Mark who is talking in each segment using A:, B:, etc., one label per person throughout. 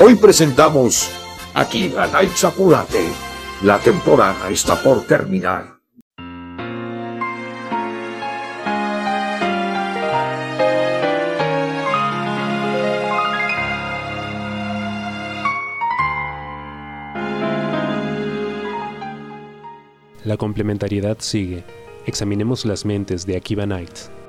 A: Hoy presentamos Akiba Night Apúrate. La temporada está por terminar.
B: La complementariedad sigue. Examinemos las mentes de Akiba Knight.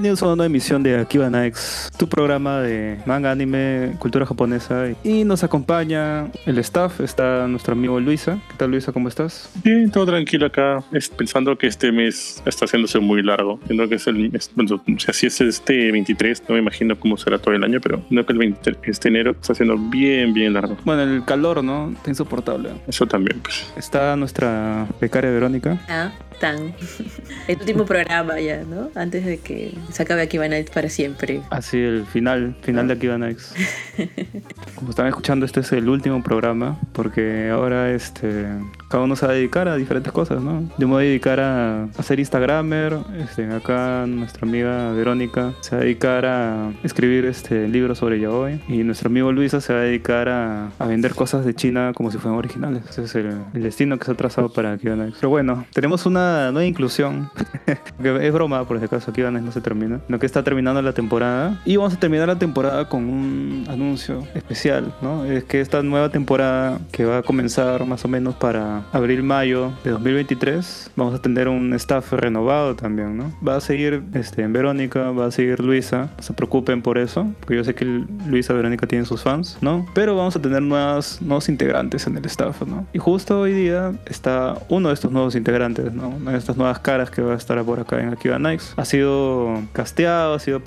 C: Bienvenidos a una nueva emisión de Akiba Nights, tu programa de manga, anime, cultura japonesa. Y nos acompaña el staff, está nuestro amigo Luisa. ¿Qué tal Luisa? ¿Cómo estás?
D: Bien, todo tranquilo acá, es- pensando que este mes está haciéndose muy largo. Siendo que es el mes, bueno, o sea, si es este 23, no me imagino cómo será todo el año, pero no que el 23, este enero está siendo bien, bien largo.
C: Bueno, el calor, ¿no? Está insoportable.
D: Eso también, pues.
C: Está nuestra becaria Verónica.
E: Ah, El último programa ya, ¿no? Antes de que se acabe aquí Night para siempre.
C: Así, el final, final de Akiba Nights. Como están escuchando, este es el último programa, porque ahora este, cada uno se va a dedicar a diferentes cosas, ¿no? Yo me voy a dedicar a, a ser Instagramer, este, acá nuestra amiga Verónica se va a dedicar a escribir este, libros sobre yaoi, y nuestro amigo Luisa se va a dedicar a, vender cosas de China como si fueran originales. Ese es el, destino que se ha trazado para Nights. Pero bueno, tenemos una nueva inclusión, que es broma, por si acaso Nights no se termina, lo que está terminando la temporada, y vamos a terminar la temporada con un anuncio especial, ¿no? Es que esta nueva temporada que va a comenzar más o menos para abril-mayo de 2023, vamos a tener un staff renovado también, ¿no? Va a seguir este, Verónica, va a seguir Luisa, no se preocupen por eso, porque yo sé que Luisa Verónica tienen sus fans, ¿no? Pero vamos a tener nuevas, nuevos integrantes en el staff, ¿no? Y justo hoy día está uno de estos nuevos integrantes, ¿no? Una de estas nuevas caras que va a estar por acá en Akiba Nights. Ha sido casteado, ha sido,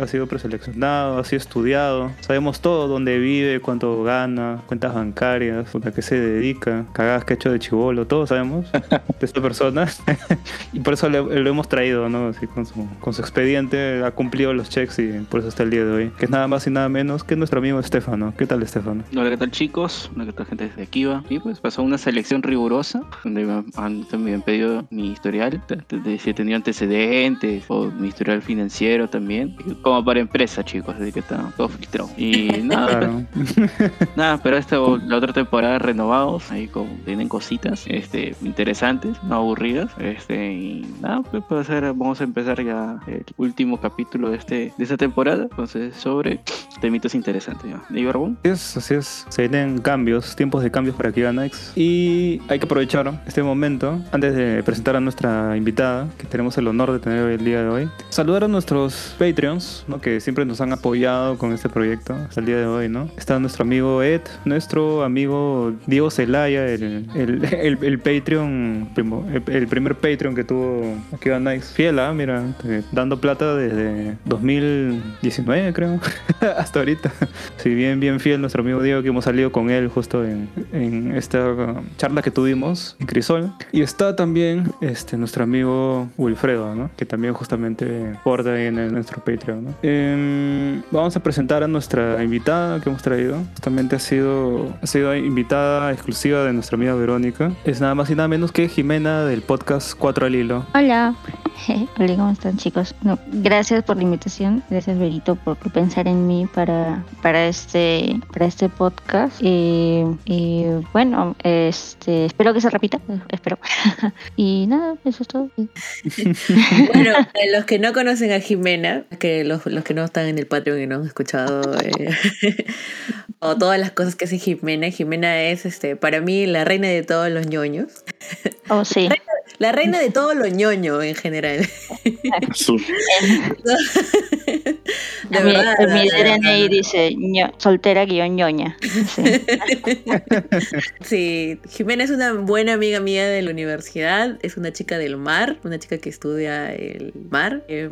C: ha sido preseleccionado, ha sido estudiado. Sabemos todo, dónde vive, cuánto gana, cuentas bancarias, a qué se dedica, cagadas que ha hecho de chivolo, todos sabemos de esta persona. y por eso le- lo hemos traído, ¿no? Así con su, con su expediente, ha cumplido los checks y por eso está el día de hoy. Que es nada más y nada menos que nuestro amigo Estefano. ¿Qué tal, Estefano?
F: Hola, ¿qué tal chicos? Hola, ¿qué tal gente desde Kiva? Y pues pasó una selección rigurosa, donde me han, me habían pedido mi historial, de, si he tenido antecedentes, o mi historial financiero también, como para empresa chicos, así que está todo filtrado. Y nada,
C: Claro.
F: pues, nada, pero esta, la otra temporada renovados, ahí como tienen cositas este, interesantes, no aburridas, este, y nada, pues ser, vamos a empezar ya el último capítulo de, este, de esta temporada, entonces sobre temitas interesantes. ¿Y Barbón?
C: Así es, así es. Se vienen cambios, tiempos de cambios para Kiva Next. Y hay que aprovechar este momento, antes de presentar a nuestra invitada, que tenemos el honor de tener el día de hoy. Saludar a nuestros Patreons, ¿no? que siempre nos han apoyado con este proyecto hasta el día de hoy, ¿no? Está nuestro amigo Ed, nuestro amigo Diego Zelaya, el, el, el, el Patreon, primo- el, el primer Patreon que tuvo Kiva Next. Fiel, ¿ah? mira, eh, dando plata desde 2019, creo, hasta ahorita. Sí, bien, bien fiel nuestro amigo Diego, que hemos salido con él justo en, en esta charla que tuvimos en Crisol. Y está también este, nuestro amigo Wilfredo, ¿no? que también justamente porta en, el- nuestro Patreon. ¿no? Em, vamos a presentar a nuestra invitada que hemos traído. Justamente ha sido, ha sido invitada exclusiva de nuestra amiga Verónica. Es nada más y nada menos que Jimena del podcast 4 al hilo.
G: Hola. Hola, ¿cómo están chicos? No, gracias por la invitación, gracias Berito por pensar en mí para, para este para este podcast. Y, y, bueno, este espero que se repita, espero. y nada, eso es todo.
E: Bueno, los que no conocen a Jimena, que los, los que no están en el Patreon y no han escuchado eh, o todas las cosas que hace Jimena, Jimena es este para mí la reina de todos los ñoños.
G: Oh, sí.
E: La reina de todo lo ñoño en general. De
G: mi,
E: verdad.
G: DNI dice ño- soltera guion ñoña. Sí.
E: Sí, Jimena es una buena amiga mía de la universidad, es una chica del mar, una chica que estudia el mar. Eh,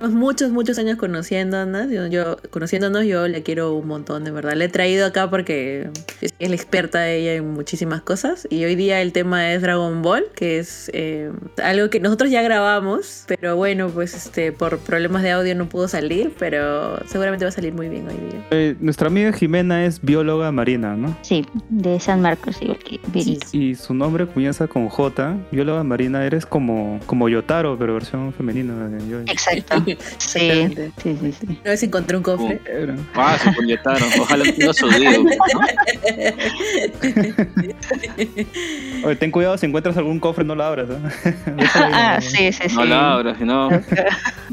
E: muchos, muchos años conociéndonos, yo, yo- conociéndonos, yo la quiero un montón, de verdad. La he traído acá porque es, es la experta de ella en muchísimas cosas y hoy día el tema es Dragon Ball, que es eh, algo que nosotros ya grabamos, pero bueno, pues este por problemas de audio no pudo salir, pero seguramente va a salir muy bien hoy día.
C: Eh, nuestra amiga Jimena es bióloga marina, ¿no?
G: Sí, de San Marcos, igual que Verito.
C: Y su nombre comienza con J. Bióloga marina, eres como, como Yotaro, pero versión femenina de yo.
G: Exacto. Sí, sí, sí, sí.
E: Una vez encontré un cofre.
C: Era.
F: Ah, se. Ojalá tenga su dedo, ¿no?
C: Oye, ten cuidado si encuentras algún cofre, no lo abras. ¿eh? Ahí,
G: Ah,
C: ¿no?
G: sí, sí, sí.
F: No la abras, sino.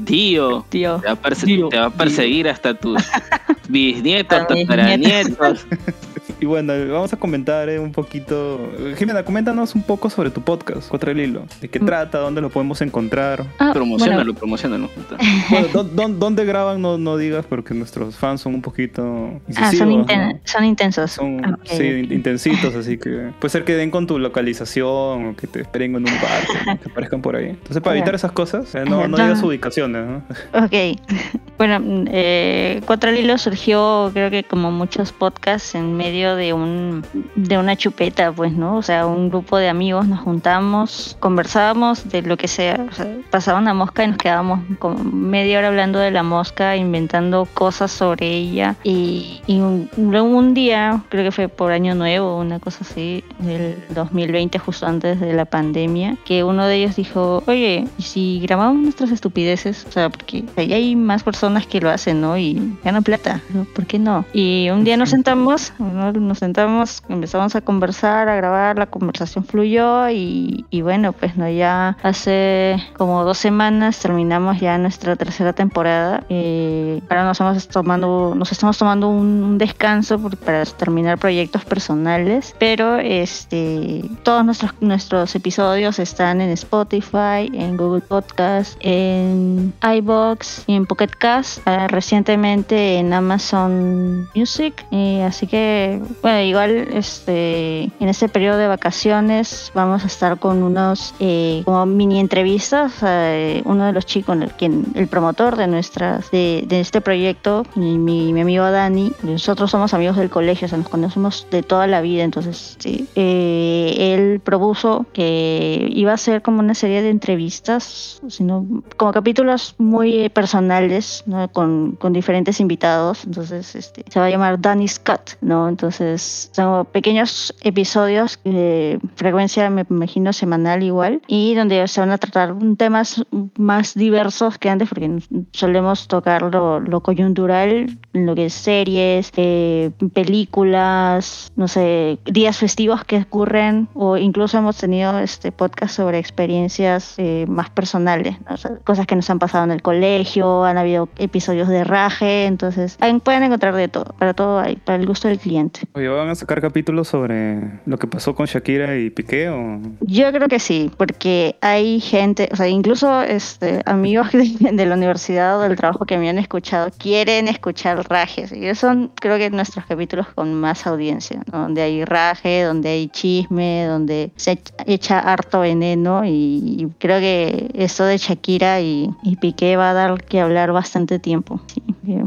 F: Tío.
G: Tío.
F: Te va, a perse- te va a perseguir hasta tus bisnietos, tataranietos.
C: Y bueno, vamos a comentar eh, un poquito. Jimena, coméntanos un poco sobre tu podcast, Contra el Hilo. ¿De qué trata? ¿Dónde lo podemos encontrar?
G: Ah,
F: Promocionalo,
G: bueno,
F: promocionalo.
C: Bueno, ¿dó- dó- ¿dónde graban? No, no digas porque nuestros fans son un poquito
G: ah, son, inten-
C: ¿no?
G: son intensos.
C: Son
G: Ah, ok,
C: sí, intensitos, así que puede ser que den con tu localización o que te esperen en un bar, que aparezcan por ahí. Entonces, para evitar esas cosas, eh, no, no digas ubicaciones, ¿no?
G: Ok. Bueno, mm, eh, Cuatro al Hilo surgió, creo que como muchos podcasts, en medio de un de una chupeta, pues, ¿no? O sea, un grupo de amigos nos juntamos, conversábamos de lo que sea. O sea, pasaba una mosca y nos quedábamos como media hora hablando de la mosca, inventando cosas sobre ella. Y, y un día, creo que fue por Año Nuevo, una cosa así, del 2020, justo antes de la pandemia, que uno de ellos dijo, oye, ¿y si grabamos nuestras estupideces? O sea, porque ahí hay más personas que lo hacen, ¿no? Y ganan plata, ¿no? ¿por qué no? Y un día nos sentamos, ¿no? nos sentamos, empezamos a conversar, a grabar, la conversación fluyó y, y bueno, pues no, ya hace como dos semanas terminamos ya nuestra tercera temporada. Eh, ahora nos estamos tomando, nos estamos tomando un, un descanso por- para terminar proyectos personales, pero este todos nuestros nuestros episodios están en Spotify, en Google Podcast, en iBox y en Pocket Cast. Ah, recientemente en Amazon Music. Así que bueno, igual este en este periodo de vacaciones vamos a estar con unos eh, como mini entrevistas. Uno de los chicos, el, quien, el promotor de nuestras de, de este proyecto, mi, mi amigo Dani, nosotros somos amigos del colegio, o nos conocemos de toda la vida, entonces sí. Eh, él propuso que iba a ser como una serie de entrevistas, sino como capítulos muy personales, ¿no? con, con diferentes invitados, entonces este, se va a llamar Danny's Cut, ¿no? Entonces son pequeños episodios de frecuencia, me imagino, semanal igual, y donde se van a tratar temas más diversos que antes, porque solemos tocar lo, lo coyuntural, lo que es series, eh, películas, no sé, días festivos que ocurren, o incluso hemos tenido este podcast sobre experiencias eh, más personales, ¿no? O sea, cosas que nos han pasado en el colegio, han habido episodios de raje, entonces ahí pueden encontrar de todo, para todo hay, para el gusto del cliente.
C: Oye, ¿van a sacar capítulos sobre lo que pasó con Shakira y Piqué o...?
G: Yo creo que sí, porque hay gente, o sea, incluso este, amigos de, de la universidad o del trabajo que me han escuchado quieren escuchar rajes. Y esos son, creo que, nuestros capítulos con más audiencia, ¿no? donde hay raje, donde hay chisme, donde se echa- echa harto veneno. Y, y creo que esto de Shakira y, y Piqué va a dar que hablar bastante tiempo. Sí,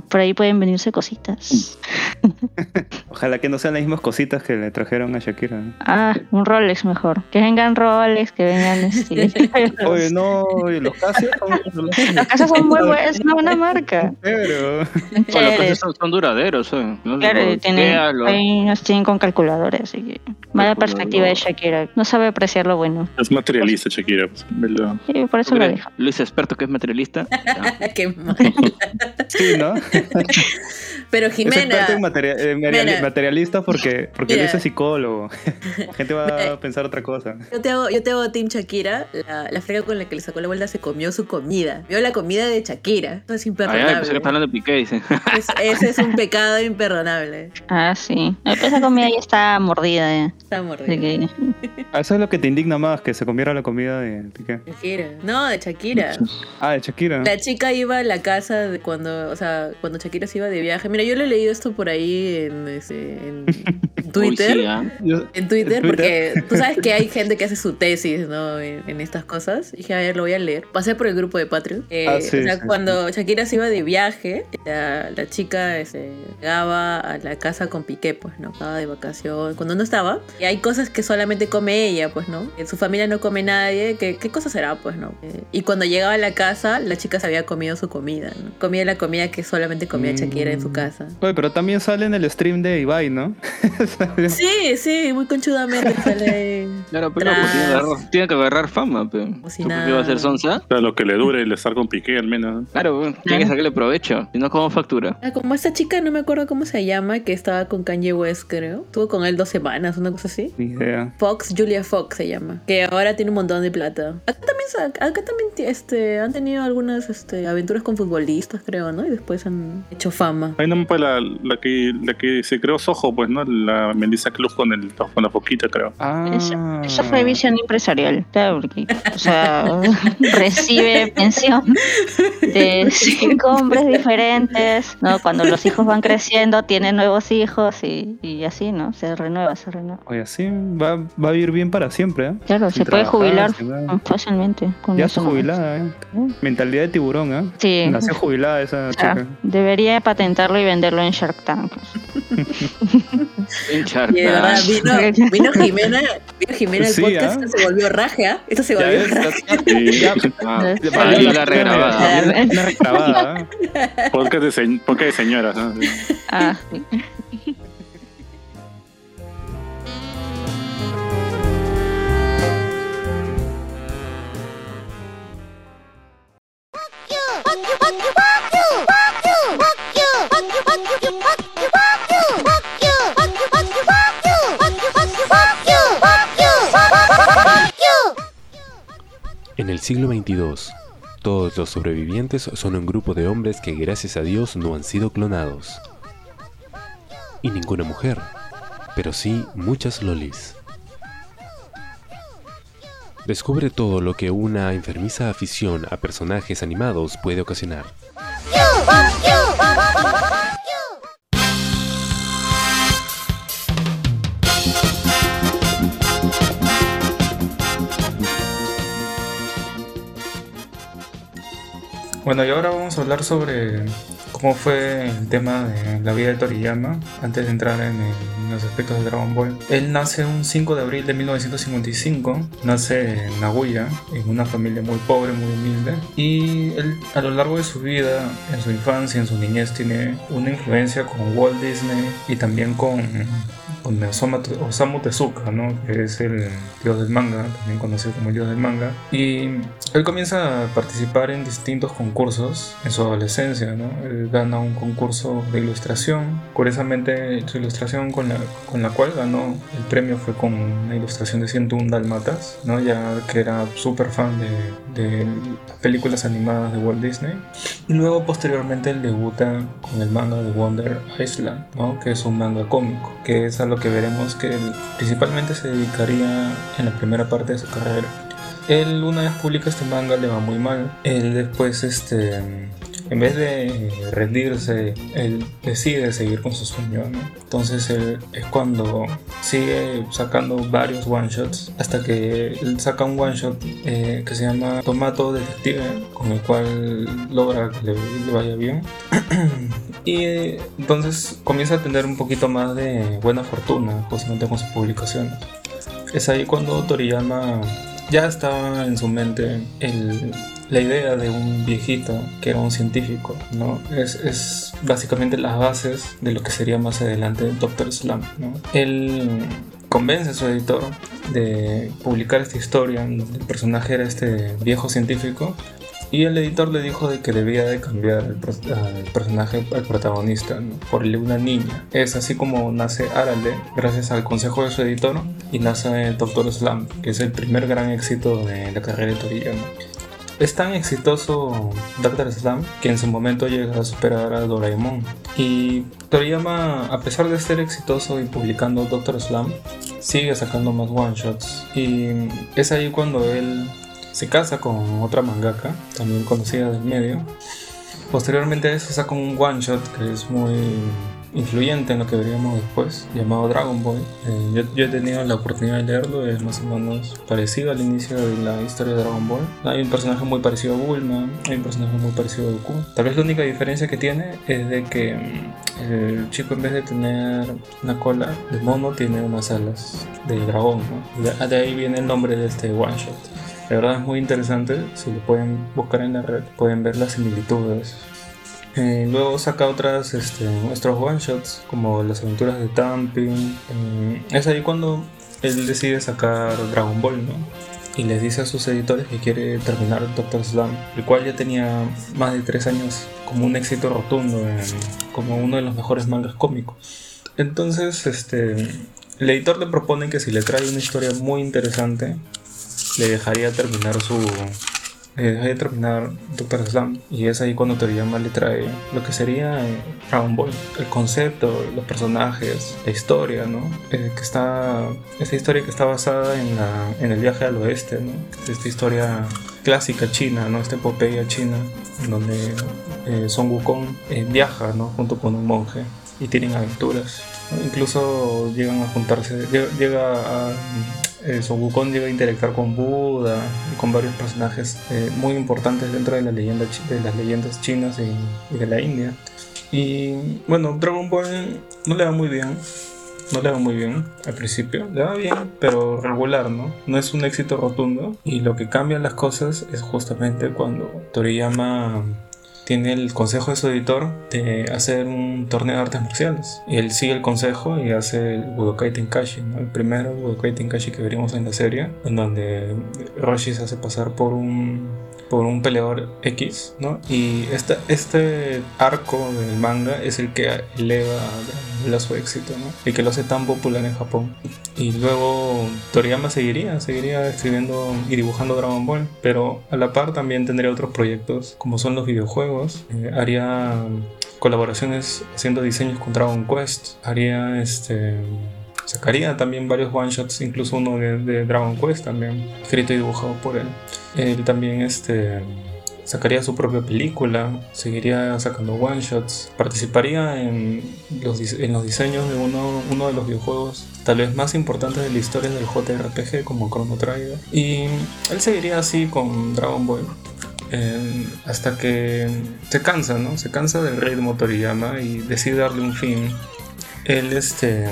G: por ahí pueden venirse cositas.
C: Ojalá que no sean las mismas cositas que le trajeron a Shakira. ¿no?
G: Ah, un Rolex mejor. Que vengan Rolex, que vengan. este,
C: Oye, no, oye, los Casio son...
G: Las casas son muy buenas, es una buena marca.
C: Pero...
G: Son
F: Bueno, los
G: chéveres.
F: precios son, son duraderos, ¿eh? Los-
G: Claro,
F: los
G: tienen,
F: Ikea, los-
G: ahí nos tienen con calculadores, así que mala perspectiva de Shakira. No sabe apreciar lo bueno.
D: Es materialista, Shakira. Pues, ¿verdad?
G: Sí, por eso lo dejo.
F: Luis experto que es materialista.
E: Qué mal.
C: Sí, ¿no?
E: Pero
C: Es
E: Jimena,
C: experto en materia- eh, materialista porque, porque
E: Mira.
C: Luis es psicólogo. La gente va a pensar otra cosa.
E: yo te hago, yo te hago Team Shakira. La, la frega con la que le sacó la vuelta se comió su comida. Vio la comida de Shakira. Eso es
F: Ay, ay,
E: imperdonable.
F: pensé que está hablando de Piqué, dice.
E: Es- ese es un pecado imperdonable.
G: Ah, sí. Esa comida ya está mordida ya.
E: Está
G: Así
E: mordido.
G: que,
C: Ah, Eso es lo que te indigna más, que se comiera la comida de Piqué.
E: Shakira. No, de Shakira.
C: Ah, de Shakira.
E: La chica iba a la casa de cuando, o sea, cuando Shakira se iba de viaje. Mira, yo lo he leído esto por ahí en, ese- en Twitter.
F: Uy, sí, ¿ah?
C: Yo-
E: En Twitter,
C: ¿En Twitter?
E: porque tú sabes que hay gente que hace su tesis, ¿no? En, en estas cosas. Y dije, a ver, lo voy a leer. Pasé por el grupo de Patreon. Eh,
C: Ah, sí,
E: o sea,
C: sí,
E: cuando Shakira se iba de viaje, la, la chica este, llegaba a la casa con Piqué, pues, ¿no? Estaba de vacación. Cuando no estaba, Y hay cosas que solamente come ella, pues, ¿no? En su familia no come nadie. ¿Qué, qué cosa será, pues, no? Eh, y cuando llegaba a la casa, la chica se había comido su comida, ¿no? Comía la comida que solamente comía Shakira en su casa.
C: Oye, pero también sale en el stream de Ibai, ¿no?
E: Sí, sí, muy conchudamente sale.
F: Claro, pero
E: Tras-
F: pues, tiene, que agarrar, tiene que agarrar fama, pero.
E: Como si
F: ¿Tú va a hacer Sonsa?
D: O sea, lo que le dure el estar con Piqué al menos.
F: Claro, tiene que sacarle provecho. Si no, ¿cómo factura?
E: Ah, como esta chica, no me acuerdo cómo se llama, que estaba con Kanye West, creo. Estuvo con él dos semanas, una cosa así.
C: Ni idea.
E: Fox, Julia Fox se llama. Que ahora tiene un montón de plata. Acá también, acá también este, han tenido algunas este, aventuras con futbolistas, creo, ¿no? Y después han hecho fama.
D: Ahí no pues la, la que la que se creó Soho, pues, ¿no? La Melissa Club con el con la foquita, creo.
C: Ah.
G: Eso fue visión empresarial, claro, porque, o sea, recibe pensión de cinco hombres diferentes, ¿no? Cuando los hijos van creciendo, tienen nuevos hijos y, y así, ¿no? Se renueva, se renueva.
C: Oye, así va, va a vivir bien para siempre, ¿eh?
G: Claro,
C: Sin
G: se puede jubilar fácilmente. Con
C: Ya está jubilada, ¿eh? Mentalidad de tiburón, ¿eh?
G: Sí.
C: Nació jubilada esa
G: O sea,
C: chica.
G: debería patentarlo y venderlo en Shark Tank.
F: En Shark
E: Y de verdad,
F: Tank.
E: vino, vino Jimena, vino Jimena
C: Sí,
E: podcast,
C: ¿ah?
E: esto se volvió raje, ¿ah? Esto se volvió raje.
F: Ah,
G: Sí.
F: ahí la regrabada.
C: Una regrabada, ¿eh?
D: podcast, de, se- podcast de señoras, ¿no?
G: Ah, sí.
B: En el siglo XXII, todos los sobrevivientes son un grupo de hombres que gracias a Dios no han sido clonados. Y ninguna mujer, pero sí muchas lolis. Descubre todo lo que una enfermiza afición a personajes animados puede ocasionar.
H: Bueno, y ahora vamos a hablar sobre cómo fue el tema de la vida de Toriyama antes de entrar en, el- en los aspectos de Dragon Ball. Él nace un 5 de abril de 1955, nace en Nagoya, en una familia muy pobre, muy humilde, y él a lo largo de su vida, en su infancia, en su niñez, tiene una influencia con Walt Disney y también con con Osamu, Osamu Tezuka, ¿no? que es el dios del manga, también conocido como el dios del manga. Y él comienza a participar en distintos concursos en su adolescencia. ¿no? Él gana un concurso de ilustración. Curiosamente, su ilustración con la, con la cual ganó el premio fue con una ilustración de 101 Dalmatas, ¿no? ya que era súper fan de, de las películas animadas de Walt Disney. Y luego, posteriormente, él debuta con el manga de Wonder Island, ¿no? que es un manga cómico, que es a lo que veremos que él principalmente se dedicaría en la primera parte de su carrera. Él una vez publica este manga le va muy mal. Él después, este, en vez de rendirse, él decide seguir con su sueño. Entonces él es cuando sigue sacando varios one shots hasta que él saca un one shot eh, que se llama Tomato Detective, con el cual logra que le, vaya bien. y eh, entonces comienza a tener un poquito más de buena fortuna justamente con sus publicaciones. Es ahí cuando Toriyama ya estaba en su mente el- la idea de un viejito que era un científico, ¿no? Es, es básicamente las bases de lo que sería más adelante Doctor Slump, ¿no? Él convence a su editor de publicar esta historia el personaje era este viejo científico y el editor le dijo de que debía de cambiar el, al personaje, al protagonista, ¿no? por el una niña. Es así como nace Arale, gracias al consejo de su editor, y nace Doctor Slump, que es el primer gran éxito de la carrera de Toriyama. Es tan exitoso Doctor Slump que en su momento llega a superar a Doraemon. Y Toriyama, a pesar de ser exitoso y publicando Doctor Slump, sigue sacando más one shots. Y es ahí cuando él se casa con otra mangaka, también conocida del medio. Posteriormente a eso saca un one shot que es muy influyente en lo que veríamos después, llamado Dragon Ball. Eh, yo, yo he tenido la oportunidad de leerlo, es más o menos parecido al inicio de la historia de Dragon Ball. Hay un personaje muy parecido a Bulma, hay un personaje muy parecido a Goku. Tal vez la única diferencia que tiene es de que mm, el chico en vez de tener una cola de mono tiene unas alas de dragón. ¿no? De, de ahí viene el nombre de este one shot. La verdad es muy interesante, si lo pueden buscar en la red pueden ver las similitudes. Eh, luego saca otras, este, nuestros one shots como las aventuras de Tamping. Eh, es ahí cuando él decide sacar Dragon Ball, ¿no? Y les dice a sus editores que quiere terminar Doctor Slump, el cual ya tenía más de tres años como un éxito rotundo, en- como uno de los mejores mangas cómicos. Entonces, este, el editor le propone que si le trae una historia muy interesante, le dejaría terminar su. Le dejaría terminar Doctor Slam. Y es ahí cuando Toriyama le trae lo que sería eh, Dragon Ball. El concepto, los personajes, la historia, ¿no? Eh, que está. Esa historia que está basada en, la, en el viaje al oeste, ¿no? Esta historia clásica china, ¿no? Esta epopeya china, donde eh, Son Wukong eh, viaja, ¿no? Junto con un monje y tienen aventuras. Incluso llegan a juntarse, llega a. Eh, Son Wukong llega a interactuar con Buda y con varios personajes eh, muy importantes dentro de, la leyenda, de las leyendas chinas y, y de la India. Y bueno, Dragon Ball no le va muy bien. No le va muy bien al principio. Le va bien, pero regular, ¿no? No es un éxito rotundo. Y lo que cambia las cosas es justamente cuando Toriyama tiene el consejo de su editor de hacer un torneo de artes marciales. Y él sigue el consejo y hace el Budokai Tenkaichi, ¿no? el primero Budokai Tenkaichi que veríamos en la serie, en donde Roshi se hace pasar por un por un peleador X, ¿no? Y esta, este arco del manga es el que eleva a su éxito, ¿no? Y que lo hace tan popular en Japón. Y luego Toriyama seguiría, seguiría escribiendo y dibujando Dragon Ball, pero a la par también tendría otros proyectos como son los videojuegos. Eh, haría colaboraciones haciendo diseños con Dragon Quest, haría este sacaría también varios one shots, incluso uno de, de Dragon Quest también, escrito y dibujado por él. Él también este sacaría su propia película, seguiría sacando one shots, participaría en los, en los diseños de uno, uno de los videojuegos tal vez más importantes de la historia del JRPG como Chrono Trigger. Y él seguiría así con Dragon Ball. eh, hasta que se cansa, ¿no? Se cansa del ritmo Toriyama y decide darle un fin él este,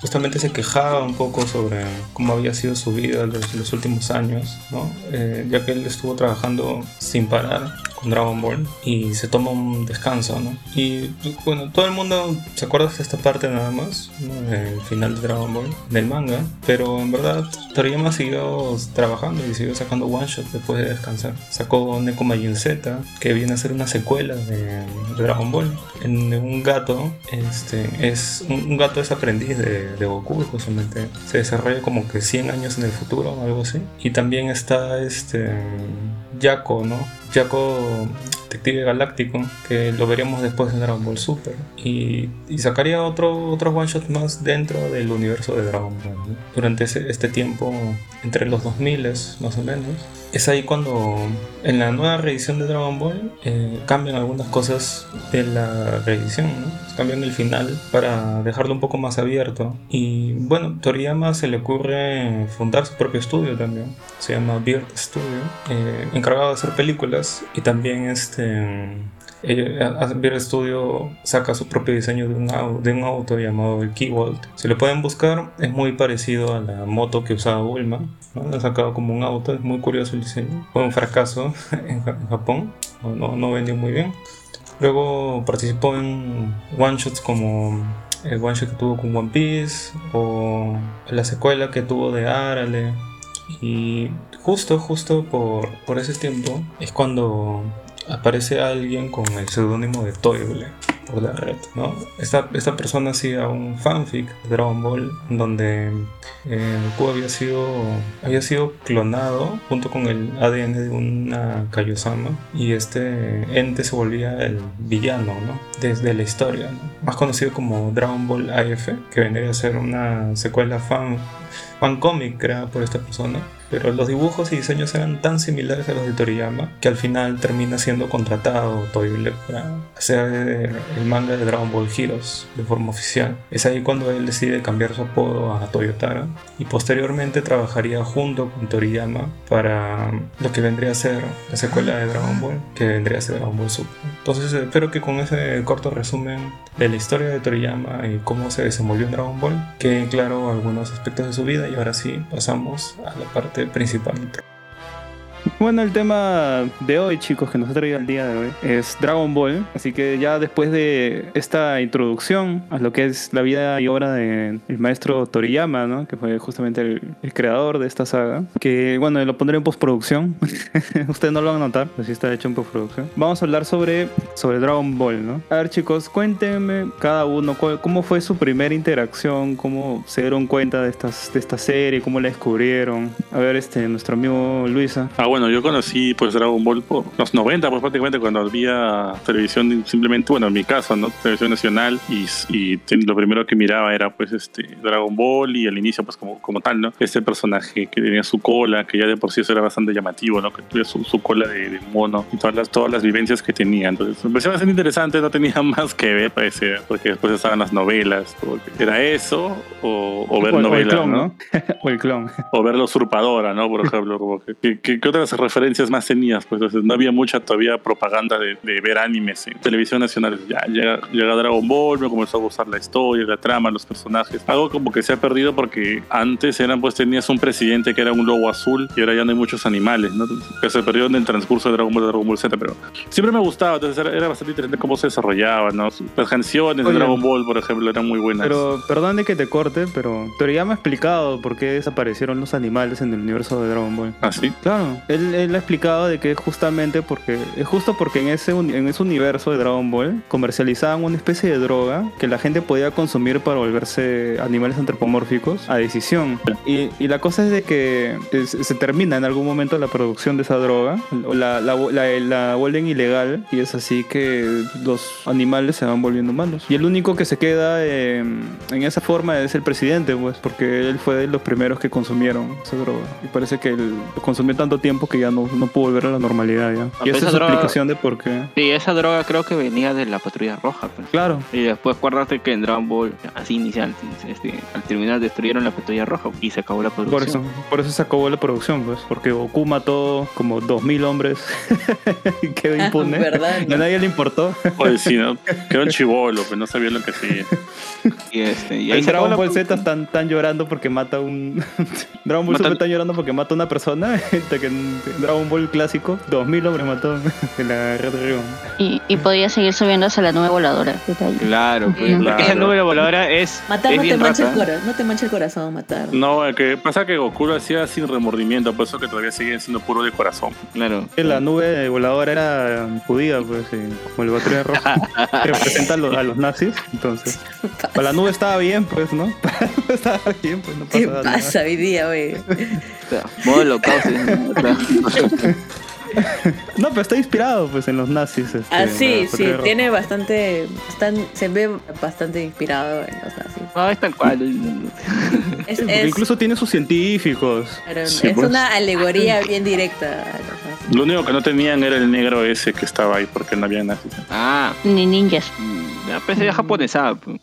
H: justamente se quejaba un poco sobre cómo había sido su vida los, los últimos años, ¿no? Eh, ya que él estuvo trabajando sin parar Dragon Ball y se toma un descanso, ¿no? Y bueno, todo el mundo se acuerda de esta parte nada más, ¿no? del final de Dragon Ball, del manga, pero en verdad Toriyama siguió trabajando y siguió sacando one shot después de descansar. Sacó Neko Majin Z, que viene a ser una secuela de, Dragon Ball, en un gato este, es un, gato es aprendiz de, de Goku justamente se desarrolla como que 100 años en el futuro algo así. Y también está este Jaco, ¿no? Jaco Detective Galáctico, que lo veremos después en Dragon Ball Super. Y, y sacaría otro, otros one shots más dentro del universo de Dragon Ball. ¿no? Durante ese- este tiempo, entre los 2000 más o menos. Es ahí cuando en la nueva reedición de Dragon Ball eh, cambian algunas cosas de la reedición, ¿no? cambian el final para dejarlo un poco más abierto. Y bueno, Toriyama se le ocurre fundar su propio estudio también, se llama Beard Studio, eh, encargado de hacer películas y también este eh, a- a- Beard Studio saca su propio diseño de un, auto llamado el Keybolt. Si lo pueden buscar, es muy parecido a la moto que usaba Bulma. ¿no? Ha sacado como un auto, es muy curioso el diseño. Fue un fracaso en, Ja- en Japón, no, no vendió muy bien. Luego participó en one shots como el one shot que tuvo con One Piece o la secuela que tuvo de Arale. Y justo, justo por, por ese tiempo es cuando aparece alguien con el seudónimo de Toible por la red, ¿no? Esta, esta persona hacía un fanfic de Dragon Ball donde eh, Goku había sido, había sido clonado junto con el ADN de una Kaiosama y este ente se volvía el villano, ¿no? Desde la historia, ¿no? Más conocido como Dragon Ball AF, que vendría a ser una secuela fan, fan cómic creada por esta persona pero los dibujos y diseños eran tan similares a los de Toriyama que al final termina siendo contratado Toy para hacer el manga de Dragon Ball Heroes de forma oficial. Es ahí cuando él decide cambiar su apodo a Toyotara y posteriormente trabajaría junto con Toriyama para lo que vendría a ser la secuela de Dragon Ball, que vendría a ser Dragon Ball Super. Entonces espero que con ese corto resumen de la historia de Toriyama y cómo se desenvolvió en Dragon Ball queden claro algunos aspectos de su vida y ahora sí pasamos a la parte principal.
C: Bueno, el tema de hoy, chicos, que nos ha traído el día de hoy, es Dragon Ball. Así que ya después de esta introducción a lo que es la vida y obra del maestro Toriyama, ¿no? que fue justamente el, creador de esta saga, que bueno, lo pondré en postproducción. Ustedes no lo van a notar, pero sí está hecho en postproducción. Vamos a hablar sobre, sobre Dragon Ball, ¿no? A ver, chicos, cuéntenme cada uno cómo fue su primera interacción, cómo se dieron cuenta de, estas, de esta serie, cómo la descubrieron. A ver, este, nuestro amigo Luisa.
D: Ah, bueno, yo conocí pues Dragon Ball por los 90, pues prácticamente cuando había televisión simplemente, bueno, en mi caso, ¿no? Televisión nacional y, lo primero que miraba era pues este Dragon Ball y al inicio pues como, como tal, ¿no? Este personaje que tenía su cola, que ya de por sí eso era bastante llamativo, ¿no? Que tuviera su, su cola de, de mono y todas las, todas las vivencias que tenía. Entonces me parecía bastante interesante, no tenía más que ver, parecía, porque después estaban las novelas, era eso o, o ver
C: o, o el
D: novelas,
C: clon,
D: ¿no?
C: ¿no? o el clon.
D: o ver la usurpadora, ¿no? Por ejemplo, como que, ¿qué, qué- qué otras referencias más tenías? Pues entonces, no había mucha todavía propaganda de, de ver animes en televisión nacional. Ya llega, llega Dragon Ball, me comenzó a gustar la historia, la trama, los personajes. Algo como que se ha perdido porque antes eran, pues tenías un presidente que era un lobo azul y ahora ya no hay muchos animales, ¿no? Que se perdió en el transcurso de Dragon Ball, Dragon Ball Z, pero siempre me gustaba, entonces era, era bastante interesante cómo se desarrollaba, ¿no? Las canciones
C: Oye.
D: de Dragon Ball, por ejemplo, eran muy buenas.
C: Pero perdón de que te corte, pero Toriyama ha explicado por qué desaparecieron los animales en el universo de Dragon Ball.
D: ¿Ah, sí?
C: Claro, él, él ha explicado de que justamente porque es justo porque en ese en ese universo de Dragon Ball comercializaban una especie de droga que la gente podía consumir para volverse animales antropomórficos a decisión. Y, y la cosa es de que es- se termina en algún momento la producción de esa droga, la, la, la, la vuelven ilegal y es así que los animales se van volviendo humanos. Y el único que se queda eh, en esa forma es el presidente, pues, porque él fue de los primeros que consumieron esa droga. Y parece que él consumió tanto tiempo que ya no, no pudo volver a la normalidad ya. Y
F: esa
C: esa es la
F: droga-
C: explicación de por qué.
F: Sí, esa droga creo que venía de la patrulla roja, pues.
C: Claro.
F: Y después acuérdate que en Dragon Ball, así inicial, este, al terminar destruyeron la patrulla roja y se acabó la
C: Por
F: producción.
C: eso, por eso se acabó la producción, pues, porque Goku mató como 2000 hombres y quedó
E: Ah,
C: impune.
E: ¿verdad?
C: Y a nadie le importó.
D: Oye, sí, ¿no? Quedó un chivolo, pues no sabía lo que hacía.
F: Y, este, y ahí
C: en Dragon Ball Z están, están llorando porque mata un. Dragon Ball Super están llorando porque mata a una persona. Que en Dragon Ball clásico, 2000 hombres mató en la Red Ribbon.
G: Y, y podía seguir subiéndose a la nube voladora. Detalle.
F: Claro, pues,
G: Claro.
F: porque esa nube voladora es,
E: Matar
F: es
E: no te,
F: bien
E: mancha el
F: rata.
E: cora- no te mancha el corazón, matar.
D: No, el que pasa que Goku lo hacía sin remordimiento, por eso que todavía siguen siendo puro de corazón.
F: Claro.
C: La nube voladora era judía, pues, como el batalla roja representa a los, a los nazis. Entonces, para la nube estaba bien, pues, ¿no? Para la nube estaba bien, pues, no
E: ¿Qué
C: pasaba nada.
E: pasa hoy día, güey?
F: O sea, modo holocausto. ¿no?
C: Pero está inspirado, pues, en los nazis. Este,
E: Ah, sí, sí, tiene bastante. Están, se ve bastante inspirado en los nazis.
F: No, es tal cual.
E: Es,
C: Sí, porque
E: es-
C: incluso tiene sus científicos.
D: Sí,
E: es
D: pues.
E: una alegoría bien directa a los nazis.
D: Lo único que no tenían era el negro ese que estaba ahí, porque no había nazis.
F: Ah,
G: Ni ninjas.
F: Mm, ya pensé ya japonesada. pues.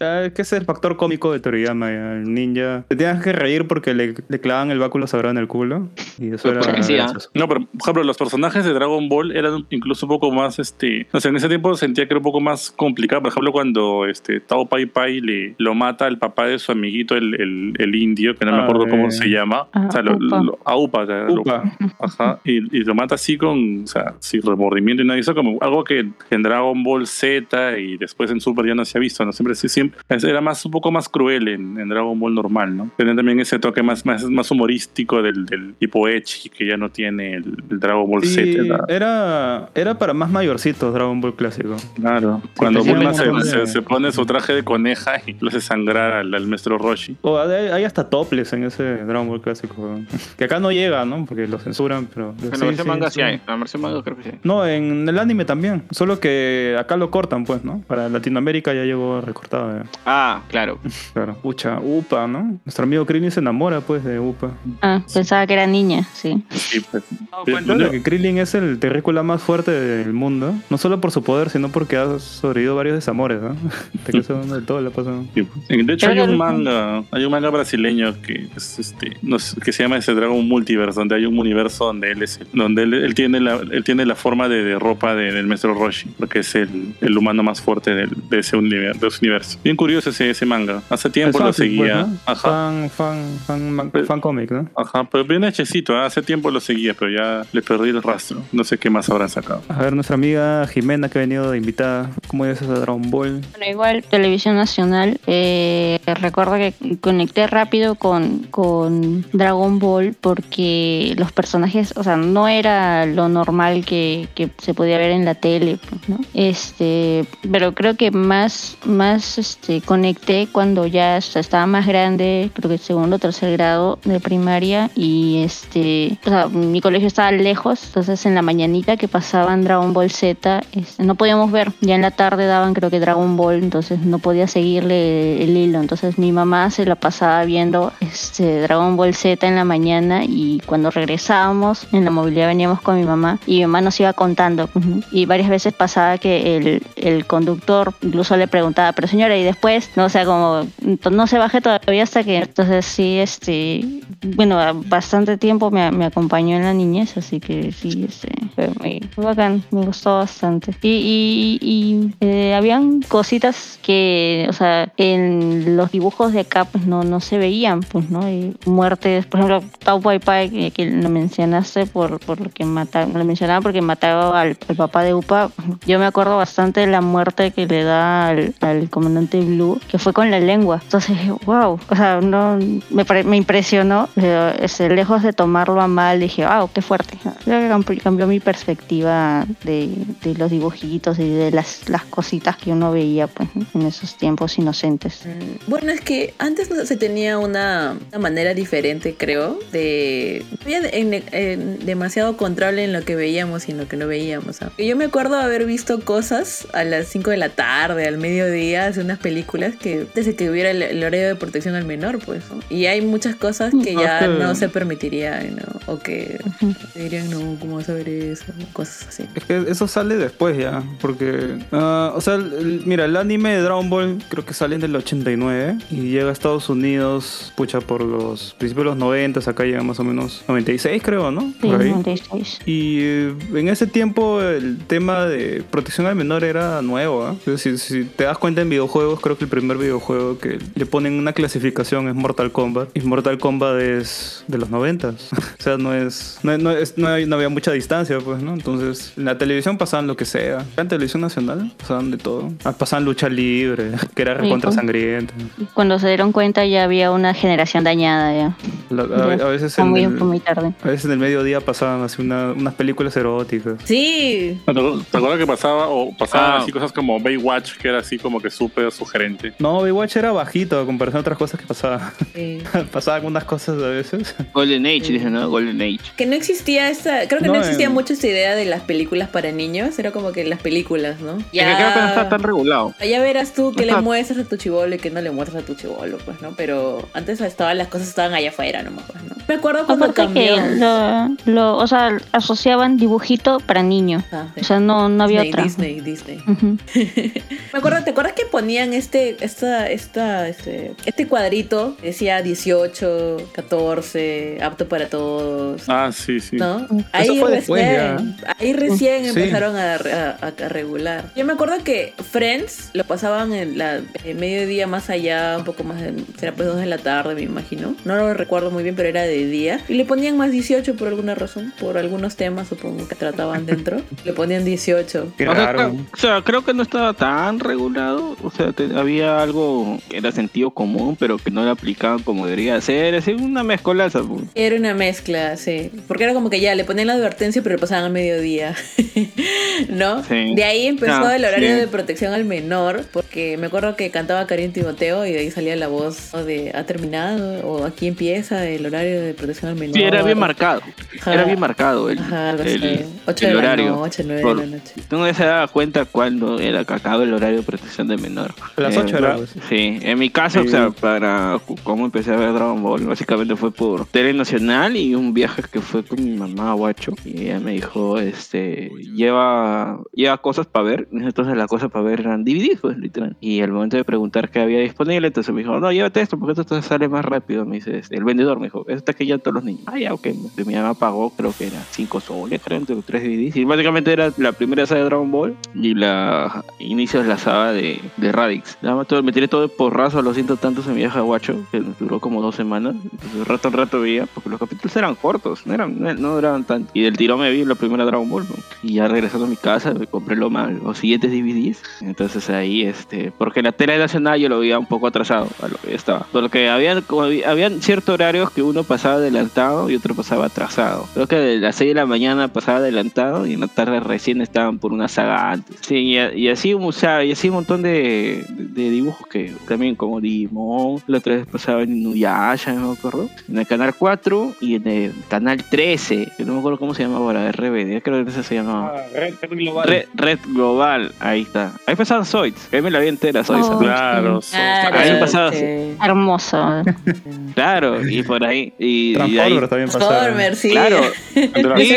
C: Ah, es que ese es el factor cómico de Toriyama, ya, el ninja. Te tienes que reír porque le, le clavaban el báculo sagrado en el culo. Y eso
F: Pues,
C: era
F: porque sí, ¿ah?
C: gracioso.
D: No, pero por ejemplo, los personajes de Dragon Ball eran incluso un poco más, este, no sé, en ese tiempo sentía que era un poco más complicado. Por ejemplo, cuando este Tao Pai Pai le lo mata al papá de su amiguito, el, el, el indio, que no me
C: Ah,
D: acuerdo cómo
C: eh.
D: se llama.
G: Ah,
D: o sea, lo,
G: Upa.
D: lo- a Upa, o sea, lo-
C: Upa.
D: Ajá, y, y lo mata así con, o sea, sin remordimiento y nada. Hizo como algo que en Dragon Ball Z y después en Super ya no se ha visto, ¿no? Siempre, sí, siempre era más, un poco más cruel en, en Dragon Ball normal, ¿no? Tenía también ese toque más, más, más humorístico del, del tipo Echi que ya no tiene el, el Dragon Ball
C: Sí,
D: Z. ¿no?
C: era, era para más mayorcitos Dragon Ball clásico.
D: Claro, cuando Bulma se, pone su traje de coneja y lo hace sangrar al, al maestro Roshi.
C: O hay, hay hasta topless en ese Dragon Ball clásico. Que acá no llega, ¿no? Porque lo censuran, pero.
F: En la
C: sí,
F: versión
C: sí,
F: manga
C: sí.
F: sí hay. En la versión manga creo que sí.
C: No, en el anime también. Solo que acá lo cortan, pues, ¿no? ¿No? Para Latinoamérica ya llegó recortado. ya.
F: Ah, claro.
C: Claro. Pucha, Upa, ¿no? Nuestro amigo Krillin se enamora, pues, de Upa.
G: Ah, pensaba que era niña, sí.
D: Sí, pues.
C: Cuenta de que Krillin es el terrícola más fuerte del mundo. No solo por su poder, sino porque ha sobrevivido varios desamores, ¿no? Te de todo le pasa.
D: Sí, pues. De hecho, hay un manga, hay un manga brasileño que es este, no sé, que se llama ese Dragon Multiverse, donde hay un universo donde él es, donde él, él tiene la, él tiene la forma de, de ropa de- del maestro Roshi, porque es el, el humano más fuerte de ese universo, de ese universo. Bien curioso ese, ese manga. Hace tiempo
C: Es
D: lo
C: fácil, pues,
D: seguía.
C: ¿no?
D: Ajá.
C: Fan, fan, fan, man-
D: Pues-
C: fan cómic, ¿no?
D: Ajá, pero bien hechecito, ¿eh? hace tiempo lo seguía, pero ya le perdí el rastro. No sé qué más habrán sacado.
C: A ver, nuestra amiga Jimena que ha venido de invitada. ¿Cómo es esa Dragon Ball?
G: Bueno, igual Televisión Nacional, eh, recuerdo que conecté rápido con, con Dragon Ball porque los personajes, o sea, no era lo normal que, que se podía ver en la tele, pues, ¿no? Este, pero creo que más, más este, conecté cuando ya o sea, estaba más grande, creo que segundo o tercer grado de primaria y este, o sea, mi colegio estaba lejos, entonces en la mañanita que pasaban Dragon Ball Z, este, no podíamos ver, ya en la tarde daban creo que Dragon Ball, entonces no podía seguirle el hilo, entonces mi mamá se la pasaba viendo este Dragon Ball Z en la mañana y cuando regresábamos en la movilidad veníamos con mi mamá y mi mamá nos iba contando y varias veces pasaba que el, el conductor incluso le preguntaba, pero señora, y después, no o sea, como no se baje todavía hasta que entonces sí, este, bueno, bastante tiempo me, me acompañó en la niñez, así que sí, este, fue muy, muy bacán, me gustó bastante. Y, y, y, eh, habían cositas que, o sea, en los dibujos de acá pues no, no se veían, pues, ¿no? Y muertes, por ejemplo, Tau Pai Pai, que, que lo mencionaste por, por lo que mataron, lo mencionaba porque mataba al, al papá de Upa. Yo me acuerdo bastante de la muerte que le da al, al comandante Blue, que fue con la lengua. Entonces, wow, o sea, no, me, me impresionó, este, lejos de tomarlo a mal, dije, wow, qué fuerte. Creo que cambió, mi perspectiva de, de los dibujitos y de las, las cositas que uno veía pues, en esos tiempos inocentes.
E: Mm, Bueno, es que antes se tenía una, una manera diferente, creo, de... en- en demasiado control en lo que veíamos y en lo que no veíamos. ¿ah? Yo me acuerdo haber visto cosas a las 5 de la tarde, al mediodía, hace unas películas que desde que hubiera el, el horario de protección al menor, pues. ¿no? Y hay muchas cosas que ya
C: que-
E: no se permitiría, ¿no? O que dirían, no, ¿cómo vas a ver eso? Cosas así.
C: Es que eso sale después ya, porque, ah, o sea, el- el- mira, el anime de Dragon Ball creo que sale en el 89 y llega a Estados Unidos, pucha, por los principios de los 90, acá llega más o menos 96 creo, ¿no?
G: Sí,
C: Por ahí.
G: 96.
C: Y eh, en ese tiempo el tema de protección al menor era nuevo. ¿Ah? Es decir, si te das cuenta en videojuegos, creo que el primer videojuego que le ponen una clasificación es Mortal Kombat. Y Mortal Kombat es de los 90. o sea, no es no, no es- no hay- no había mucha distancia, pues, ¿no? Entonces, en la televisión pasaban lo que sea. En televisión nacional pasaban de todo. Ah, Pasaban lucha libre, que era recontra
G: ¿no?
C: sangrienta.
G: Cuando se dieron cuenta ya había una generación dañada ya.
C: La- a,
G: Ya
C: a veces en
G: muy,
C: el,
G: muy tarde.
C: a veces en el mediodía pasaban así una- unas películas eróticas.
E: Sí,
D: ¿Te te acuerdas que pasaba o pasaban
F: Ah.
D: así cosas como Baywatch, que era así como que súper sugerente?
C: No, Baywatch era bajito comparación a otras cosas que pasaban.
E: sí.
C: pasaban unas cosas a veces.
F: Golden Age, dicen, ¿no? Golden Age.
E: Que no existía esta, creo que no,
C: No,
E: existía
C: en-
E: mucho esta idea de las películas para niños, era como que las películas, ¿no?
F: Es que creo que no está tan regulado.
E: Ya verás tú que le muestras a tu chivolo y que no le muestras a tu chivolo, pues, ¿no? Pero antes estaban las cosas estaban allá afuera nomás, pues, acuerdo cuando
G: Aparte
E: cambió.
G: que lo, lo, o sea, asociaban dibujito para niños.
E: Ah, sí.
G: O sea, no, no había
E: Disney,
G: otra.
E: Disney, Disney.
G: Ujú.
E: Me acuerdo, ¿te acuerdas que ponían este, esta, esta, este, este cuadrito? que Decía 18, 14, apto para todos.
D: Ah, sí, sí.
E: ¿No? Ahí
C: fue después,
E: recién, ahí recién
C: Sí.
E: empezaron a, a- a regular. Yo me acuerdo que Friends lo pasaban en la en mediodía más allá, un poco más, de, será pues 2 de la tarde, me imagino. No lo recuerdo muy bien, pero era de día. Y le ponían más 18 por alguna razón, por algunos temas, supongo que trataban dentro. le ponían 18.
C: Qué
F: O sea, o sea, creo que no estaba tan regulado. O sea, te- había algo que era sentido común, pero que no lo aplicaban como debería ser. Es una mezcolanza. pues.
E: Era una mezcla, sí. Porque era como que ya le ponían la advertencia, pero le pasaban al mediodía. ¿No?
F: Sí.
E: De ahí empezó
F: Ah,
E: el horario
F: sí.
E: de protección al menor, porque me acuerdo que cantaba Karim Timoteo y de ahí salía la voz ¿no? de ha terminado o aquí empieza el horario de protección al menor.
F: Sí, era bien marcado.
E: Ajá.
F: Era bien marcado el,
E: Ajá, algo
F: el-
E: así. 8
F: el
E: de
F: horario.
E: la noche, 9
F: Por-
E: de la noche.
F: Tú no se daba cuenta cuando era que acaba el horario de protección de menor.
C: A las
F: Eh,
C: 8 era. pues.
F: Sí, en mi caso,
C: Sí.
F: o sea, para cómo empecé a ver Dragon Ball, básicamente fue por tele nacional y un viaje que fue con mi mamá a Huacho. Y ella me dijo, este, lleva, lleva cosas para ver. Entonces las cosas para ver eran DVDs, pues, literal. Y al momento de preguntar qué había disponible, entonces me dijo, no, llévate esto, porque esto te sale más rápido. Me dice, este, el vendedor me dijo, esto que ya todos los niños. Ah, ya, ok. Mi mamá pagó, creo que era 5 soles, creo, entre los 3 DVDs. Y básicamente era la primera saga de Dragon Ball y la inicio de la saga de, de Radix. Nada más todo- me tiré todo de porrazo a los ciento tantos en mi viaje a Guacho, que duró como dos semanas. Entonces, rato en rato veía, porque los capítulos eran cortos, no, eran, no, no duraban tanto. Y del tirón me vi la primera Dragon Ball. ¿no? Y ya regresando a mi casa, me compré lo más, los siguientes DVDs. Entonces ahí, este, porque la tele nacional yo lo veía un poco atrasado a lo que estaba. Porque habían, habían ciertos horarios que uno pasaba adelantado y otro pasaba atrasado. Creo que de las 6 de la mañana pasaba adelantado y en la tarde recién estaban por una saga antes. Sí, y, y así, o sea, y así un montón de, de- de dibujos que también como Digimon, la otra vez pasaba en Inuyasha, no me acuerdo, en el canal 4 y en el canal 13, que no me acuerdo cómo se llamaba ahora, RBD, creo que ese se llamaba.
D: Ah, Red, Red Global.
F: Red, Red Global, ahí está. Ahí pasaban Zoids, ahí me la vi entera, Zoids.
G: Oh.
D: Claro,
E: Ah,
F: Ahí
E: sí.
F: pasaba-
G: Hermoso.
F: Claro, y por ahí. Y, y ahí,
C: Transformers también pasaron.
E: Transformers, sí.
F: claro,
D: el
F: Sí,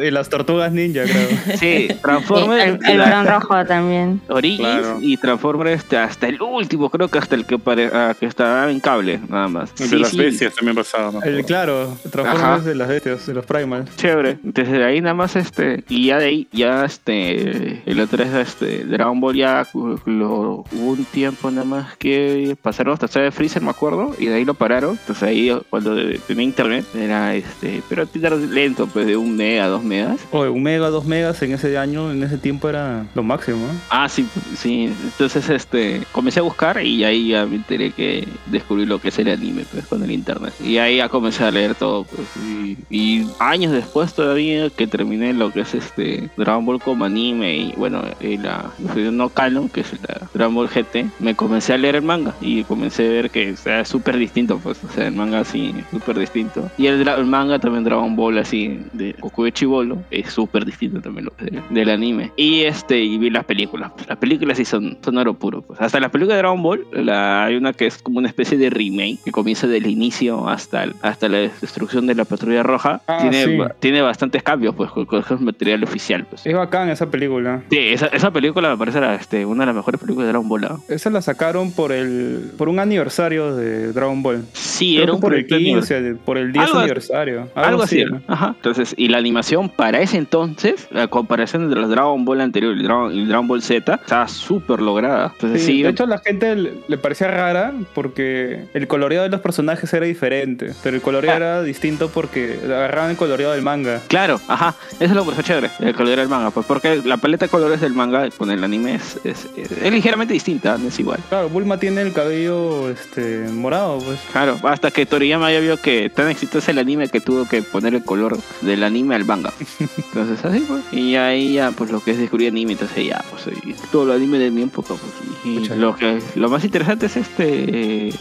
D: el las-
C: tortugas ninja, creo.
F: sí,
G: el,
F: Transformers.
G: el varón rojo también.
F: Origins
D: Claro.
F: y Transformers hasta el último, creo que hasta el que, pare- ah, que estaba en cable, nada más.
D: el
F: Sí,
D: de las
F: sí,
D: bestias también pasaba. ¿no?
C: El, claro,
F: Ajá.
C: Transformers de las bestias, de los Primal.
F: Chévere. Entonces de ahí nada más este. Y ya de ahí, ya este. El otro es este. Dragon Ball ya lo, hubo un tiempo nada más que pasaron hasta de Freezer, me acuerdo. Y de ahí lo pararon. Entonces ahí cuando de- tenía internet era este. Pero lento, pues de un mega, dos megas.
C: Oye, un mega, dos megas en ese año, en ese tiempo era lo máximo. ¿eh?
F: Ah, sí, sí. Entonces, este, comencé a buscar y ahí ya me enteré que descubrí lo que es el anime, pues, con el internet. Y ahí ya comencé a leer todo, pues. Y, y años después todavía que terminé lo que es este Dragon Ball como anime y bueno, y la no canon, que es la Dragon Ball GT, me comencé a leer el manga y comencé a ver que o sea, es súper distinto, pues. O sea, el manga así, súper distinto. Y el, manga también Dragon Ball así, de Goku de Chibolo, es súper distinto también lo del anime. Y este, y vi las películas. Las películas sí son, son oro puro. Pues. Hasta la película de Dragon Ball, la, hay una que es como una especie de remake, que comienza del inicio hasta, el- hasta la destrucción de la patrulla roja.
C: Ah,
F: tiene,
C: sí.
F: tiene bastantes cambios, pues, con, con el material oficial. Pues.
C: Es bacán esa película.
F: Sí, esa, esa película me parece la, este, una de las mejores películas de Dragon Ball. ¿ah?
C: Esa la sacaron por el por un aniversario de Dragon Ball.
F: Sí,
C: Creo
F: era un
C: por el. 15, por el 10
F: Algo-
C: aniversario.
F: Algo así,
C: ¿no?
F: ajá. Entonces, y la animación para ese entonces, la comparación entre los Dragon Ball anterior y el Dragon, el Dragon Ball Z, estaba súper lograda. Entonces,
C: Sí,
F: sí,
C: de hecho, a la gente le, parecía rara porque el coloreado de los personajes era diferente. Pero el coloreado
F: Ah.
C: era distinto porque agarraban el coloreado del manga.
F: Claro, ajá, eso es lo que pareció chévere, el color del manga, pues porque la paleta de colores del manga con el anime es, es, es- es ligeramente distinta, no es igual.
C: Claro, Bulma tiene el cabello este, morado, pues.
F: Claro, hasta que Toriyama ya vio que tan exitoso el anime que tuvo que poner el color del anime al manga. Entonces así pues. Y ahí ya pues lo que es descubrir anime, entonces ya pues y todo lo anime de mi época pues. Y lo que lo más interesante es este eh,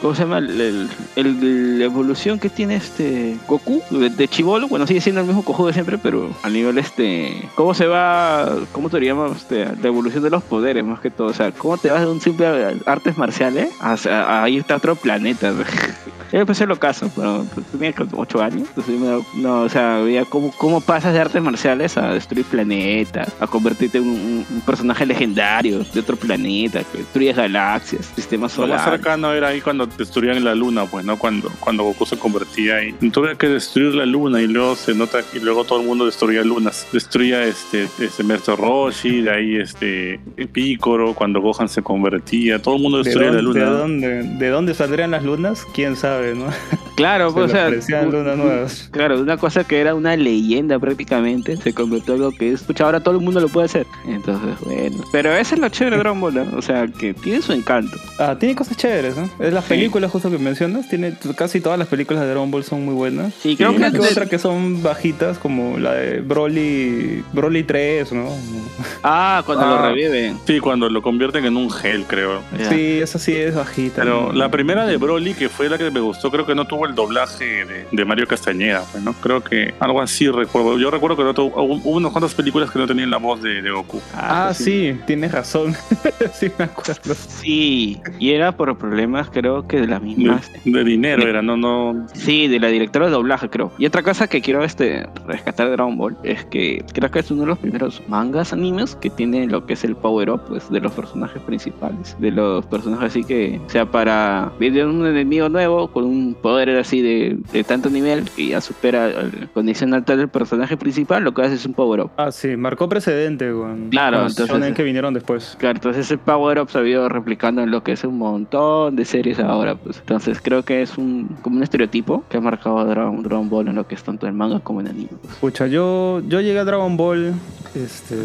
F: ¿cómo se llama? El, el- el- la evolución que tiene este Goku de, de chivolo, bueno sigue siendo el mismo Goku de siempre, pero a nivel este cómo se va, cómo Toriyama este, la evolución de los poderes más que todo, o sea, cómo te vas de un simple artes marciales a, a, a irte a otro planeta. Yo empecé lo caso, pero pues, tenía como 8 años. Entonces, me da- no, o sea, veía cómo, cómo pasas de artes marciales a destruir planetas, a convertirte en un, personaje legendario de otro planeta, que destruyes galaxias, sistemas
D: Lo más
F: solares.
D: cercano era ahí cuando destruían la luna, pues, ¿no? Cuando, cuando Goku se convertía ahí. Tuve que destruir la luna y luego se nota y luego todo el mundo destruía lunas. Destruía este, este Maestro Roshi, de ahí este Picoro, cuando Gohan se convertía. Todo el mundo
C: ¿De
D: destruía la
C: dónde, de,
D: luna.
C: dónde, ¿De dónde saldrían las lunas? ¿Quién sabe, no?
F: Claro,
C: Se
F: pues, o sea,
C: lunas nuevas.
F: Claro, una cosa que era una leyenda prácticamente se convirtió en algo que escucha ahora todo el mundo lo puede hacer. Entonces, bueno. Pero eso es lo chévere de Dragon Ball, ¿no? O sea, que tiene su encanto.
C: Ah, tiene cosas chéveres, ¿no? Es las
F: Sí.
C: películas justo que mencionas, tiene casi todas las películas de Dragon Ball son muy buenas.
F: Sí, creo que
C: Una
F: es
C: que
F: de-
C: otra que son bajitas, como la de Broly, Broly 3, ¿no?
F: Ah, cuando lo
D: Ah.
F: reviven.
D: Sí, cuando lo convierten en un gel, creo.
F: Ya.
C: Sí, esa sí es bajita.
D: Pero
C: ¿no?
D: la primera de Broly, que fue la que me gustó, creo que no tuvo el doblaje de, de Mario Castañeda, pues, ¿no? Creo que algo así recuerdo. Yo recuerdo que no tuvo, hubo hubo unas cuantas películas que no tenían la voz de, de Goku.
C: Ah, sí, tienes razón. sí, me acuerdo.
F: Sí, y era por problemas, creo que de las mismas.
D: De, de dinero era, no, no.
F: Sí, de la directora de doblaje, creo. Y otra cosa que quiero este, rescatar de Dragon Ball es que creo que es uno de los primeros mangas animes que tiene lo que es el power up pues, de los personajes principales. De los personajes así que, o sea, para ver un enemigo nuevo con un poder así de, de tanto nivel que ya supera la condición alta del personaje principal, lo que hace es un power up.
C: Ah, sí, marcó precedente con,
F: Claro,
C: con
F: entonces-
C: shonen que vinieron después.
F: Claro, entonces ese power up se ha ido replicando en lo que es un montón de series ahora, pues. Entonces creo que es un como un estereotipo que ha marcado a Dragon, Dragon Ball en lo que es tanto en manga como en anime. pues.
C: Pucha, yo, yo llegué a Dragon Ball este,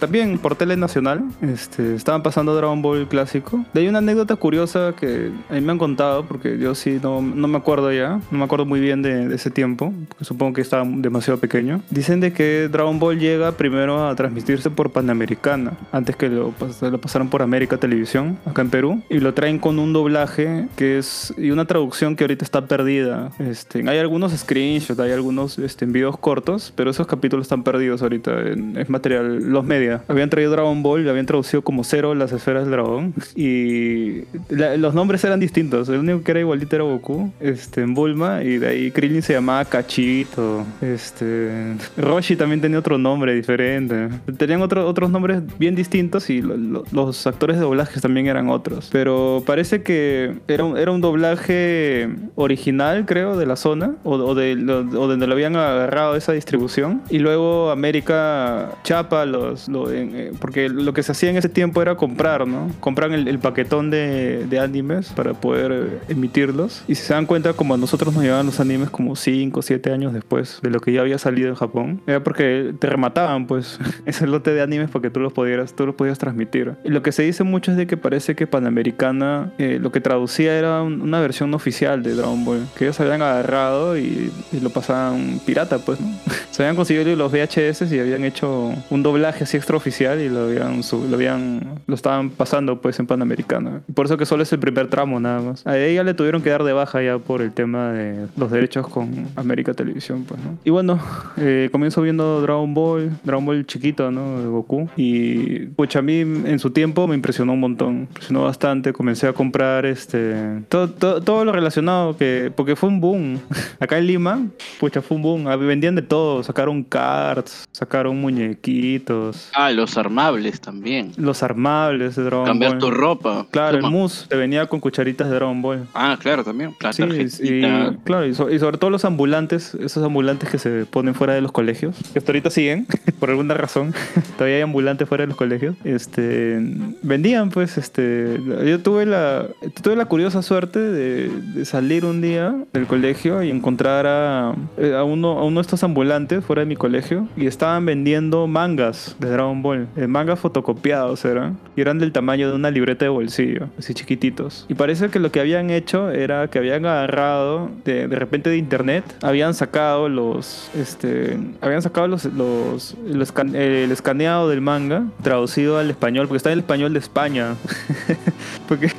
C: también por tele nacional. Este, estaban pasando Dragon Ball clásico. De ahí una anécdota curiosa que a mí me han contado, porque yo sí no, no me acuerdo ya. No me acuerdo muy bien de, ese tiempo, porque supongo que estaba demasiado pequeño. Dicen de que Dragon Ball llega primero a transmitirse por Panamericana, antes que lo, lo pasaron por América Televisión, acá en Perú. Y lo traen con un doblaje que es. y una traducción que ahorita está perdida. Este, hay algunos screenshots, hay algunos este, cortos, pero esos capítulos están perdidos ahorita. es material, los media. Habían traído Dragon Ball y habían traducido como cero las esferas del dragón. Y los nombres eran distintos. El único que era igualito era Goku, este, en Bulma, y de ahí Krillin se llamaba Cachito. Este, Roshi también tenía otro nombre diferente. Tenían otro- otros nombres bien distintos y lo- lo- los actores de doblajes también eran otros. Pero parece que era un, era un doblaje original, creo, de la zona, o, o de, lo- o de donde lo habían agarrado esa distribución. Y luego América chapa los... eh, porque lo que se hacía en ese tiempo era comprar, ¿no? Compran el, el paquetón de, de animes para poder eh, emitirlos. Y se dan cuenta, como a nosotros nos llegaban los animes como 5 o 7 años después de lo que ya había salido en Japón, era porque te remataban, pues, ese lote de animes para que tú los pudieras, tú los podías transmitir. Y lo que se dice mucho es de que parece que Panamericana eh, lo que traducía era un- una versión oficial de Dragon Ball, que ellos habían agarrado y, y lo pasaban pirata, pues, ¿no? Se habían conseguido los VHS y habían hecho un doblaje así extraoficial y lo habían, lo habían, lo estaban pasando pues en Panamericana. Por eso que solo es el primer tramo nada más. A ella le tuvieron que dar de baja ya por el tema de los derechos con América Televisión, pues, ¿no? Y bueno, eh, comienzo viendo Dragon Ball, Dragon Ball chiquito, ¿no? De Goku. Y, pucha, a mí en su tiempo me impresionó un montón, me impresionó bastante. Comencé a comprar este todo, todo, todo lo relacionado, que porque fue un boom. Acá en Lima, pucha, fue un boom. Ah, Vendían de todo, sacaron cards, sacaron muñequitos,
F: Ah, los armables también.
C: los armables de Dragon
F: Cambiar
C: Ball.
F: tu ropa.
C: Claro, el
F: Toma.
C: mousse te venía con cucharitas de Dragon Ball.
F: Ah, claro, también. La
C: Sí,
F: tarjetita.
C: y, claro, y, so- y sobre todo los ambulantes, esos ambulantes que se ponen fuera de los colegios, que hasta ahorita siguen, por alguna razón, todavía hay ambulantes fuera de los colegios, este, vendían pues, este, yo tuve la, tuve la curiosa suerte de, de salir un día del colegio y encontrar a, eh, a uno, a uno de estos ambulantes fuera de mi colegio y estaban vendiendo mangas de Dragon Ball, eh, mangas fotocopiados eran, y eran del tamaño de una libreta de bolsillo, así chiquititos. Y parece que lo que habían hecho era que habían agarrado de, de repente de internet, habían sacado los, este, habían sacado los, los, escan- el escaneado del manga, traducido al español, porque está en el español de España. porque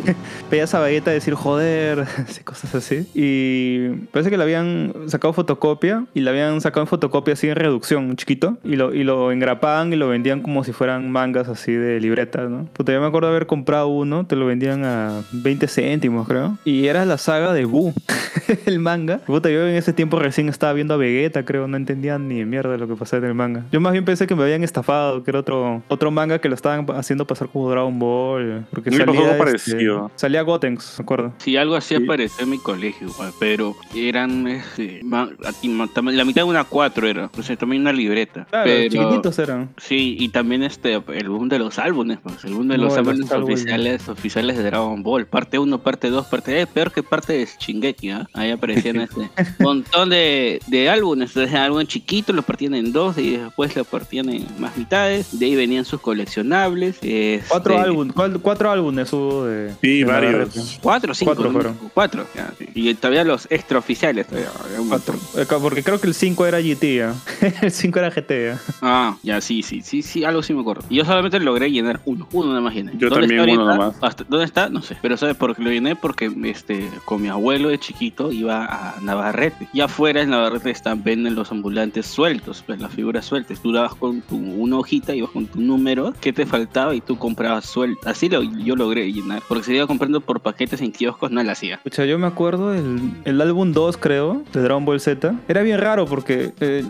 C: veía esa bagueta decir joder, cosas así. Y parece que le habían sacado fotocopia y la habían sacado en fotocopia así en reducción, chiquito, y lo, y lo engrapaban y lo vendían como si fueran mangas así de libreta, ¿no? Puta, yo me acuerdo haber comprado uno, te lo vendían a 20 céntimos, creo. Y era la saga de Buu, el manga. Puta, yo en ese tiempo recién estaba viendo a Vegeta, creo, no entendía ni mierda de lo que pasaba en el manga. Yo más bien pensé que me habían estafado, que era otro, otro manga que lo estaban haciendo pasar como Dragon Ball. Porque
D: me
C: salía,
D: algo
C: este,
D: parecido.
C: salía Gotenks, me acuerdo.
F: Sí, algo así
D: Sí.
F: apareció en mi colegio, igual, pero eran este, la mitad de una 4 era, o sea, también una libreta.
C: Claro,
F: pero,
C: chiquititos eran.
F: Sí, y también este el boom de los álbumes, pues, el boom de
C: No,
F: los álbumes
C: álbumes.
F: oficiales, oficiales de Dragon Ball, parte 1, parte 2, parte eh, peor que parte de Shingeki, ¿ah? Ahí aparecían este montón de, de álbumes, entonces álbum chiquito, lo partían en dos y después lo partían en más mitades, de ahí venían sus coleccionables. este,
C: Cuatro álbumes, cuál- cuatro álbumes hubo de.
D: Sí,
C: de
D: varios.
F: Cuatro cinco.
C: Cuatro fueron.
F: Cuatro. Y todavía los extraoficiales. Todavía,
C: Cuatro. Eh, Porque creo que el 5 era GT, ¿ya? el 5 era GT. ¿ya?
F: Ah, ya, sí, sí, sí, sí, algo sí me acuerdo. Y yo solamente logré llenar uno, uno nada más llené.
D: Yo
F: ¿Dónde
D: también
F: está
D: uno nomás.
F: Hasta- ¿Dónde está? No sé. Pero ¿sabes por qué lo llené? Porque este, con mi abuelo de chiquito iba a Navarrete. Y afuera en Navarrete están venden los ambulantes sueltos, pues las figuras sueltas. Tú dabas con tu, una hojita, ibas con tu número, qué te faltaba y tú comprabas suelto. Así lo, yo logré llenar. Porque si iba comprando por paquetes en kioscos, no la hacía.
C: Escucha, yo me acuerdo el, el álbum 2, creo, de Dragon Ball Z. Era bien raro porque eh,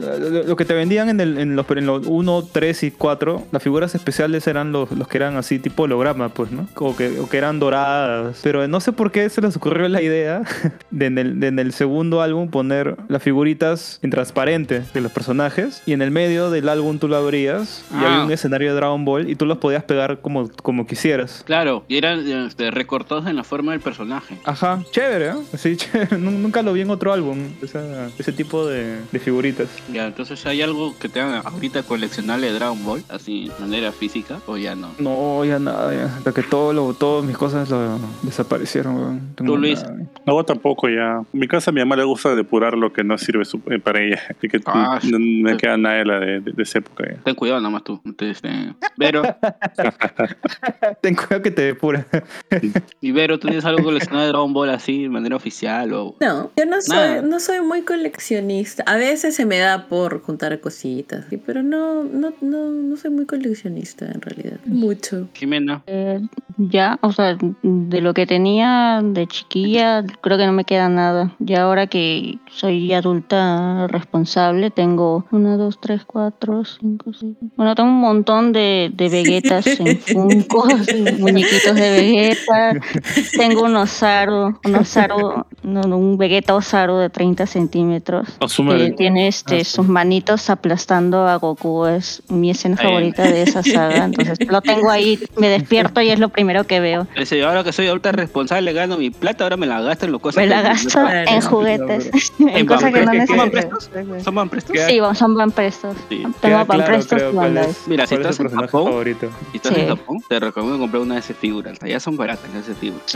C: lo que te vendían en, el, en, los, en los 1, 3 y 4, las figuras especiales eran los, los que eran así tipo holograma, pues, ¿no? O que, o que eran doradas. Pero no sé por qué se les ocurrió la idea de en el, de en el segundo álbum poner las figuritas en transparente de los personajes y en el medio del álbum tú lo abrías y
F: Ah.
C: había un escenario de Dragon Ball y tú los podías pegar como, como quisieras.
F: Claro, y eran este, recortados en la forma del personaje.
C: Ajá, chévere, ¿eh? Sí, chévere. Nu- Nunca lo vi en otro álbum, esa- ese tipo de, de figuritas.
F: Ya, entonces hay algo que tengan ahorita coleccionable de Dragon Ball, así de manera física, o ya no.
C: No, ya nada, ya. Hasta que todo lo, todas mis cosas lo desaparecieron,
F: Tú, Luis.
C: nada.
D: No, tampoco ya. En mi casa a mi mamá le gusta depurar lo que no sirve su- eh, para ella. Así que
F: Ah,
D: no, no me queda nada de, la de, de- de esa época ya.
F: Ten cuidado nomás tú. Entonces, este, Vero,
C: Ten cuidado que te depura.
F: y Vero, ¿tú tienes algo coleccionado de Dragon Ball así de manera oficial o
E: No, yo no soy, no soy muy coleccionista. A veces se me da por juntar cositas, sí, pero no, no, no, no soy muy coleccionista en realidad. Mucho.
F: Jimena?
G: Eh, ya, o sea, de lo que tenía de chiquilla, creo que no me queda nada. Ya ahora que soy adulta responsable, tengo una, dos, tres, cuatro, cinco, seis. Bueno, tengo un montón de, de Vegetas en Funkos, muñequitos de Vegeta. Tengo un Osaru, un no, no, un Vegeta Osaru de 30 centímetros.
D: Asume
G: que tiene este,
C: Ah,
G: sus manitos aplastando a Goku. Es mi escena
F: Ahí.
G: favorita de esa saga. Entonces lo tengo ahí, me despierto y es lo primero que veo.
F: Ahora que soy adulta responsable, gano mi plata, ahora me la gasto en lo cosas
G: Me la gasto en juguetes, en
F: ¿En
G: cosas que no
F: Van- ¿Son van
G: necesito.
F: prestos? ¿Son van prestos?
G: Sí, son van prestos.
F: Sí.
G: Tengo van prestos y
F: Mira, si estás en Japón,
C: favorito.
F: Si estás
G: Sí.
F: en Japón, te recomiendo comprar una de esas figuras. Allá son baratas esas figuras.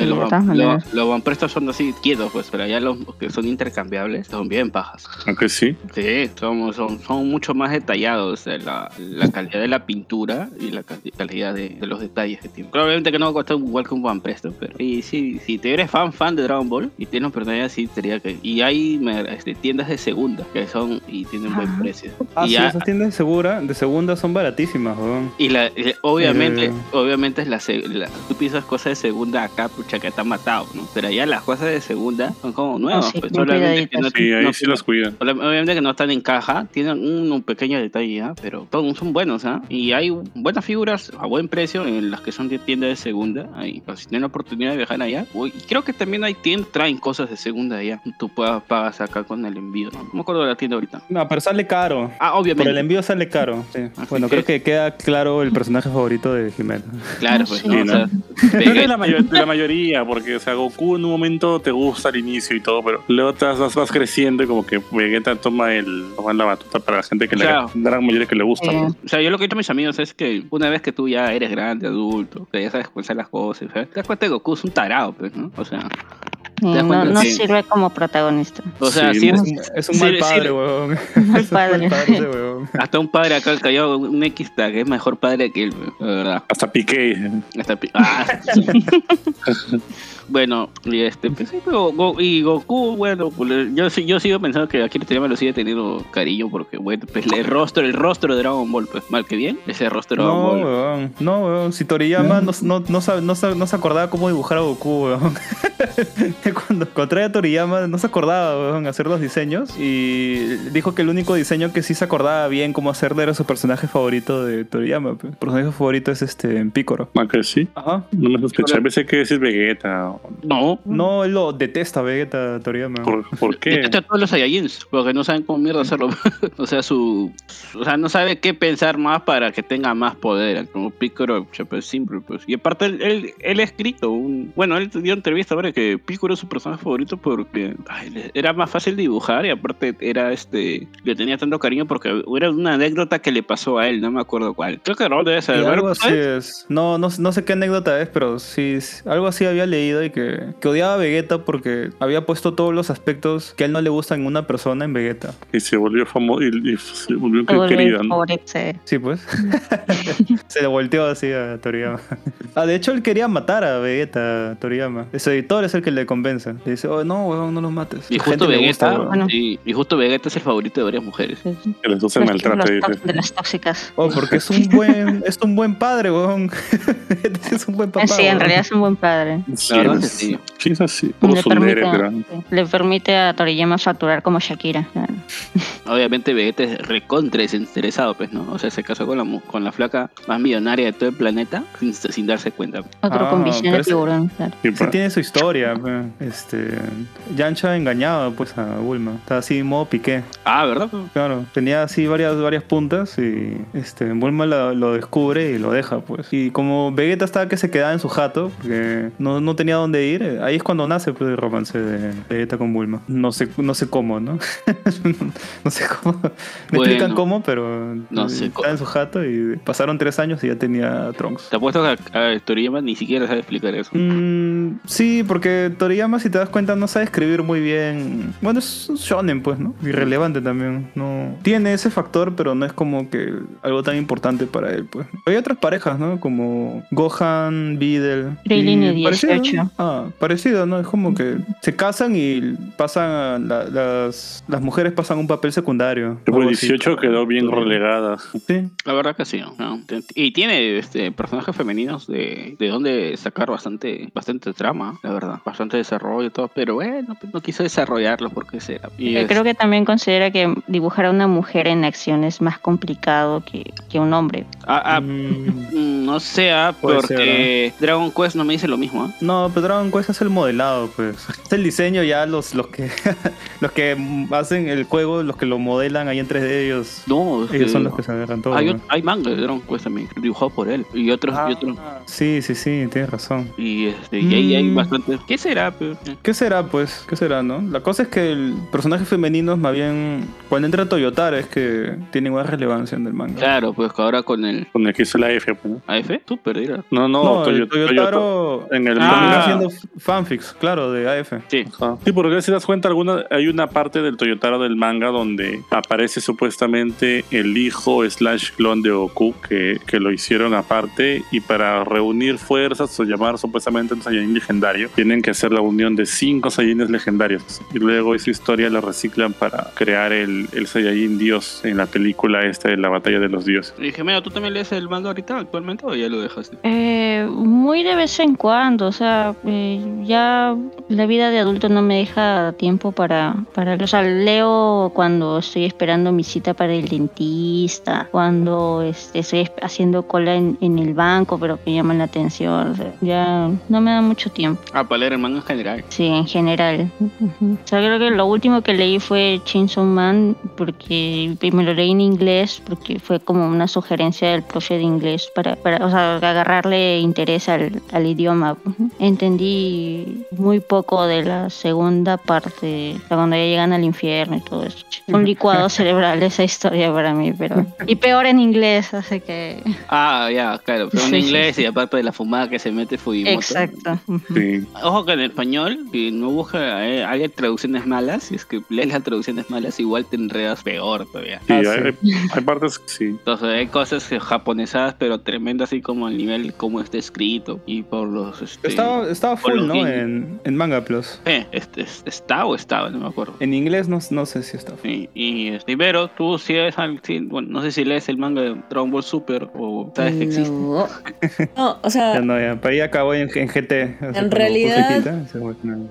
F: Los, van- prestos son así quietos, pues, pero allá los que son intercambiables son bien pajas.
D: Aunque sí.
F: Sí, son, son, son mucho más detallados la, la calidad de la pintura y la ca- calidad de, de los detalles que tiene. Probablemente que no va a costar igual que un One Presto, pero sí, sí, si te eres fan fan de Dragon Ball y tienes oportunidad, sí sería que. Y hay este, tiendas de segunda que son y tienen buen precio.
C: Ah,
F: y
C: sí,
F: ya-
C: esas tiendas de, segura, de segunda son baratísimas, weón.
F: y la, eh, obviamente,
C: Eh.
F: obviamente es la, se- la- tú piensas cosas de segunda acá, pucha, que está matado, ¿no? Pero allá las cosas de segunda son como nuevas,
G: sí,
F: pues
G: bien
F: solamente que no,
G: cuidaditas.
D: Sí, ahí
F: no-
D: sí los cuidan.
F: Obvi- Obviamente que no están en caja, tienen un, un pequeño detalle, ¿ah? pero todos son buenos, ¿ah? Y hay buenas figuras a buen precio en las que son de tienda de segunda. Ahí, pues, si tienen la oportunidad de viajar allá, uy, y creo que también hay tiendas traen cosas de segunda allá. Tú puedas pagas acá con el envío, ¿no? No me acuerdo de la tienda ahorita.
C: No, pero sale caro.
F: Ah,
C: Por
F: obviamente.
C: el envío sale caro. sí.
F: Así
C: Bueno,
F: que-
C: creo que queda claro el personaje favorito de Jimena.
F: Claro,
G: Ah,
F: pues,
G: sí.
F: ¿no?
D: Sí,
F: O
D: ¿no?
F: sea,
D: Creo que
F: pegué-
D: es la, mayor- la mayoría, porque o sea, Goku en un momento te gusta al inicio y todo, pero luego te vas, vas- creciendo y como que Vegeta toma, el, toma la batuta para la gente que le, la gran mayoría que le gusta. Pues.
F: O sea, yo lo que he dicho a mis amigos es que una vez que tú ya eres grande, adulto, que ya sabes pensar las cosas, ¿sabes? te das cuenta que Goku es un tarado, pues, ¿no? O sea,
G: no, sirve como protagonista.
F: o sea,
D: Sí,
C: Es un mal padre, weón.
G: Mal
C: Es un mal
G: padre.
C: padre ese weón.
F: hasta un padre acá cayó un X tag es mejor padre que él, la verdad.
D: Hasta Piqué.
F: Hasta pi- ah. bueno, y este, pues, y Goku, bueno, pues, yo, sí- yo sigo pensando que Akira Toriyama lo sigue teniendo cariño porque, bueno, pues el rostro, el rostro de Dragon Ball, pues mal que bien, ese rostro de Dragon
C: No,
F: Ball.
C: weón. No, weón. Si Toriyama no, no, no, sabe- no, sabe- no se acordaba cómo dibujar a Goku, weón. Cuando encontré a Toriyama no se acordaba, weón, hacer los diseños. Y dijo que el único diseño que sí se acordaba bien cómo hacerle era su personaje favorito de Toriyama. Su personaje favorito es este Picoro.
D: Aunque sí.
C: Ajá.
D: No me sospeché. A veces que decir Vegeta.
F: No,
C: No, él lo detesta Vegeta Toriyama.
D: ¿Por, por qué?
F: Detesta a todos los Saiyajins, porque no saben cómo mierda hacerlo. o sea, su. O sea, no sabe qué pensar más para que tenga más poder. Como Piccolo, pucha, pues simple, pues. Y aparte, él, él, él ha escrito un. Bueno, él dio entrevista ahora que Piccolo es su personaje favorito porque ay, era más fácil dibujar y aparte era este. Le tenía tanto cariño porque era una anécdota que le pasó a él, no me acuerdo cuál. Creo que no debe saber.
C: algo así
F: ¿sabes?
C: es. No, no, no sé qué anécdota es, pero sí, algo así había leído y que, que odiaba a Vegeta porque había puesto todos los aspectos que a él no le gustan en una persona en Vegeta.
D: Y se volvió famoso y, y se volvió
G: Se vuelve
D: querido, ¿no?
G: Sí,
C: pues. Se le volteó así a Toriyama. Ah, de hecho, él quería matar a Vegeta, Toriyama. Su editor es el que le convence convence. Le dice, oh, no, weón, no los mates.
F: Y justo
C: gusta,
F: Vegeta,
C: weón.
G: Bueno.
F: y, y justo Vegeta es el favorito de varias mujeres.
D: Que les gusta el
G: Los-
D: maltrato,
G: de las tóxicas.
C: Oh, porque es un buen, es un buen padre, weón. es un buen papá.
G: sí, en
C: weón.
G: realidad es un buen padre.
D: Sí,
F: La
D: es-
F: que sí.
D: sí, es así.
G: Le permite,
D: pero...
G: le permite a Toriyama facturar como Shakira. claro.
F: Obviamente Vegeta es recontra desinteresado, pues, ¿no? O sea, se casó con la, mu- con la flaca más millonaria de todo el planeta sin, sin darse cuenta.
G: Otro
C: Ah,
G: con visión de tiburón. claro.
D: Sí,
C: tiene su historia, pe. Este... Yancha engañaba pues a Bulma. Estaba así en modo piqué.
F: Ah, ¿verdad?
C: Claro, tenía así varias, varias puntas y este, Bulma lo, lo descubre y lo deja, pues. Y como Vegeta estaba que se quedaba en su jato, porque no, no tenía dónde ir, eh, ahí es cuando nace pues, el romance de Vegeta con Bulma. No sé, no sé cómo, ¿no? no sé cómo. Me
F: Bueno.
C: explican cómo, pero
F: No sé
C: estaba
F: cómo.
C: en su jato y pasaron tres años y ya tenía Trunks.
F: Te apuesto que a, a Toriyama ni siquiera sabe explicar eso.
C: Mm, sí, porque Toriyama, si te das cuenta, no sabe escribir muy bien. Bueno, es un shonen, pues, ¿no? Irrelevante también. No tiene ese factor, pero no es como que algo tan importante para él, pues. Hay otras parejas, ¿no? Como Gohan, Videl.
G: Krillin y
C: parecido,
G: 18.
C: Ah, parecido, ¿no? Es como que se casan y pasan a la- las las mujeres pasan un papel secundario.
D: Por
C: así.
D: 18 quedó bien relegada.
C: Sí.
F: La verdad que sí. ¿no? Y tiene este, personajes femeninos de, de donde sacar bastante, bastante trama, la verdad. Bastante desarrollo y todo. Pero bueno, pues no quiso desarrollarlo porque será. Y es-
G: Creo que también considera que dibujar a una mujer en acción es más complicado que, que un hombre.
F: Ah, ah,
C: Mm,
F: mm, no sé, ah, porque Dragon Quest no me dice lo mismo.
C: No, pero Dragon Quest es el modelado, pues. Es el diseño ya los, los que los que hacen el juego, los que lo modelan ahí entre ellos.
F: No,
C: Ellos
F: que
C: son los que se agarran todo.
F: hay, hay manga de Dragon Quest también, dibujado por él. Y otros, y otros.
C: Sí, sí, sí, tienes razón.
F: Y, este, y ahí hay
C: Mm.
F: bastante. ¿Qué será?
C: ¿Qué será, pues? ¿Qué será, no? La cosa es que el personaje femenino es más bien. Cuando entra Toyotaro es que tiene igual relevancia en el manga.
F: Claro, pues ahora con el
D: Con el que hizo la F, ¿no?
F: AF, tú perdieras.
D: No, no,
C: No,
D: Toyo-
C: Toyotaro
D: En el
F: Ah.
D: manga.
C: haciendo fanfics, claro, de AF.
F: Sí.
D: Ajá. Sí, porque si das cuenta, alguna, hay una parte del Toyotaro del manga donde aparece supuestamente el hijo slash clon de Goku que, que lo hicieron aparte y para reunir fuerzas o llamar supuestamente un Saiyajin legendario tienen que hacer la unión de cinco Saiyajines legendarios y luego esa historia la reciclan para crear el, el Saiyajin Dios en la película esta de la batalla de los dioses.
F: Y dije, mira, ¿tú también lees el manga ahorita actualmente o ya lo dejaste?
G: Eh, muy de vez en cuando, o sea, eh, ya la vida de adulto no me deja tiempo para, para, o sea, leo cuando estoy esperando mi cita para el dentista, cuando este, estoy haciendo cola en, en el banco, pero que llaman la atención, o sea, ya no me da mucho tiempo.
F: Ah, para leer el manga general.
G: Sí, en general. Ujú. O sea, creo que lo último que leí fue Chainsaw Man porque me lo leí en inglés porque fue como una sugerencia del profe de inglés para, para o sea, agarrarle interés al, al idioma. Entendí muy poco de la segunda parte, o sea, cuando ya llegan al infierno y todo eso. Fue un licuado cerebral esa historia para mí, pero... Y peor en inglés, así que...
F: Ah, ya, claro, pero en
G: Sí, sí,
F: inglés
G: sí.
F: y aparte de la fumada que se mete Fujimoto.
G: Exacto.
D: Sí.
F: Ojo que en español, si no busca, eh, hay traducciones malas, si es que lees las traducciones malas, igual te enredas peor todavía.
D: Sí,
C: Ah,
D: hay,
C: sí.
D: hay- hay partes que sí.
F: Entonces hay cosas que japonesadas, pero tremendas, así como el nivel como está escrito y por los... Este,
C: Estaba, estaba
F: por
C: full,
F: los
C: ¿no? En, en Manga Plus.
F: Eh, este, es- está o estaba, no me acuerdo.
C: En inglés no, no sé si está full.
F: Sí, y este, pero tú si eres al- sí, bueno, no sé si lees el manga de Dragon Ball Super o sabes que existe.
E: No. No, o sea,
C: Ya no, ya. Para ahí acabó en, en GT. cuando
E: realidad-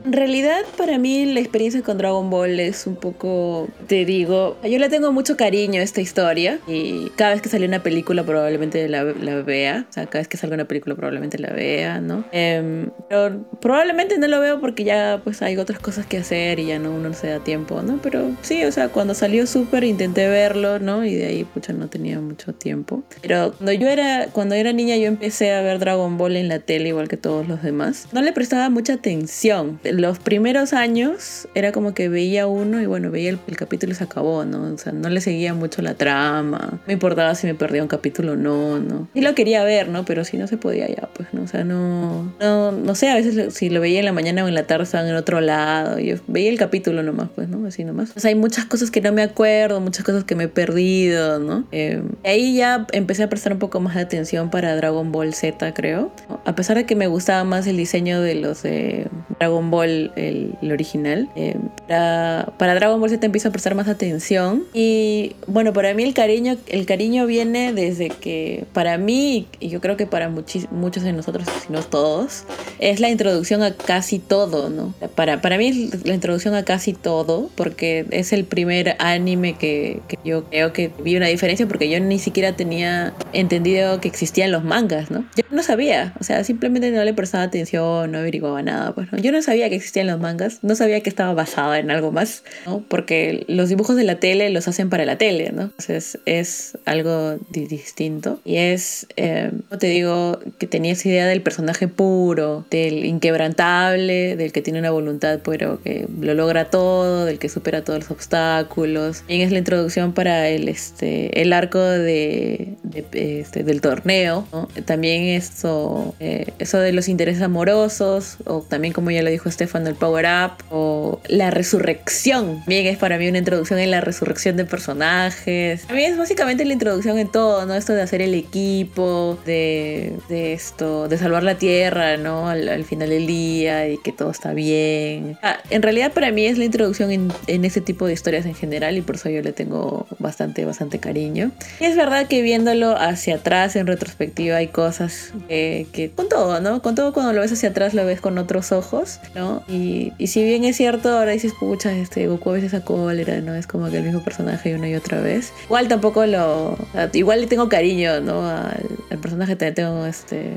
E: En realidad, para mí, la experiencia con Dragon Ball es un poco. Te digo, yo le tengo mucho cariño a esta historia. Y cada vez que sale una película, probablemente la, la vea. O sea, cada vez que salga una película, probablemente la vea, ¿no? Em, pero probablemente no lo veo porque ya pues hay otras cosas que hacer y ya no uno no se da tiempo, ¿no? Pero sí, o sea, cuando salió Super intenté verlo, ¿no? Y de ahí, pucha, no tenía mucho tiempo. Pero cuando yo era, cuando era niña, yo empecé a ver Dragon Ball en la tele, igual que todos los demás. No le prestaba mucha atención. Los primeros años era como que veía uno y bueno, veía el, capítulo y se acabó, ¿no? O sea, no le seguía mucho la trama. Me importaba si me perdía un capítulo o no, ¿no? Y lo quería ver, ¿no? Pero si no se podía ya, pues, ¿no? O sea, no, no, no sé, a veces si lo veía en la mañana o en la tarde estaban en otro lado. Yo veía el capítulo nomás, pues, ¿no? Así nomás. O sea, hay muchas cosas que no me acuerdo, muchas cosas que me he perdido, ¿no? Eh, ahí ya empecé a prestar un poco más de atención para Dragon Ball Z, creo. A pesar de que me gustaba más el diseño de los de Dragon Ball, el, original. eh, para, Dragon Ball Z empiezo a prestar más atención. Y bueno, para mí el cariño, el cariño viene desde que para mí, y yo creo que para muchos de nosotros, si no todos, es la introducción a casi todo, ¿no? Para, para mí es la introducción a casi todo, porque es el primer anime que, que yo creo que vi una diferencia, porque yo ni siquiera tenía entendido que existían los mangas, ¿no? Yo no sabía, o sea, simplemente no le prestaba atención, no averiguaba nada, pues, ¿no? Yo no sabía que existían los mangas, no sabía que estaba basada en algo más, ¿no? Porque los dibujos de la tele los hacen para la tele, ¿no? Entonces es algo di- distinto. Y es, eh, como te digo, que tenía esa idea del personaje puro, del inquebrantable, del que tiene una voluntad, pero que lo logra todo, del que supera todos los obstáculos. Y es la introducción para el, este, el arco de, de, este, del torneo, ¿no? También esto, eh, eso de los intereses amorosos, o también como ya lo dijo Estefano, el power up, o la resurrección. Bien, es para mí una introducción en la resurrección de personajes. A mí es básicamente la introducción en todo, ¿no? Esto de hacer el equipo, de, de esto, de salvar la tierra, ¿no? Al, al final del día y que todo está bien. Ah, en realidad para mí es la introducción en, en ese tipo de historias en general y por eso yo le tengo bastante, bastante cariño. Y es verdad que viéndolo hacia atrás en retrospectiva hay cosas que, que con todo, ¿no? Con todo cuando lo ves hacia atrás lo ves con otros ojos, ¿no? Y, y si bien es cierto, ahora dices, pucha, este Goku a veces a cólera, ¿no? Es como que el mismo personaje una y otra vez. Igual tampoco lo... Igual le tengo cariño, ¿no? Al, al personaje tengo este...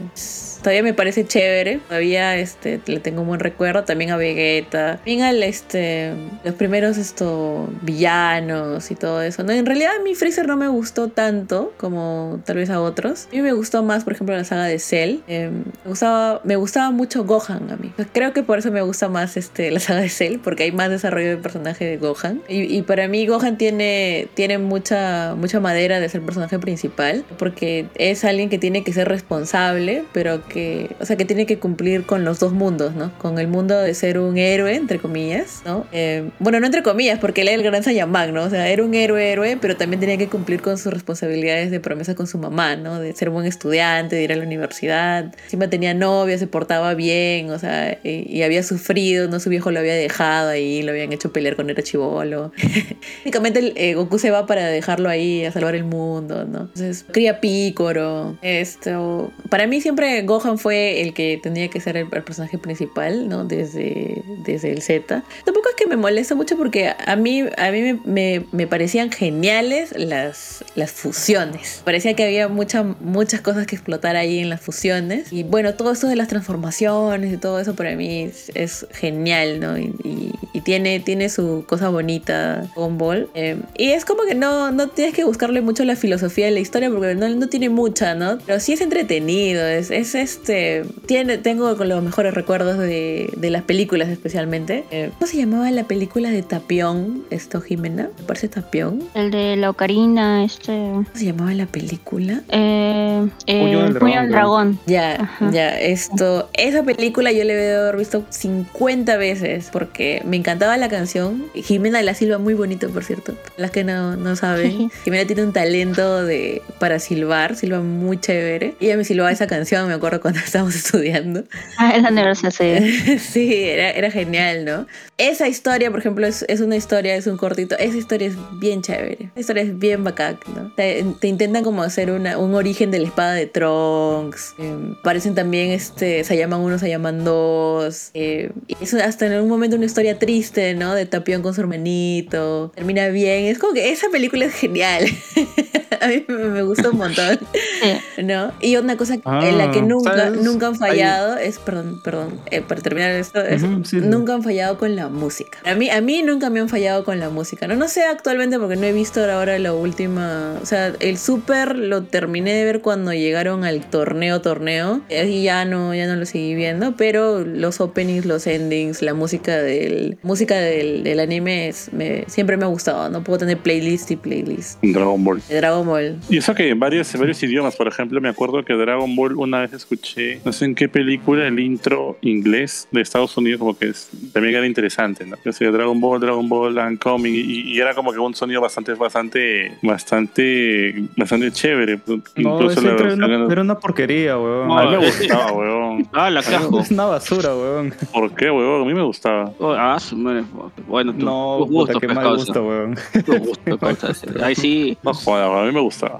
E: Todavía me parece chévere, todavía este, le tengo un buen recuerdo, también a Vegeta, también al este, los primeros esto, villanos y todo eso. No, en realidad a mí Freezer no me gustó tanto como tal vez a otros. A mí me gustó más, por ejemplo, la saga de Cell. Eh, me, gustaba, me gustaba mucho Gohan a mí. Creo que por eso me gusta más este, la saga de Cell, porque hay más desarrollo de personaje de Gohan. Y, y para mí Gohan tiene, tiene mucha, mucha madera de ser personaje principal, porque es alguien que tiene que ser responsable, pero que, o sea, que tiene que cumplir con los dos mundos, ¿no? Con el mundo de ser un héroe, entre comillas, ¿no? Eh, bueno, no entre comillas, porque él era el gran Saiyaman, ¿no? O sea, era un héroe, héroe, pero también tenía que cumplir con sus responsabilidades de promesa con su mamá, ¿no? De ser buen estudiante, de ir a la universidad. Encima tenía novia, se portaba bien, o sea, y, y había sufrido, ¿no? Su viejo lo había dejado ahí, lo habían hecho pelear con era chivolo. Básicamente el, eh, Goku se va para dejarlo ahí a salvar el mundo, ¿no? Entonces, cría Pícoro. Esto. Para mí siempre Gohan fue el que tenía que ser el, el personaje principal, ¿no? Desde, desde el Z. Tampoco es que me molesta mucho porque a mí, a mí me, me, me parecían geniales las, las fusiones. Parecía que había mucha, muchas cosas que explotar ahí en las fusiones. Y bueno, todo esto de las transformaciones y todo eso para mí es, es genial, ¿no? Y, y, y tiene, tiene su cosa bonita, Dragon Ball. Eh, y es como que no, no tienes que buscarle mucho la filosofía de la historia porque no, no tiene mucha, ¿no? Pero sí es entretenido, es, es este... Tiene, tengo con los mejores recuerdos de, de las películas especialmente. Eh, ¿Cómo se llamaba la película de Tapión? Esto, Jimena, me parece Tapión.
G: El de la ocarina, este.
E: ¿Cómo se llamaba la película?
G: Eh, eh,
C: Puño del Dragón,
G: dragón.
E: Ya,
G: Ajá.
E: ya, esto, esa película yo le haber visto 50 veces porque me encantaba la canción. Jimena la silba muy bonito, por cierto. Las que no, no saben, Jimena tiene un talento de, para silbar, silba muy chévere. Y ella me silbaba esa canción, me acuerdo cuando estábamos estudiando.
G: Ah, es la universidad, sí.
E: sí, era, era genial, ¿no? Esa historia, por ejemplo, es, es una historia, es un cortito. Esa historia es bien chévere. Esa historia es bien bacán, ¿no? Te, te intentan como hacer una, un origen de la espada de Trunks. Eh, parecen también, este, se llaman uno, se llaman dos. Eh, y es hasta en un momento una historia triste, ¿no? De Tapión con su hermanito. Termina bien. Es como que esa película es genial. A mí me, me gusta un montón.
G: Sí.
E: ¿No? Y una cosa
C: Ah,
E: en la que nunca, nunca han
C: Ahí-
E: fallado es, perdón, perdón, eh, para terminar esto, es-
C: Ujú, sí, sí.
E: nunca han fallado con la música. A mí, a mí nunca me han fallado con la música. No, no sé actualmente porque no he visto ahora la última. O sea, el Super lo terminé de ver cuando llegaron al torneo, torneo. Y ya no, ya no lo seguí viendo. Pero los openings, los endings, la música del, música del, del anime es- me, siempre me ha gustado. No puedo tener playlist y playlist.
D: Dragon Ball.
E: De Dragon Ball.
D: Y eso que en varios, en varios idiomas, por ejemplo, me acuerdo que Dragon Ball una vez escuché, no sé en qué película, el intro inglés de Estados Unidos, como que es- también era interesante, ¿no? Yo sé, Dragon Ball, Dragon Ball, I'm coming, y, y era como que un sonido bastante, bastante, bastante, bastante chévere.
C: No,
D: Incluso la
C: intro era una,
D: en-
C: era una porquería, weón.
D: A mí me
F: es-
D: gustaba, weón.
F: Ah, la cajo.
C: Es una basura, weón.
D: ¿Por qué, weón? A mí me gustaba.
F: Oh, ah. Bueno, tu,
C: No,
F: tus
C: puta, qué
F: pues,
C: mal gusto, weón.
F: Tus gustos, causa. Ahí sí.
D: No. A mí me gustaba.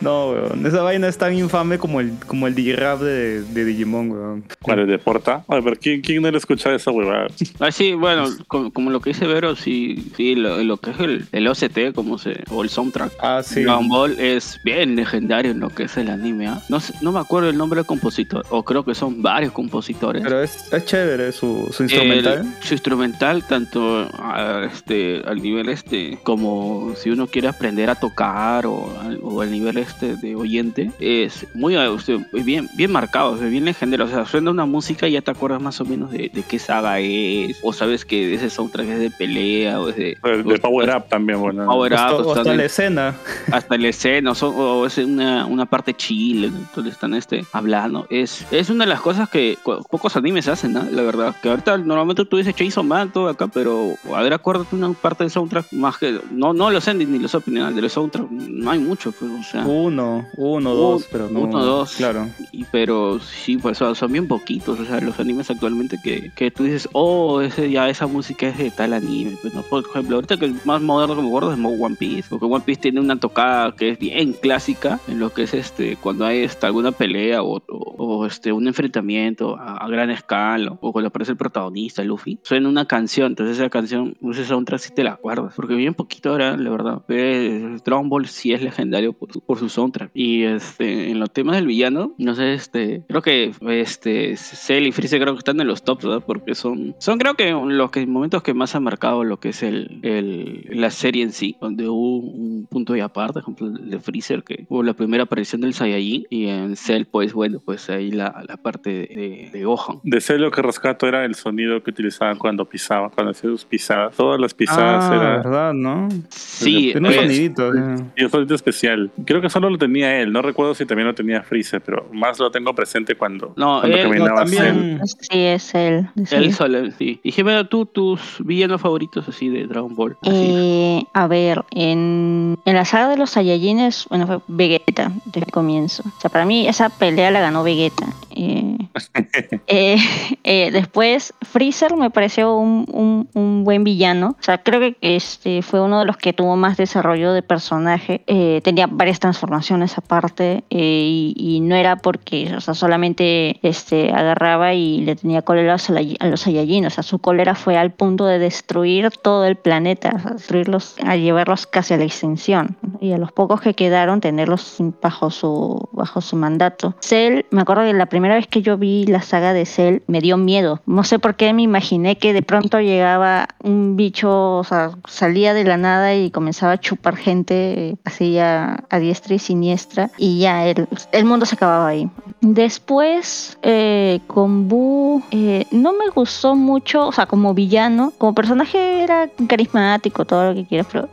C: No, weón. Esa vaina es tan infame como el, como el Digirap de, de Digimon, weón.
D: ¿Cuál es de Porta? Ay, pero ¿quién, quién no le escuchaba esa huevada?
F: Ah, sí, bueno, como, como lo que dice Vero, sí, sí lo, lo que es el, el OCT, como se, o el soundtrack.
C: Ah, sí.
F: Dragon Ball es bien legendario en lo que es el anime, ¿ah? No, sé- no me acuerdo el nombre del compositor, o creo que son varios compositores.
C: Pero es, es chévere su, su instrumental.
F: El- su instrumental, tanto a- este, al nivel este, como si uno quiere aprender a tocar o al, o al nivel este de oyente, es muy eh, usted, bien, bien marcado, es bien legendario. O sea, suena una música y ya te acuerdas más o menos de, de qué saga es, o sabes que ese soundtrack es de pelea, o es de,
D: De, de Power Up también, bueno.
F: Power
C: Hasta,
F: Up, o
C: hasta
F: están
C: la
F: en-
C: escena.
F: hasta el escena, o, son- o es una, una parte chile, entonces están este, hablando. Es, es una de las cosas que co- pocos animes hacen, ¿no? la verdad. Que ahorita normalmente tú dices Chainsaw Man, todo acá, pero a ver, acuérdate una parte del soundtrack más que. No, no los endings ni los openings, de los soundtrack no hay mucho, pues, o sea.
C: Uno, uno,
F: Un-
C: dos, pero no.
F: uno, dos.
C: Claro.
F: Y, pero sí, pues son, bien poquitos, o sea, los animes actualmente que, que tú dices, oh, ese, ya esa música es de tal anime. Pues, no, por ejemplo, ahorita que el más moderno que me acuerdo es One Piece, porque One Piece tiene una tocada que es bien clásica en lo que es este, cuando hay esta, alguna pelea o, o- o, este, un enfrentamiento a, a gran escala, o cuando aparece el protagonista, Luffy, suena una canción, entonces esa canción, ese soundtrack sí te la acuerdas, porque bien poquito ahora, la verdad. Eh, Dragon Ball sí es legendario por por su soundtrack. Y este, en los temas del villano, no sé, este, creo que este, Cell y Freezer creo que están en los tops, ¿verdad? Porque son, son creo que los que, momentos que más han marcado lo que es el, el- la serie en sí, donde hubo un punto de aparte, por ejemplo, el de Freezer, que hubo la primera aparición del Saiyajin, y en Cell, pues bueno, pues ahí la, la parte de, de, de Gohan.
D: De ser lo que rescato era el sonido que utilizaban cuando pisaba, cuando hacía sus pisadas. Todas las pisadas
C: ah,
D: era
C: verdad, ¿no?
F: Sí,
C: Tiene un
F: pues,
C: sonidito. sí.
D: y un sonido especial. Creo que solo lo tenía él, no recuerdo si también lo tenía Freezer, pero más lo tengo presente cuando,
F: No,
D: cuando
F: él-
C: no, también-
G: Sí, es él. sí.
F: Él solo, sí. Y Jimena, tú, tus villanos favoritos así de Dragon Ball. Así.
G: Eh, a ver, en, en la saga de los Saiyajines, bueno, fue Vegeta desde el comienzo. O sea, para mí esa pelea la ganó Vegeta. Eh, eh, eh, después, Freezer me pareció un, un- un buen villano. O sea, creo que este fue uno de los que tuvo más desarrollo de personaje. Eh, tenía varias transformaciones aparte eh, y, y no era porque, o sea, solamente este, agarraba y le tenía cólera a a los Saiyajin. O sea, su cólera fue al punto de destruir todo el planeta, o sea, destruirlos, a llevarlos casi a la extinción. Y a los pocos que quedaron, tenerlos bajo su, bajo su mandato. Cell, me acuerdo que la primera vez que yo vi la saga de Cell me dio miedo. No sé por qué me imaginé que de pronto llegaba un bicho, o sea, salía de la nada y comenzaba a chupar gente así a, a diestra y siniestra. Y ya, el, mundo se acababa ahí. Después, eh, con Buu, eh, no me gustó mucho, o sea, como villano, como personaje era carismático, todo lo que quieras, pero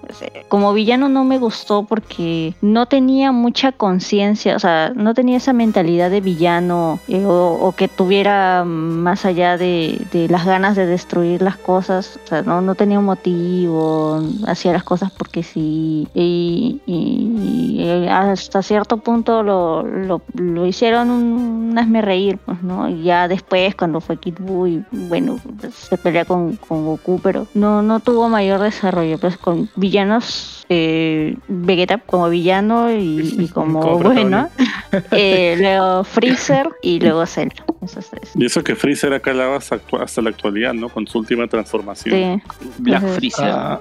G: como villano no me gustó porque no tenía mucha conciencia, o sea, no tenía esa mentalidad de villano eh, o, o que tuviera más allá de, de las ganas de destruir las cosas, o sea, no, no tenía un motivo, hacía las cosas porque sí, y, y- y hasta cierto punto lo, lo, lo hicieron un hazme reír, pues, ¿no? Y ya después, cuando fue Kid Buu, y bueno, pues, se pelea con, con Goku, pero no, no tuvo mayor desarrollo. Pues con villanos, eh, Vegeta como villano y, y como,
C: Como
G: bueno, eh, luego Freezer y luego Cell. Esos tres.
D: Y eso que Freezer ha calado hasta, hasta la actualidad, ¿no? Con su última transformación.
G: Sí.
F: Black. Freezer.
C: Ah,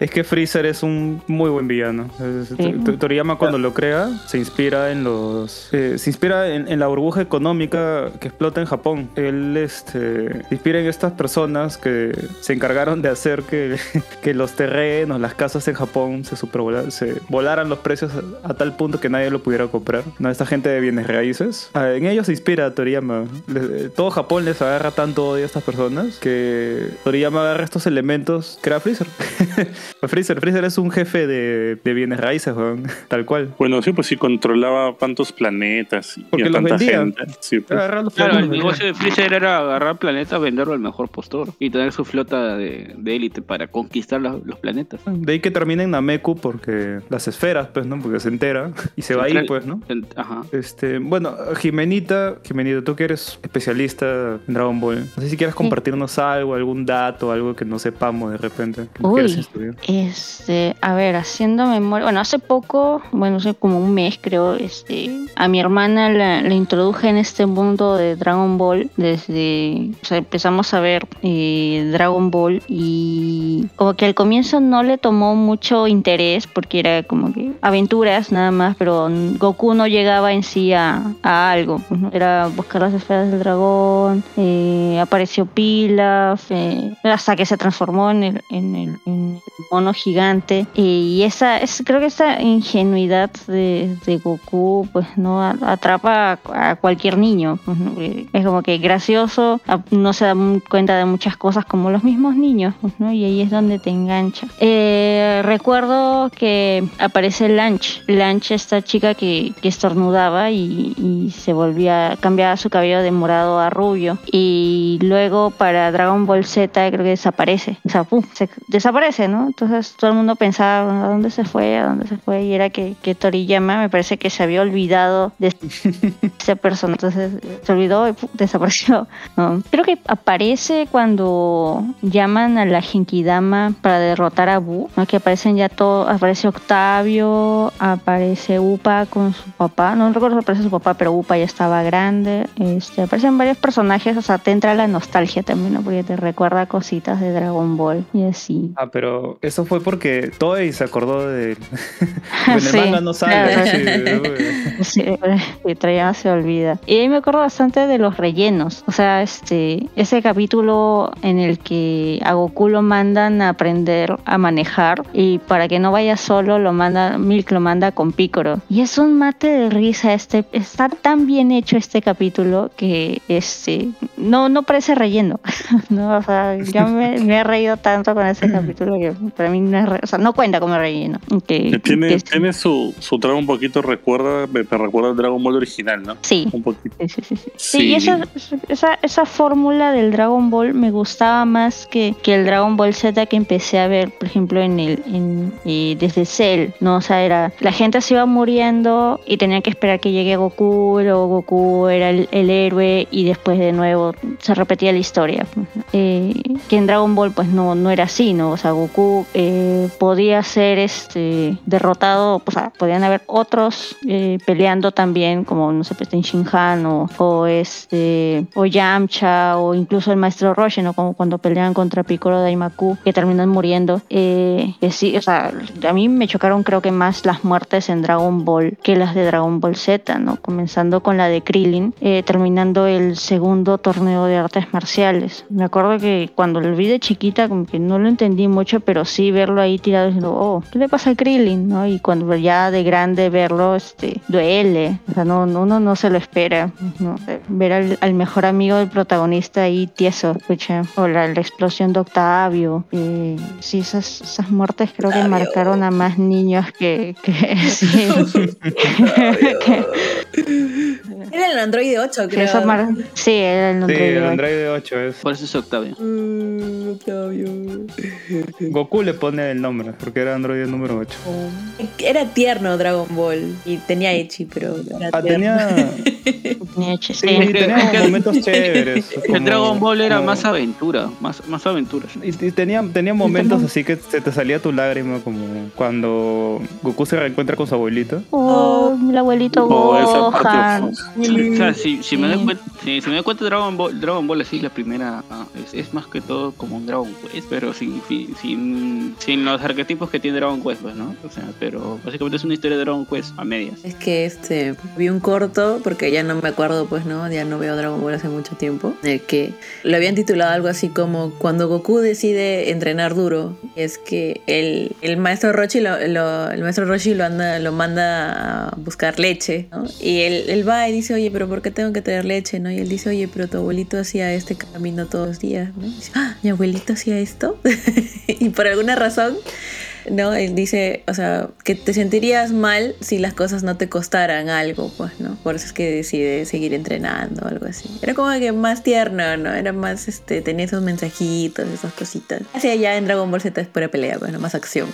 C: es que Freezer es un muy buen villano.
G: Sí.
C: Toriyama cuando lo crea se inspira en los eh, se inspira en, en la burbuja económica que explota en Japón. Él este, inspira en estas personas que se encargaron de hacer que, que los terrenos, las casas en Japón se se volaran los precios a, a tal punto que nadie lo pudiera comprar. No, esta gente de bienes raíces. Ah, en ellos se inspira Toriyama. Todo Japón les agarra tanto odio a estas personas que Toriyama agarra estos elementos, crea Freezer. Freezer, Freezer es un jefe de, de bienes raíces, weón. Tal cual.
D: Bueno, sí, pues sí controlaba tantos planetas y
C: Porque
D: a
C: los
D: tanta
C: vendía.
D: gente. Sí, pues.
C: Los
F: Claro, el negocio de Freezer era agarrar planetas, venderlo al mejor postor y tener su flota de élite para conquistar los, los planetas.
C: De ahí que termina en Nameku porque las esferas, pues, ¿no? Porque se entera y se va ahí, pues, ¿no?
F: en- Ajá.
C: Este, bueno, Jimenita, Jimenita, tú que eres especialista en Dragon Ball, no sé si quieres compartirnos algo, algún dato, algo que no sepamos de repente.
G: Uy. Este, a ver, haciendo memoria, bueno, hace poco, bueno, hace como un mes creo, este, a mi hermana la, la introduje en este mundo de Dragon Ball desde, o sea, empezamos a ver eh, Dragon Ball y como que al comienzo no le tomó mucho interés porque era como que aventuras nada más, pero Goku no llegaba en sí a, algo, pues, era buscar las esferas del dragón, eh, apareció Pilaf, eh, hasta que se transformó en el, en el, mono gigante. Y esa, es, creo que esa ingenuidad de, de Goku, pues no atrapa a, cualquier niño. pues. Porque Es como que gracioso, no se da cuenta de muchas cosas como los mismos niños, pues. Y ahí es donde te engancha. Eh, recuerdo que aparece Lunch. Lunch, esta chica que, que estornudaba y, y se volvía, cambiaba su cabello de morado a rubio. Y luego para Dragon Ball Z creo que desaparece. O sea, pum, se desaparece, ¿no? Entonces todo el mundo pensaba, ¿a dónde se fue? ¿A dónde se fue? Y era que, que Toriyama me parece que se había olvidado de ese personaje. Entonces se olvidó y pum, desapareció. ¿no? Creo que aparece cuando llaman a la Genkidama para derrotar a Buu, ¿no? que aparecen ya todos, aparece Octavio, aparece Upa con su papá, no recuerdo si aparece su papá, pero Upa ya estaba grande, este, aparecen varios personajes, o sea, te entra la nostalgia también, ¿no? porque te recuerda cositas de Dragon Ball y así.
C: Ah, pero eso fue porque Toei se acordó de... en el
G: Sí,
C: manga no sale.
G: claro.
C: sí,
G: se olvida. Y ahí me acuerdo bastante de los rellenos. O sea, este, ese capítulo en el que a Goku lo mandan a aprender a manejar y para que no vaya solo lo manda, Milk lo manda con Picoro. Y es un mate de risa este, está tan bien hecho este capítulo que este, no, no parece relleno. no, o sea, yo me, me he reído tanto con ese capítulo que para mí no es, re- o sea, no cuenta como relleno. Que-
D: tiene,
G: que-
D: tiene su, su trama un poquito, recuerda, me, me recuerda al Dragon Ball original, ¿no?
G: Sí.
D: Un poquito.
G: Sí, sí. sí. Sí.
D: Sí,
G: y esa, esa, esa fórmula del Dragon Ball me gustaba más que, que el Dragon Ball Z que empecé a ver, por ejemplo, en el en, eh, desde Cell, ¿no? O sea, era la gente se iba muriendo y tenían que esperar que llegue Goku, luego Goku era el, el héroe y después de nuevo se repetía la historia. Eh, que en Dragon Ball pues no, no era así, ¿no? O sea, Goku eh, podía ser este derrotado, o sea, podían haber otros eh, peleando también, como no sé, pues en Shinhan o, o este o Yamcha o incluso el maestro Roshi, ¿no? Como cuando pelean contra Piccolo Daimaku, que terminan muriendo. Eh, que sí, o sea, a mí me chocaron creo que más las muertes en Dragon Ball que las de Dragon Ball Z, ¿no? Comenzando con la de Krillin, eh, terminando el segundo torneo de artes marciales. Me acuerdo que cuando lo vi de chiquita, como que no lo entendí mucho, pero sí verlo ahí tirado diciendo, oh, ¿qué le pasa a Krillin? ¿no? Y cuando ya de grande verlo, este, duele. O sea, no- uno no se lo espera. ¿no? Ver al, al mejor amigo del protagonista ahí tieso, escucha. O la, la explosión de Octavio. Eh, sí, esas, esas muertes creo que marcaron a más niños que... que sí.
E: Era el Android 8,
G: Que
E: creo.
G: eso mar- Sí, era el
C: Sí,
G: nombre
C: el Android 8 es.
F: Por eso es Octavio.
E: Mm, Octavio.
C: Goku le pone el nombre, porque era Android número 8.
E: Era tierno Dragon Ball. Y tenía Echi, pero era
C: Ah,
E: tierno.
C: tenía,
G: Tenía
C: sí,
G: sí.
C: tenía momentos chéveres.
F: El
C: como-
F: Dragon Ball era
C: como-
F: más aventura, más, más aventuras.
C: Y, y tenía, tenía momentos así que se te salía tu lágrima, como cuando Goku se reencuentra con su abuelito.
G: Oh, el abuelito
D: Oh,
G: Gohan.
F: O sea, si, si me doy
G: Sí.
F: cuenta, si, si me doy cuenta Dragon Ball, Dragon Ball así la primera ah, es, es más que todo como un Dragon Quest, pero sin, sin, sin, los arquetipos que tiene Dragon Quest, pues, ¿no? O sea, pero básicamente es una historia de Dragon Quest a medias.
E: Es que este vi un corto, porque ya no me acuerdo, pues no, ya no veo Dragon Ball hace mucho tiempo, en el que lo habían titulado algo así como cuando Goku decide entrenar duro. Es que el, el maestro Rochi lo, lo- el maestro Roshi lo anda, lo manda a buscar leche, ¿no? Y él, va y dice, oye, pero ¿por qué tengo que traer leche? ¿no? Y él dice, oye, pero tu abuelito hacía este camino todos los días, ¿no? Y dice, ah, mi abuelito hacía esto. y por alguna razón, ¿no? Él dice, o sea, que te sentirías mal si las cosas no te costaran algo, pues, ¿no? Por eso es que decide seguir entrenando o algo así. Era como que más tierno, ¿no? Era más, este, tenía esos mensajitos, esas cositas. Hacia allá en Dragon Ball Z es pura pelea, pues, ¿no? Más acción.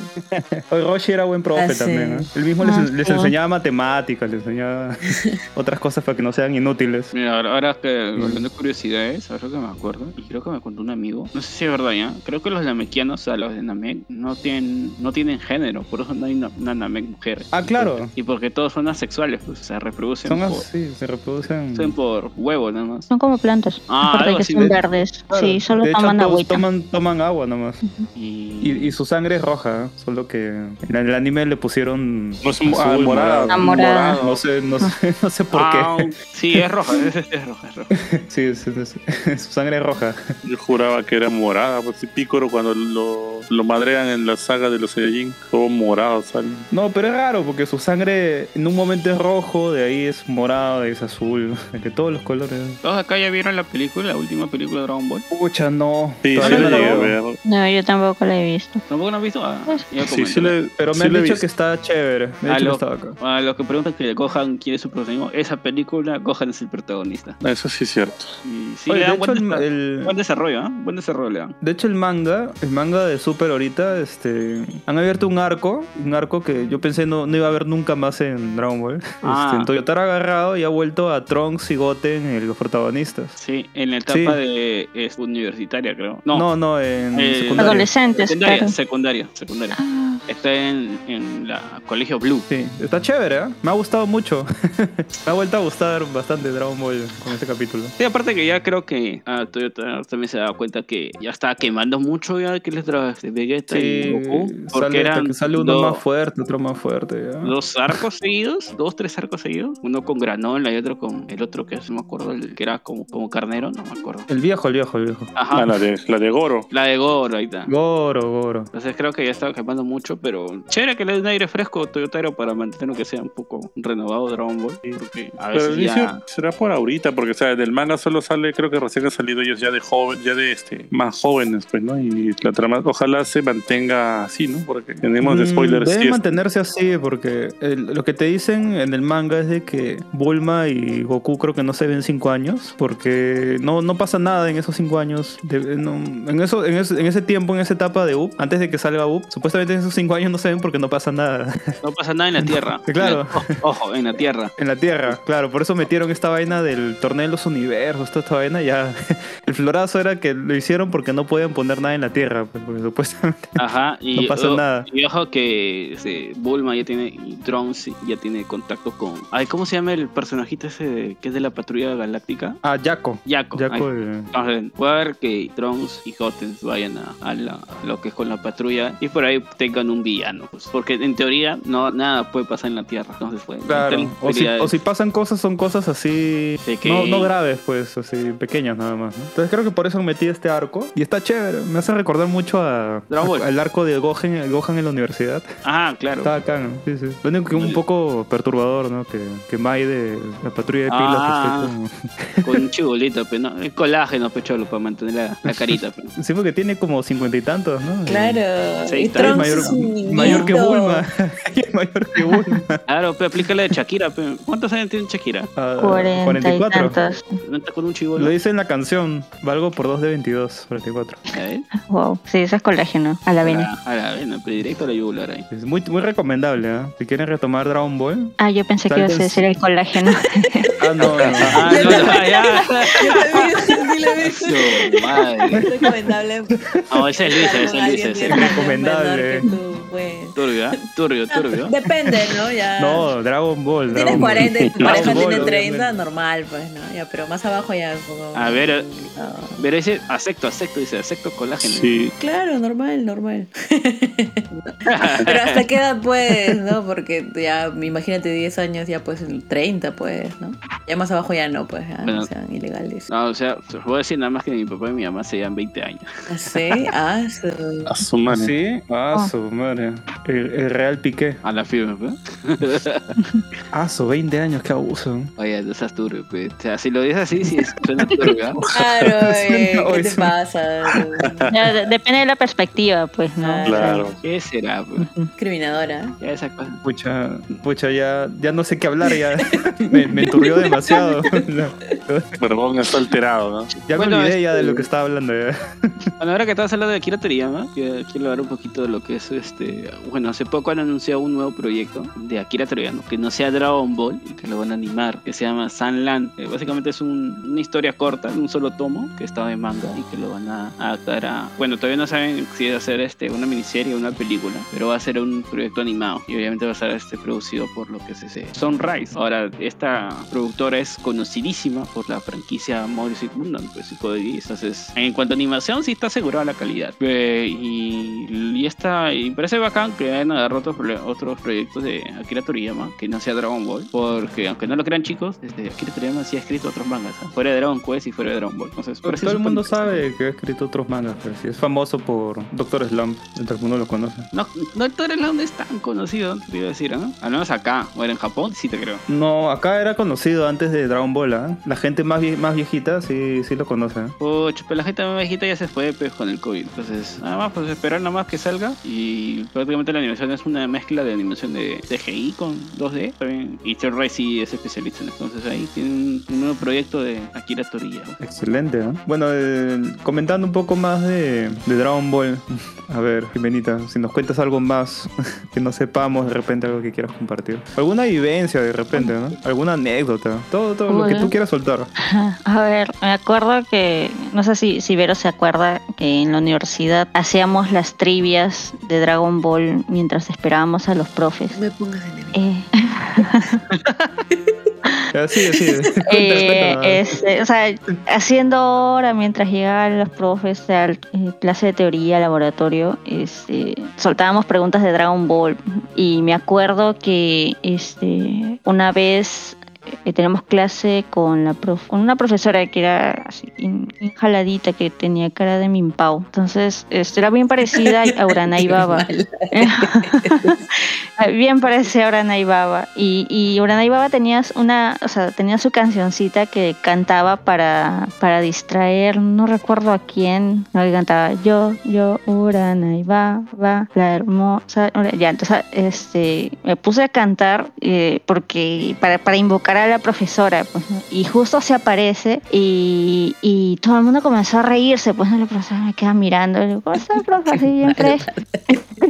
C: Hoy Roshi era buen profe
E: Ah,
C: también, ¿no? Él mismo les,
G: Ah,
C: les enseñaba matemáticas, les enseñaba otras cosas para que no sean inútiles.
F: Mira, ahora, ahora que hablando de curiosidades, ahora que me acuerdo, y creo que me contó un amigo, no sé si es verdad ya, creo que los namekianos, o sea, los de Namek, no tienen, no tienen género, por eso no hay una, una Namek mujer.
C: Ah, claro.
F: Y porque todos son asexuales, pues, se reproducen
C: Son
F: por,
C: así, se reproducen.
F: son por huevo nada más.
G: Son como plantas.
F: Ah,
G: aparte
F: algo
G: que
F: así,
G: son
F: de-
G: verdes.
C: Claro,
G: Sí, solo
C: de
G: toman agüita.
C: Toman, toman agua nomás.
F: Y,
C: Y, y su sangre es roja, solo que en el anime le pusieron
D: No es
C: azul,
D: ah, morado.
G: Ah, morada.
C: No sé, no sé, no sé por
F: Ah,
C: qué.
F: sí, es roja, es, es roja, es roja.
C: Sí, sí, sí, sí. su sangre es roja.
D: Yo juraba que era morada, pues sí, Picoro cuando lo, lo madrean en la saga de los Saiyajin, todo morado sale.
C: No, pero es raro porque su sangre en un momento es rojo, de ahí es morado, de ahí es azul, de todos los colores.
F: ¿Todos acá ya vieron la película, la última película de Dragon Ball?
C: Pucha, no.
D: Sí, sí
C: no la
D: llegué a
C: veo.
D: ver.
G: No, yo tampoco la he visto.
F: ¿Tampoco no han visto? Ah,
G: Pues,
D: Sí, sí le-
C: Pero me
D: sí
C: han dicho que está chévere. Me han
F: A
C: dicho que
F: lo,
C: estaba acá.
F: a los que preguntan que Gohan quiere su protagonismo, esa película Gohan es el protagonista.
D: Eso sí es cierto.
F: Y sí,
C: Oye,
F: le
C: de
F: dan
C: hecho,
F: buen,
C: el,
F: desa-
C: el-
F: buen desarrollo, ¿ah? Buen desarrollo le dan.
C: de hecho, el manga, el manga de Super ahorita, este, han abierto un arco, un arco que yo pensé no, no iba a haber nunca más en Dragon Ball.
F: Ah.
C: Este, en Toyotaro ha agarrado y ha vuelto a Trunks y Goten, los protagonistas.
F: Sí, en la etapa
C: Sí.
F: de es universitaria, creo. No,
C: No, no, en
F: Eh,
C: secundaria.
G: Adolescentes,
F: secundaria,
G: claro.
F: secundaria, secundaria.
G: Ah,
F: Está en, en la colegio Blue.
C: Sí, está chévere, ¿eh? Me ha gustado mucho. Me ha vuelto a gustar bastante Dragon Ball con este capítulo.
F: Sí, aparte que ya creo que ah, Toyota también se da cuenta que ya está quemando mucho ya que les trae Vegeta y
C: Sí,
F: Goku. Porque
C: sale, hasta
F: eran
C: que sale uno más fuerte, otro más fuerte. ¿ya?
F: dos arcos seguidos, dos, tres arcos seguidos. Uno con granola y otro con el otro que no me acuerdo, el que era como, como carnero, no me acuerdo.
C: El viejo, el viejo, el viejo.
F: Ajá,
D: Ah, la de, la de Goro.
F: la de Goro, ahí está.
C: Goro, Goro.
F: Entonces creo que ya estaba quemando mucho, pero chévere que le den aire fresco a Toyotaro para mantener que sea un poco renovado Dragon Ball. Porque a
D: Pero
F: veces
D: al inicio
F: ya...
D: será por ahorita, porque o sea, del manga solo sale, creo que recién han salido ellos ya de joven, ya de este, más jóvenes, pues, ¿no? Y la trama, ojalá se mantenga así, ¿no? Porque tenemos
C: Mm,
D: spoilers.
C: Debe mantenerse así porque el- lo que te dicen en el manga es de que Bulma y Goku creo que no se ven cinco años porque no, no pasa nada en esos cinco años. De- no- en, eso, en, ese, en ese tiempo, en esa etapa de UP, antes de que salga UP, supuestamente en esos cinco años no se ven porque no pasa nada
F: No pasa nada en la Tierra.
C: Claro.
F: Ojo, ojo, en la Tierra.
C: en la Tierra. Claro, por eso metieron esta vaina del torneo de los universos, toda esta vaina ya. El florazo era que lo hicieron porque no podían poner nada en la Tierra, pues, porque supuestamente
F: Ajá, y,
C: No nada.
F: y ojo que Bulma ya tiene, y Trunks ya tiene contacto con... Ay, ¿cómo se llama el personajito ese de- que es de la patrulla galáctica?
C: Ah, Jaco.
F: Yaco.
C: Jaco,
F: Ay,
C: eh,
F: Entonces, puede haber que Trunks y Goten vayan a, a la- a lo que es con la patrulla y por ahí tengan un villano. pues, porque en teoría no nada puede pasar en la Tierra. Entonces, pues,
C: Claro, o si, o si pasan cosas, son cosas así.
F: Pequeñas.
C: No, no graves, pues, así, pequeñas nada más. ¿no? Entonces creo que por eso han metido este arco. Y está chévere. Me hace recordar mucho a, a- al arco de Gohan, el Gohan en la universidad.
F: Ah, claro.
C: Está acá, ¿no? Sí, sí. Lo único que es un poco perturbador, ¿no? Que, que Mai de la patrulla de pilas
F: Ah.
C: esté como.
F: Con un chibolito, pero no, el colágeno, pecholo, para mantener la, la carita. pe.
C: Sí, porque tiene como cincuenta y tantos, ¿no?
E: Claro.
F: Sí,
C: Es mayor, mayor que Bulma. Es mayor que Bulma.
F: Claro, pero aplícale de Shakira. pe. ¿Cuántos años tiene Shakira?
C: Ah,
G: Cuarenta tantos.
F: ¿No está con un
C: Lo dice en la canción. Valgo por 2 de 22, 44.
F: ¿Eh?
G: Wow. Sí, eso es colágeno. A la vena.
F: A la vena, pero directo a la yugular ahí.
C: Es muy, muy recomendable, ¿eh? Si quieren retomar Dragon Ball.
G: Ah, yo pensé que ibas a decir el colágeno.
C: Ah, no, no.
F: Ah, no, no, ya.
E: Es recomendable.
F: No, ese es Luis, ese es Luis. ese es
C: recomendable.
E: pues.
F: Turbio, ¿eh? turbio, turbio.
E: Depende, ¿no? Ya.
C: No, Dragon Ball.
E: Tienes
C: Dragon Ball.
E: 40 y tu pareja
C: Ball,
E: tiene 30,
C: obviamente.
E: normal, pues, ¿no? Ya, pero más abajo ya un poco.
F: A ver,
E: complicado.
F: Pero dice acepto, acepto, dice acepto colágeno.
D: Sí,
E: Claro, normal, normal. pero hasta qué edad pues, ¿no? Porque ya, imagínate 10 años, ya pues el 30, pues, ¿no? Ya más abajo ya no, pues, ya
F: Bueno.
E: no sean ilegales.
F: No, o sea, os voy a decir nada más que mi papá y mi mamá se llevan 20 años.
E: ¿Sí? Ah, su-
D: a su madre.
C: Sí, ah,
G: Oh.
C: su madre. El, el Real Piqué.
F: A la firme, pues.
C: Ah, su 20 años, qué abuso.
F: Oye, no seas turbio, pues. O sea, si lo dices así, sí suena turbio, ¿ah?
E: Claro, eh, ¿qué te
C: eso-
E: pasa?
G: Depende de la perspectiva, pues, ¿no?
E: Ah,
D: Claro.
F: ¿Qué será, pues?
E: Criminadora.
F: Ya esa cosa.
C: Pucha, pucha, ya, ya no sé qué hablar, ya me, me enturbió demasiado.
D: Perdón, está alterado, ¿no?
C: Ya
F: Bueno,
C: me olvidé ya de
F: este-
C: lo que estaba hablando. Ya.
F: Bueno, ahora que estabas hablando de Akira Toriyama, quiero, quiero hablar un poquito de lo que es este. Bueno, hace poco han anunciado un nuevo proyecto de Akira Toriyama, que no sea Dragon Ball y que lo van a animar, que se llama Sunland. Eh, básicamente es un- una historia corta, de un solo tomo, que estaba en manga y que lo van a adaptar a. Bueno, todavía no saben si va a ser este, una miniserie o una película, pero va a ser un proyecto animado y obviamente va a ser este, producido por lo que es ese Sunrise. Ahora, esta productora es conocidísima por la franquicia Morrissey Gundam, pues decir. Entonces, en cuanto a animación, sí está asegurada la calidad. Eh, y, y esta, y parece bacán que hayan agarrado otros, otros proyectos de Akira Toriyama, que no sea Dragon Ball, porque aunque no lo crean chicos, desde Akira Toriyama sí ha escrito otros mangas, ¿ah? fuera de Dragon Quest y fuera de Dragon Ball. Entonces, por eso
C: Todo el mundo sabe que ha escrito otros mangas, pero sí, es famoso por Doctor Slump, el mundo lo conoce.
F: No, el mundo es tan conocido, te iba a decir, ¿no? Al menos acá, o era en Japón, sí te creo.
C: No, acá era conocido antes de Dragon Ball, ¿ah? La gente más, vie- más viejita sí, sí lo conoce. ¿eh?
F: Pero la gente más viejita ya se fue pues, con el COVID. Entonces, nada más, pues esperar nada más que salga. Y prácticamente la animación es una mezcla de animación de CGI con 2D. También. Y Third Ray sí es especialista. Entonces ahí tienen un nuevo proyecto de Akira Toriyama.
C: Excelente, ¿no? Bueno, eh, comentando un poco más de, de Dragon Ball. A ver, Si nos cuentas algo más que no sepamos, de repente algo que quieras compartir. Alguna vivencia, de repente, ¿no? Alguna anécdota. Todo, todo lo que tú quieras soltar.
G: A ver, me acuerdo que, no sé si, si Vero se acuerda que en la universidad hacíamos las trivias de Dragon Ball mientras esperábamos a los profes.
E: No me pongas enemigo.
G: Eh,
C: Así, así. Cuéntanos,
G: eh,
C: cuéntanos.
G: este, o sea, haciendo hora mientras llegaban los profes sea, eh, clase de teoría, laboratorio, este, soltábamos preguntas de Dragon Ball. Y me acuerdo que este, una vez eh, tenemos clase con, la prof- una profesora que era así, in- injaladita, que tenía cara de mimpao. Entonces, este, era bien parecida a Uranai Baba. Bien parecía a Uranai Baba. Y, y Uranai Baba tenía una, o sea, tenía su cancioncita que cantaba para, para distraer, no recuerdo a quién, no que cantaba yo, yo, Uranai Baba, la hermosa. Ya, entonces este, me puse a cantar eh, porque para, para invocar a la profesora, pues, ¿no? y justo se aparece y, y todo el mundo comenzó a reírse, pues ¿no? la profesora me queda mirando, y le digo, ¿cómo está, profe? Así fresca.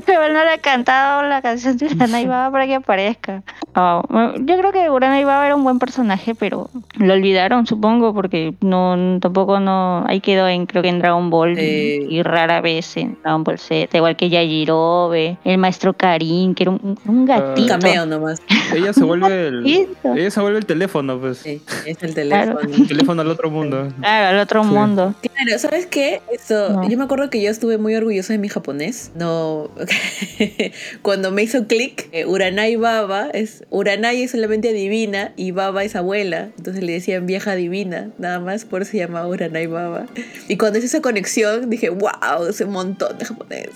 G: Pero no le he cantado la canción de Uranai Baba para que aparezca. Ah, bueno, yo creo que Uranai Baba era un buen personaje, pero lo olvidaron, supongo, porque no tampoco no. Ahí quedó en, creo que en Dragon Ball
E: Sí.
G: y rara vez en Dragon Ball Z, igual que Yajirobe, el maestro Karin, que era un, un
E: Un
G: gatito.
E: cameo nomás.
C: Ella se vuelve el. Ella se vuelve el teléfono, pues.
E: Sí, es el teléfono.
C: El teléfono al otro mundo.
G: Claro, al otro
C: Sí.
G: mundo.
E: Claro, ¿sabes qué? Eso,
G: No.
E: yo me acuerdo que yo estuve muy orgullosa de mi japonés. No, cuando me hizo clic, eh, Uranai Baba es Uranai es solamente adivina y Baba es abuela, entonces le decían vieja divina, nada más por eso se llamaba Uranai Baba. Y cuando hice esa conexión dije, wow, ese montón de japonés.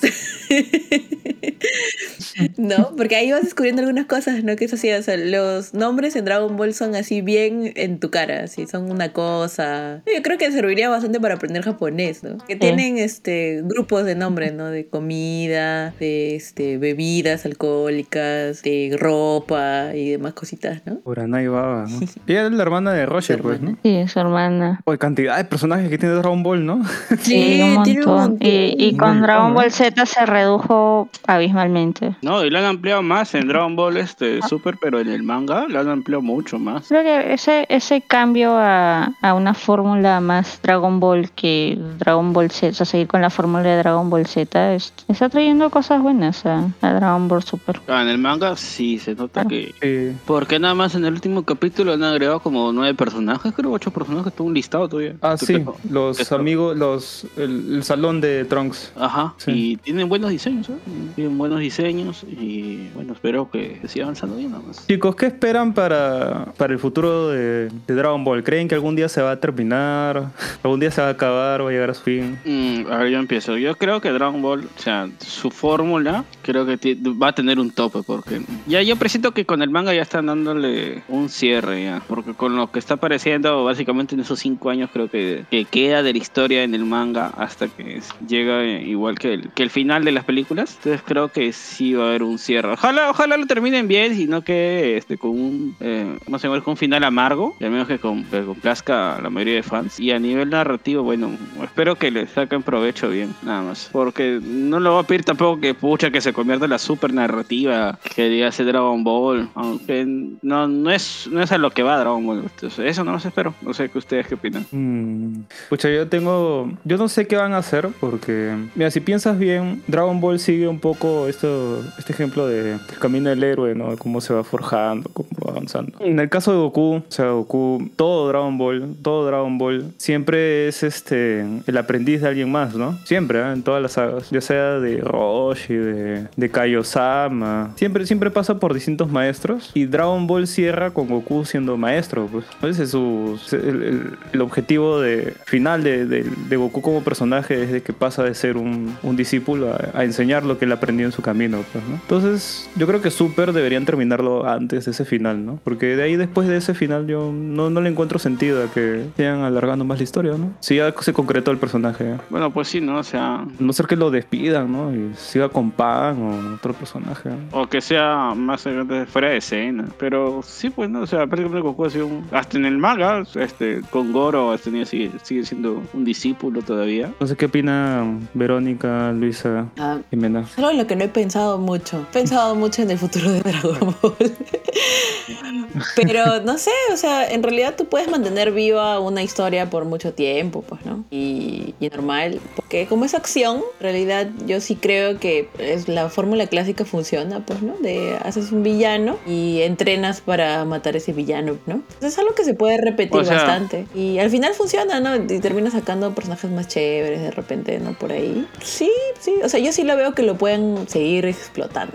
E: no, porque ahí vas descubriendo algunas cosas, ¿no? Que es así, o sea, los nombres en Dragon Ball son así bien en tu cara, así, son una cosa. Yo creo que serviría bastante para aprender japonés, ¿no? Que tienen este grupos de nombres, ¿no? De comida, de este bebidas alcohólicas, de ropa y demás cositas, ¿no?
C: Uranai Baba, ¿no? Ella es la hermana de Roger, pues, ¿no?
G: Sí, su hermana.
C: Oye, cantidad de personajes que tiene Dragon Ball, ¿no?
G: Sí, un
E: tiene un
G: montón. Y, con
C: montón,
G: Dragon. Ball Z se redujo abismalmente.
F: No, y lo han ampliado más en Dragon Ball este Super, pero en el manga lo han ampliado mucho más.
G: Creo que ese, ese cambio a, a una fórmula más Dragon Ball que Dragon Ball Z, o sea, seguir con la fórmula de Dragon Ball Z, es- está trayendo cosas buenas a, a Dragon Ball Super.
F: Ah, en el manga sí se nota que.
C: Sí.
F: Porque nada más en el último capítulo han agregado como nueve personajes, creo ocho personajes, todo un listado todavía.
C: Ah, sí, los
F: esto-
C: amigos, los el, el salón de Trunks.
F: Ajá,
C: Sí.
F: y tienen buenos diseños, ¿eh? Tienen buenos diseños y bueno, espero que siga avanzando bien nada más.
C: Chicos, ¿qué esperan para, para el futuro de, de Dragon Ball? ¿Creen que algún día se va a terminar? ¿Algún día se va a acabar? ¿Va a llegar a su fin?
F: Mm, a ver, yo empiezo. Yo creo que Dragon Ball, o sea, su fórmula, creo que va a tener un tope, porque ya yo presiento que con el manga ya están dándole un cierre, ya, porque con lo que está apareciendo, básicamente en esos cinco años, creo que, que queda de la historia en el manga hasta que llega igual que el, que el final de las películas. Entonces creo que sí va a haber un cierre. Ojalá, ojalá lo terminen bien, sino que este, con un, eh, ¿cómo se llama? Con un final amargo, y al menos que, con- que complazca a la mayoría de fans. Y a nivel narrativo, bueno, espero que le saquen provecho bien, nada más. Porque no lo voy a pedir tampoco que pucha que se convierta en la super narrativa que diga ese Dragon Ball. Aunque no, no, es, no es a lo que va Dragon Ball. Entonces, eso no lo sé, espero. No sé qué ustedes qué opinan.
C: Mm, Pucha, yo tengo. Yo no sé qué van a hacer porque. Mira, si piensas bien, Dragon Ball sigue un poco esto, este ejemplo de el camino del héroe, ¿no? De cómo se va forjando, cómo va avanzando. En el caso de Goku, o sea, Goku, todo Dragon Ball, todo Dragon Ball, siempre es este el aprendiz de alguien más, ¿no? Siempre, ¿eh? en todas las sagas. Ya sea de Roshi, de, de Kaiosama. Siempre, siempre pasa por distintos maestros. Y Dragon Ball cierra con Goku siendo maestro, pues. Ese es su, el, el- objetivo de, final de, de- de Goku como personaje es de que pasa de ser un, un discípulo a, a enseñar lo que él aprendió en su camino, pues, ¿no? Entonces, yo creo que Super deberían terminarlo antes de ese final, ¿no? Porque de ahí después de ese final yo no, no le encuentro sentido a que sigan alargando más la historia, ¿no? Si ya se concretó el personaje. ¿eh?
F: Bueno, pues sí, ¿no? O sea,
C: No ser que lo despidan, ¿no? Y siga con Pan o otro personaje. ¿no?
F: O que sea más fuera de escena. Pero sí, pues, ¿no? O sea, prácticamente Goku ha sido un... Hasta en el manga, este, con Goro este niño sigue, sigue siendo un discípulo todavía.
C: No sé qué opina Verónica, Luisa,
E: Ah,
C: Jimena.
E: Es algo en lo que no he pensado mucho. He pensado mucho en el futuro de Dragon Ball. Pero no sé, o sea, en realidad tú puedes mantener viva una historia por mucho tiempo, pues, ¿no? Y, y normal. Porque como es acción, en realidad yo sí creo que es la fórmula clásica funciona, pues, ¿no? De haces un villano y entrenas para matar ese villano, ¿no? Entonces es algo que se puede repetir
F: O sea-
E: bastante. Y al final funciona, ¿no? Y terminas sacando personajes más chéveres de repente, ¿no? Por ahí. Sí, sí. O sea, yo sí lo veo que lo pueden seguir explotando.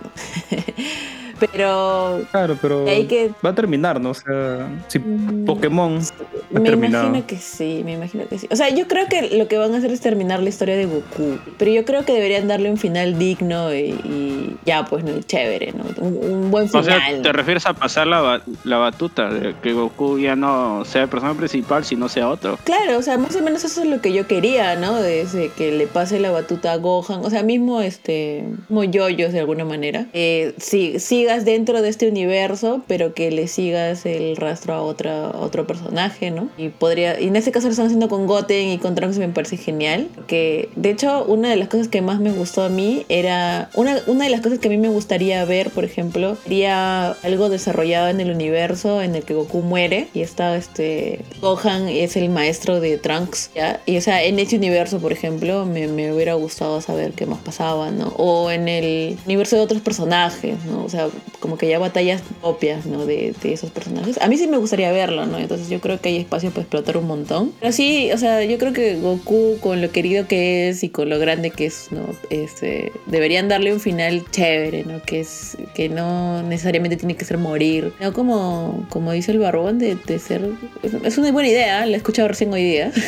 E: Pero
C: Claro, pero
E: Hay que-
C: va a terminar, ¿no? O sea, si
E: Mm,
C: Pokémon ha
E: me
C: terminado.
E: imagino que sí, me imagino que sí. O sea, yo creo que lo que van a hacer es terminar la historia de Goku. Pero yo creo que deberían darle un final digno y, y ya, pues, ¿no? Chévere, ¿no? Un, un buen
F: O
E: final.
F: sea, te refieres a pasar la, la batuta, de que Goku ya no sea el personaje principal, sino sea otro.
E: Claro, o sea, más o menos eso es lo que yo quería, ¿no? Desde que le pase la batuta a Gohan, o sea, mismo este, como yoyos de alguna manera. Eh, sí, dentro de este universo, pero que le sigas el rastro a otra, otro personaje, ¿no? Y podría, y en este caso lo están haciendo con Goten y con Trunks me parece genial. Que de hecho, una de las cosas que más me gustó a mí era, una, una de las cosas que a mí me gustaría ver, por ejemplo, sería algo desarrollado en el universo en el que Goku muere y está este Gohan es el maestro de Trunks, ¿ya? Y o sea, en ese universo, por ejemplo, me, me hubiera gustado saber qué más pasaba, ¿no? O en el universo de otros personajes, ¿no? O sea, como que ya batallas propias, ¿no? De, de esos personajes. A mí sí me gustaría verlo, ¿no? Entonces yo creo que hay espacio para explotar un montón. Pero sí, o sea, yo creo que Goku, con lo querido que es y con lo grande que es, ¿no? Este, deberían darle un final chévere, ¿no? Que es que no necesariamente tiene que ser morir. No como, como dice el barbón, de, de ser... Es una buena idea, la he escuchado recién hoy día.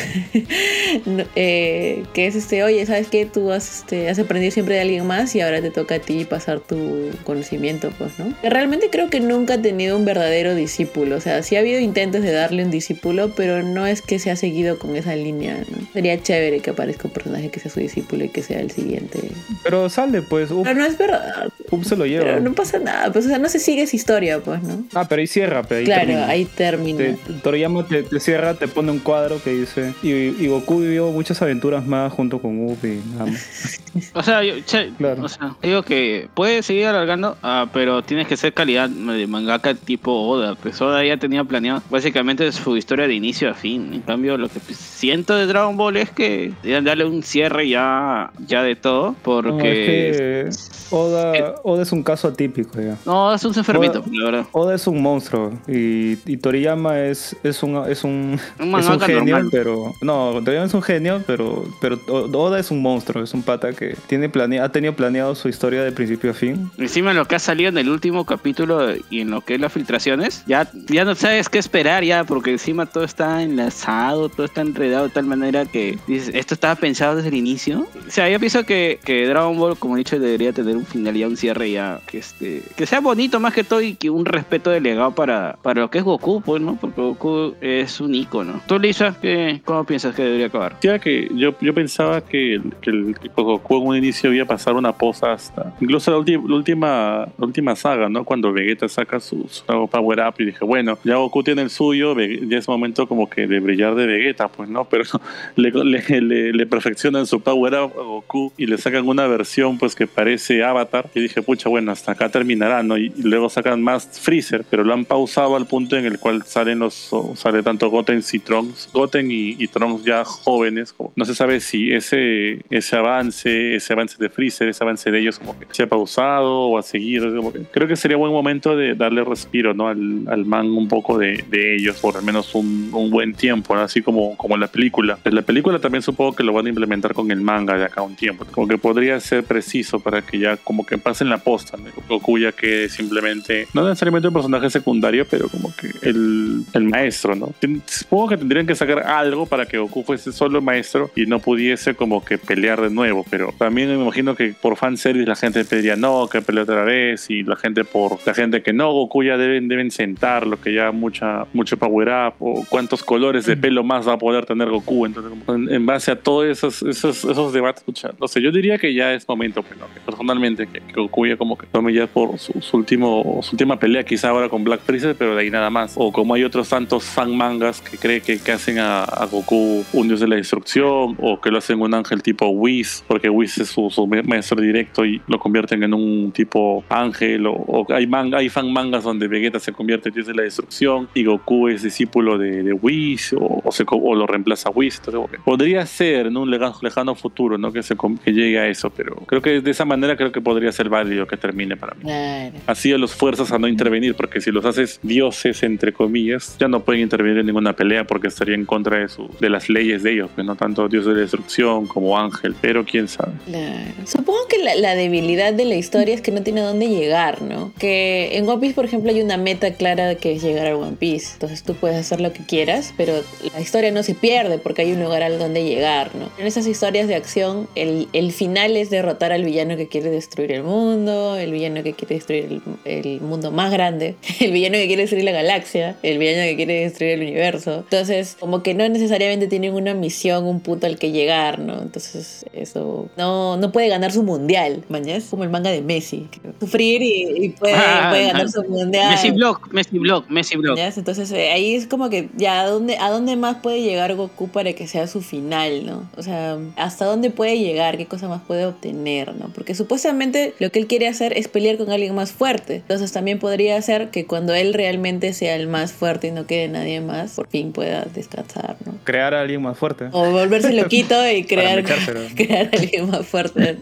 E: Eh, que es este, oye, ¿sabes qué? Tú has, este, has aprendido siempre de alguien más y ahora te toca a ti pasar tu conocimiento, pues, ¿no? Realmente creo que nunca ha tenido un verdadero discípulo. O sea, sí ha habido intentos de darle un discípulo, pero no es que se ha seguido con esa línea, ¿no? Sería chévere que aparezca un personaje que sea su discípulo y que sea el siguiente.
C: Pero sale, pues. Up,
E: Pero no es verdad.
C: Up se lo lleva.
E: Pero no pasa nada, pues, o sea, no se sigue esa historia, pues, ¿no?
C: Ah, pero ahí cierra, pero ahí
E: claro,
C: termina.
E: ahí termina.
C: Te- Toriyama te, te cierra, te pone un cuadro que dice. Y, y Goku vivió muchas aventuras más junto con Up y nada más.
F: O sea, yo, che,
C: Claro.
F: o sea, digo que puedes seguir alargando, ah, pero tienes que ser calidad de mangaka tipo Oda. Pues Oda ya tenía planeado básicamente su historia de inicio a fin. En cambio, lo que pues, siento de Dragon Ball es que deben darle un cierre ya, ya de todo,
C: No,
F: porque...
C: es que Oda, Oda es un caso atípico ya.
F: No, es un enfermito,
C: Oda-
F: la verdad.
C: Oda es un monstruo y, y Toriyama es, es un es un,
F: Un
C: es un
F: mangaka
C: genio,
F: normal.
C: pero no, Toriyama es un genio, pero pero Oda es un monstruo, es un pata que tiene plane, ha tenido planeado su historia de principio a fin.
F: Encima lo que ha salido el último capítulo y en lo que es las filtraciones, ya, ya no sabes qué esperar ya, porque encima todo está enlazado, todo está enredado de tal manera que dices, esto estaba pensado desde el inicio. O sea, yo pienso que, que Dragon Ball, como he dicho, debería tener un final ya, un cierre ya, que este, que sea bonito más que todo y que un respeto delegado para, para lo que es Goku, pues, ¿no? Porque Goku es un ícono. Tú, Lisa, ¿qué, ¿cómo piensas que debería acabar?
D: Decía que yo, yo pensaba que, que, que Goku en un inicio iba a pasar una posa hasta. Incluso la última, la última saga, ¿no? Cuando Vegeta saca su, su nuevo Power Up y dije, bueno, ya Goku tiene el suyo, ya es momento como que de brillar de Vegeta, pues no, pero le, le, le- le perfeccionan su Power Up a Goku y le sacan una versión pues que parece Avatar. Y dije, pucha, bueno, hasta acá terminará, ¿no? Y, luego sacan más Freezer, pero lo han pausado al punto en el cual salen los, sale tanto Goten y Trunks, Goten y, y Trunks ya jóvenes. no se sabe si ese, ese avance, ese avance de Freezer, ese avance de ellos como que se ha pausado o a seguir. Creo que sería buen momento de darle respiro, ¿no? Al, al man un poco de, de ellos, por al menos un, un buen tiempo, ¿no? Así como, como en la película. En la película también supongo que lo van a implementar con el manga de acá un tiempo. Como que podría ser preciso para que ya como que pasen la posta, ¿no? Goku ya que simplemente, no necesariamente un personaje secundario, pero como que el, el maestro, ¿no? Supongo que tendrían que sacar algo para que Goku fuese solo maestro y no pudiese como que pelear de nuevo, pero también me imagino que por fanservice la gente pediría no, que pelee otra vez y la gente por la gente que no, Goku ya deben, deben sentar lo que ya mucha, mucho power up o cuántos colores de pelo más va a poder tener Goku, entonces en, en base a todos esos, esos, esos debates, pucha, no sé, yo diría que ya es momento, pues, ¿no? Que personalmente, que, que Goku ya como que tome ya por su, su último, su última pelea, quizá ahora con Black Freezer, pero de ahí nada más. O como hay otros tantos fan mangas que cree que, que hacen a, a Goku un dios de la destrucción, o que lo hacen un ángel tipo Whis, porque Whis es su, su maestro directo y lo convierten en un tipo ángel, o, o hay, manga, hay fan mangas donde Vegeta se convierte en dios de la destrucción y Goku es discípulo de, de Whis, o, o, se o lo reemplaza Whis. Entonces, podría ser en un lega- lejano futuro ¿no? que, se, que llegue a eso, pero creo que de esa manera creo que podría ser válido que termine para mí.
E: Claro.
D: Así a los fuerzas a no intervenir, porque si los haces dioses, entre comillas, ya no pueden intervenir en ninguna pelea porque estaría en contra de, su, de las leyes de ellos, pues no tanto dios de la destrucción como ángel, pero quién sabe.
E: Claro. Supongo que la, la debilidad de la historia es que no tiene dónde llegar, ¿no? Que en One Piece, por ejemplo, hay una meta clara que es llegar a One Piece. Entonces tú puedes hacer lo que quieras, pero la historia no se pierde porque hay un lugar al donde llegar, ¿no? En esas historias de acción, el, el final es derrotar al villano que quiere destruir el mundo, el villano que quiere destruir el, el mundo más grande, el villano que quiere destruir la galaxia, el villano que quiere destruir el universo. Entonces, como que no necesariamente tienen una misión, un punto al que llegar, ¿no? Entonces, eso no, no puede ganar su mundial, mañana como el manga de Messi. Sufrir y, y puede,
F: Ah,
E: puede
F: ah,
E: ganar su mundial.
F: Messi Block, Messi Block, Messi Block.
E: ¿Ya? Entonces eh, ahí es como que ya ¿a dónde, a dónde más puede llegar Goku para que sea su final, ¿no? O sea, hasta dónde puede llegar, qué cosa más puede obtener, ¿no? Porque supuestamente lo que él quiere hacer es pelear con alguien más fuerte. Entonces también podría ser que cuando él realmente sea el más fuerte y no quede nadie más, por fin pueda descansar, ¿no?
C: Crear a alguien más fuerte.
E: O volverse loquito y crear, crear a alguien más fuerte.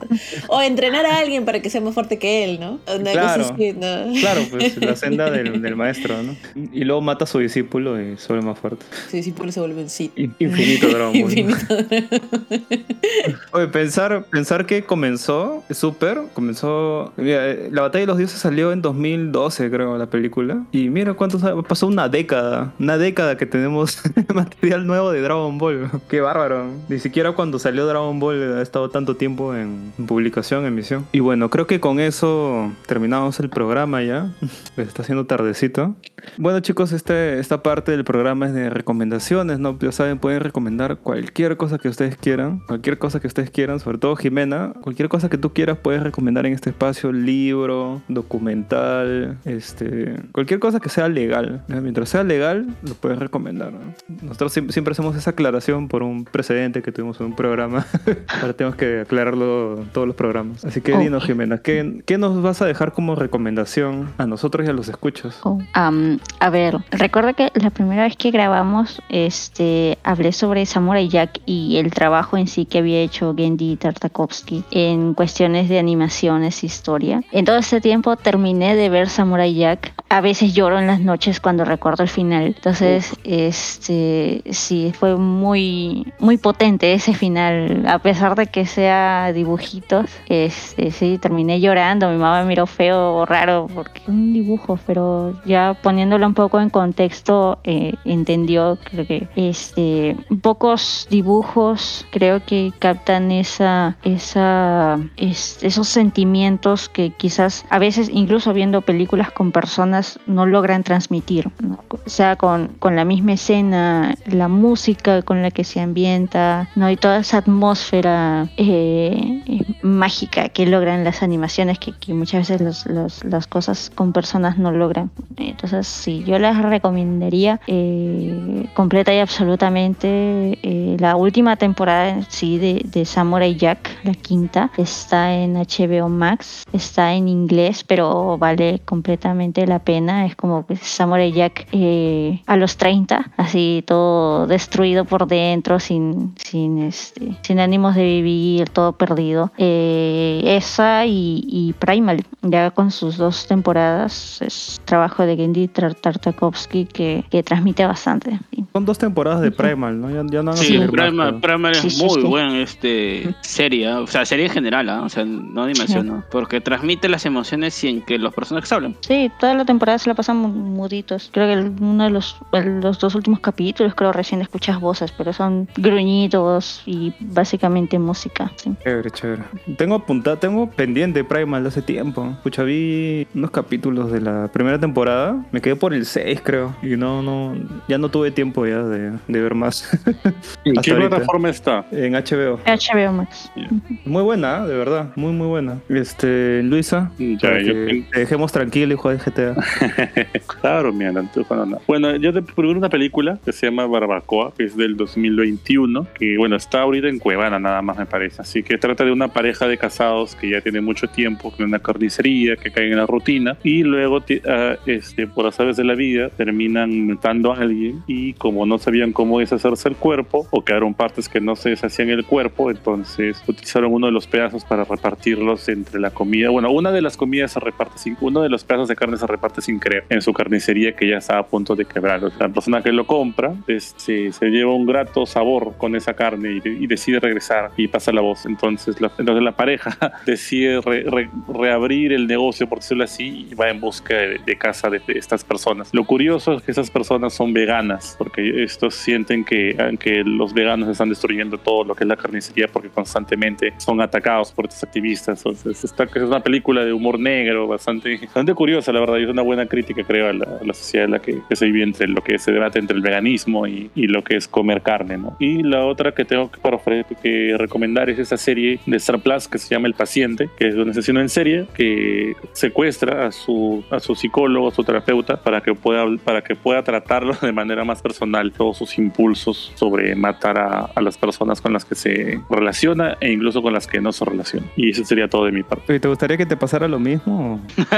E: O entrenar a alguien para que sea más fuerte que él, ¿no? Una
C: Claro.
E: cosa así, ¿no?
C: Claro, pues la senda del, del maestro, ¿no? Y luego mata a su discípulo y se vuelve más fuerte.
E: Su discípulo se vuelve un Sith.
C: In- Infinito Dragon Ball.
E: Infinito
C: Oye, pensar, pensar que comenzó, Super, comenzó... mira, eh, la Batalla de los Dioses salió en 2012, creo, la película. Y mira cuánto sa- pasó una década. Una década que tenemos material nuevo de Dragon Ball. Qué bárbaro. Ni siquiera cuando salió Dragon Ball ha estado tanto tiempo en, en publicación, emisión. Y bueno, creo que con eso terminamos terminamos el programa ya. Está haciendo tardecito. Bueno, chicos, este, esta parte del programa es de recomendaciones, ¿no? Ya saben, pueden recomendar cualquier cosa que ustedes quieran. Cualquier cosa que ustedes quieran, sobre todo Jimena. Cualquier cosa que tú quieras puedes recomendar en este espacio. Libro, documental, este... Cualquier cosa que sea legal. Mientras sea legal, lo puedes recomendar. ¿no? Nosotros siempre, siempre hacemos esa aclaración por un precedente que tuvimos en un programa. Ahora tenemos que aclararlo en todos los programas. Así que
G: Oh.
C: dinos, Jimena, ¿qué, ¿qué nos vas a dejar como recomendación a nosotros y a los escuchos?
G: Oh, am, a ver, recuerda que la primera vez que grabamos, este, hablé sobre Samurai Jack y el trabajo en sí que había hecho Gendy Tartakovsky en cuestiones de animaciones, historia. En todo este tiempo terminé de ver Samurai Jack. A veces lloro en las noches cuando recuerdo el final. Entonces, este, sí, fue muy, muy potente ese final, a pesar de que sea dibujitos. Este, sí, terminé llorando. Mi mamá me miró feo o raro porque un dibujo, pero ya poniéndolo un poco en contexto, eh, entendió creo que este, pocos dibujos creo que captan esa, esa, es- esos sentimientos que quizás a veces incluso viendo películas con personas no logran transmitir, o sea, con, con la misma escena, la música con la que se ambienta, ¿no? y toda esa atmósfera eh, mágica que logran las animaciones que, muchas veces los- las cosas con personas no logran. Entonces, sí, yo las recomendaría eh, completa y absolutamente eh, la última temporada sí de, de Samurai Jack, la quinta, está en HBO Max, está en inglés, pero vale completamente la pena. Es como que Samurai Jack eh, a los 30, así todo destruido por dentro, sin, sin, este, sin ánimos de vivir, todo perdido. Eh, esa y, y Primal, ya con sus dos temporadas, es trabajo de Gendy Tartakovsky que, transmite bastante.
C: Son dos temporadas de Primal, ¿no? Ya, ya no
F: Sí,
C: más,
F: Primal,
C: pero-
F: Primal
G: Sí,
F: es muy
G: sí.
F: buen este, serie, ¿ah? o sea, serie en general, ¿ah? o sea, no animación, ¿no? porque transmite las emociones sin que los personajes hablen.
G: Sí, toda la temporada se la pasan mu- muditos. Creo que el- uno de los, el- los dos últimos capítulos, creo recién escuchas voces, pero son gruñidos y básicamente música. sí.
C: Chévere, chévere. Tengo apuntado, tengo pendiente Primal de hace tiempo. Escucha, vi unos capítulos de la primera temporada. Me quedé por el 6, creo. Y no, no, ya no tuve tiempo ya de, de ver más.
D: ¿En qué
C: ahorita.
D: plataforma está?
C: en HBO.
G: HBO Max.
C: Muy buena, de verdad. Muy, muy buena. Este, Luisa.
D: Ya,
C: para
D: yo
C: que te dejemos tranquilo, hijo de GTA.
D: Claro, mira, no jugando nada. Bueno, yo te probé una película que se llama Barbacoa, que es del 2021, que bueno, está ahorita en Cuevana nada más me parece. Así que trata de una pareja de casados que ya tiene mucho tiempo en una carnicería, que caen en la rutina y luego ah, este, por azares de la vida terminan matando a alguien y como no sabían cómo deshacerse el cuerpo o quedaron partes que no se deshacían el cuerpo, entonces utilizaron uno de los pedazos para repartirlos entre la comida. Bueno, una de las comidas se reparte sin, uno de los pedazos de carne se reparte sin querer en su carnicería que ya está a punto de quebrar. La persona que lo compra este, se lleva un grato sabor con esa carne y, de- y decide regresar y pasa la voz. Entonces la, entonces la pareja decide re- re- reabrir el negocio, por decirlo así, y va en busca de, de casa de, de estas personas. Lo curioso es que esas personas son veganas, porque estos sienten que, que los veganos están destruyendo todo lo que es la carnicería porque constantemente son atacados por estos activistas. Entonces, esta es una película de humor negro bastante, bastante curiosa, la verdad, y es una buena crítica, creo, a la, a la sociedad en la que, que se vive entre lo que se debate entre el veganismo y, y lo que es comer carne, ¿no? Y la otra que tengo que, para ofrecer, que recomendar es esa serie de Star Plus que se llama El Paciente, que es un asesino en serie que secuestra a su, a su psicólogo, a su terapeuta, para que pueda, para que pueda tratarlo de manera más personal, todos sus impulsos sobre matar a, a las personas con las que se relaciona e incluso con las que no se relaciona. Y eso sería todo de mi parte.
C: ¿Te gustaría que te pasara lo mismo?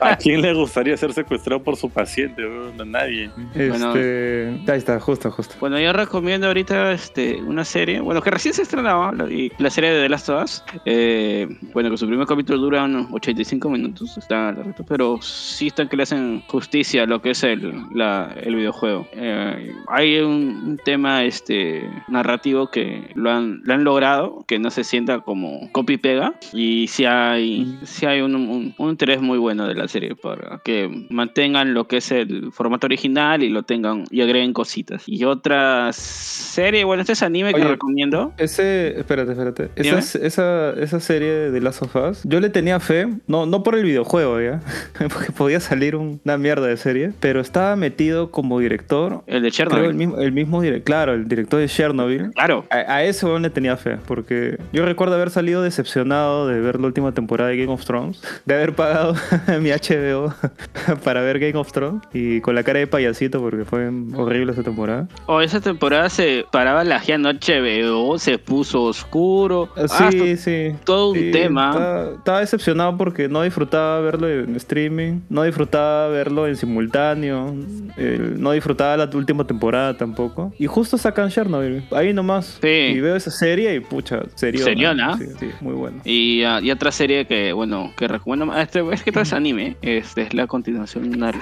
D: ¿A quién le gustaría ser secuestrado por su paciente? A nadie.
F: Bueno.
C: Este, ahí está, justo, justo.
F: Bueno, yo recomiendo ahorita este, una serie, bueno, que recién se estrenaba, la, y la serie de The Last of Us. Eh, bueno, que su primer capítulo dura unos 85 minutos, está largo, pero sí están que le hacen justicia a lo que es el, la- el videojuego. Eh, eh, hay un, tema este narrativo que lo han, lo han logrado, que no se sienta como copy pega y sí hay, sí hay un, un- un interés muy bueno de la serie para que mantengan lo que es el formato original y lo tengan y agreguen cositas. Y otra serie, bueno, este es anime que
C: Oye,
F: recomiendo.
C: Ese, espérate, espérate. Esa, esa, esa serie de Last of Us, yo le tenía fe, no, no por el videojuego, ¿ya? Porque podía salir un- una mierda de serie, pero estaba metido como director.
F: El de Chernobyl.
C: el mismo, el mismo claro, el director de Chernobyl.
F: Claro.
C: A, a ese weón le tenía fe, porque yo recuerdo haber salido decepcionado de ver la última temporada de Game of Thrones, de haber pagado mi HBO para ver Game of Thrones y con la cara de payasito porque fue horrible esa temporada.
F: O esa temporada se paraba la noche HBO, se puso oscuro.
C: Ah,
F: hasta
C: Sí, sí.
F: todo un tema.
C: Estaba, estaba decepcionado porque no disfrutaba verlo en streaming, no disfrutaba verlo en simultáneo, eh, no disfrutaba la última temporada tampoco. Y justo sacan Chernobyl, ahí nomás.
F: Sí.
C: Y veo esa serie y pucha, seriona.
F: Seriona.
C: Sí, sí, muy bueno.
F: Y, ah, y otra serie que, bueno, que recomiendo, este, es que todo es anime, este es la continuación de una-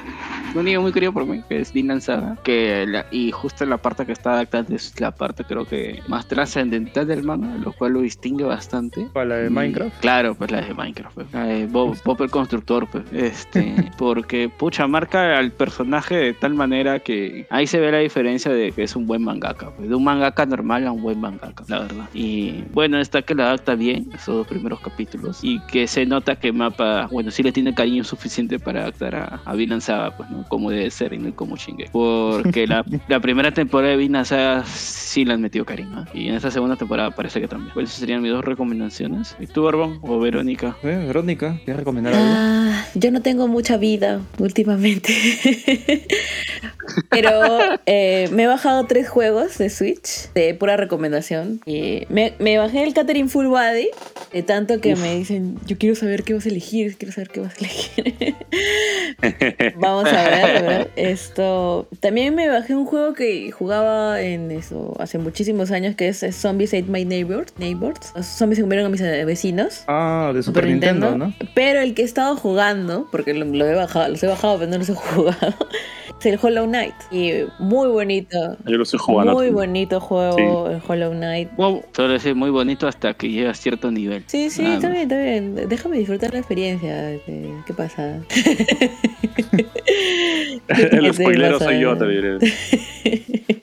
F: un anime muy querido por mí, que es Vinland Saga, que la- y justo la parte que está adaptada es la parte creo que más trascendental del manga, lo cual lo distingue bastante.
C: ¿Para la de
F: Y-
C: Minecraft?
F: Claro, pues la de Minecraft, pues. La de Bob, Bob el Constructor, pues. Este, porque, pucha, marca al personaje de tal manera que ahí se ve la diferencia de que es un buen mangaka, pues. De un mangaka normal a un buen mangaka, la verdad. Y bueno, está que la adapta bien, esos dos primeros capítulos. Y que se nota que Mapa, bueno, sí le tiene cariño suficiente para adaptar a, a Vinland Saga, pues, ¿no? Como debe ser y no como chingue. Porque la, la primera temporada de Vinland Saga sí le han metido cariño. ¿eh? Y en esta segunda temporada parece que también. Pues esas serían mis dos recomendaciones. ¿Y tú, Barbón o Verónica?
C: Eh, Verónica, ¿quieres recomendar algo?
E: Ah, yo no tengo mucha vida últimamente. Pero eh, me he bajado tres juegos de Switch de pura recomendación. Y me, me bajé el Catering Full Body. De tanto que me dicen, yo quiero saber qué vas a elegir, quiero saber qué vas a elegir. Vamos a ver, a ver. Esto. También me bajé un juego que jugaba en eso hace muchísimos años, que es Zombies Ate My Neighbors. Neighbors. Los zombies se comieron a mis eh, vecinos.
C: Ah, de Super, Nintendo, ¿no?
E: Pero el que he estado jugando, porque lo, lo he bajado, los he bajado, pero no los he jugado, es el Hollow Knight. Y muy bonito.
D: Yo lo estoy jugando.
E: Muy bonito juego, el Hollow Knight.
F: Wow, solo decir muy bonito hasta que llega a cierto nivel.
E: Sí, sí,
F: Nada
E: está
F: más.
E: bien, está bien. Déjame disfrutar la experiencia. ¿Qué, qué pasa?
D: El spoilero soy yo, te diré.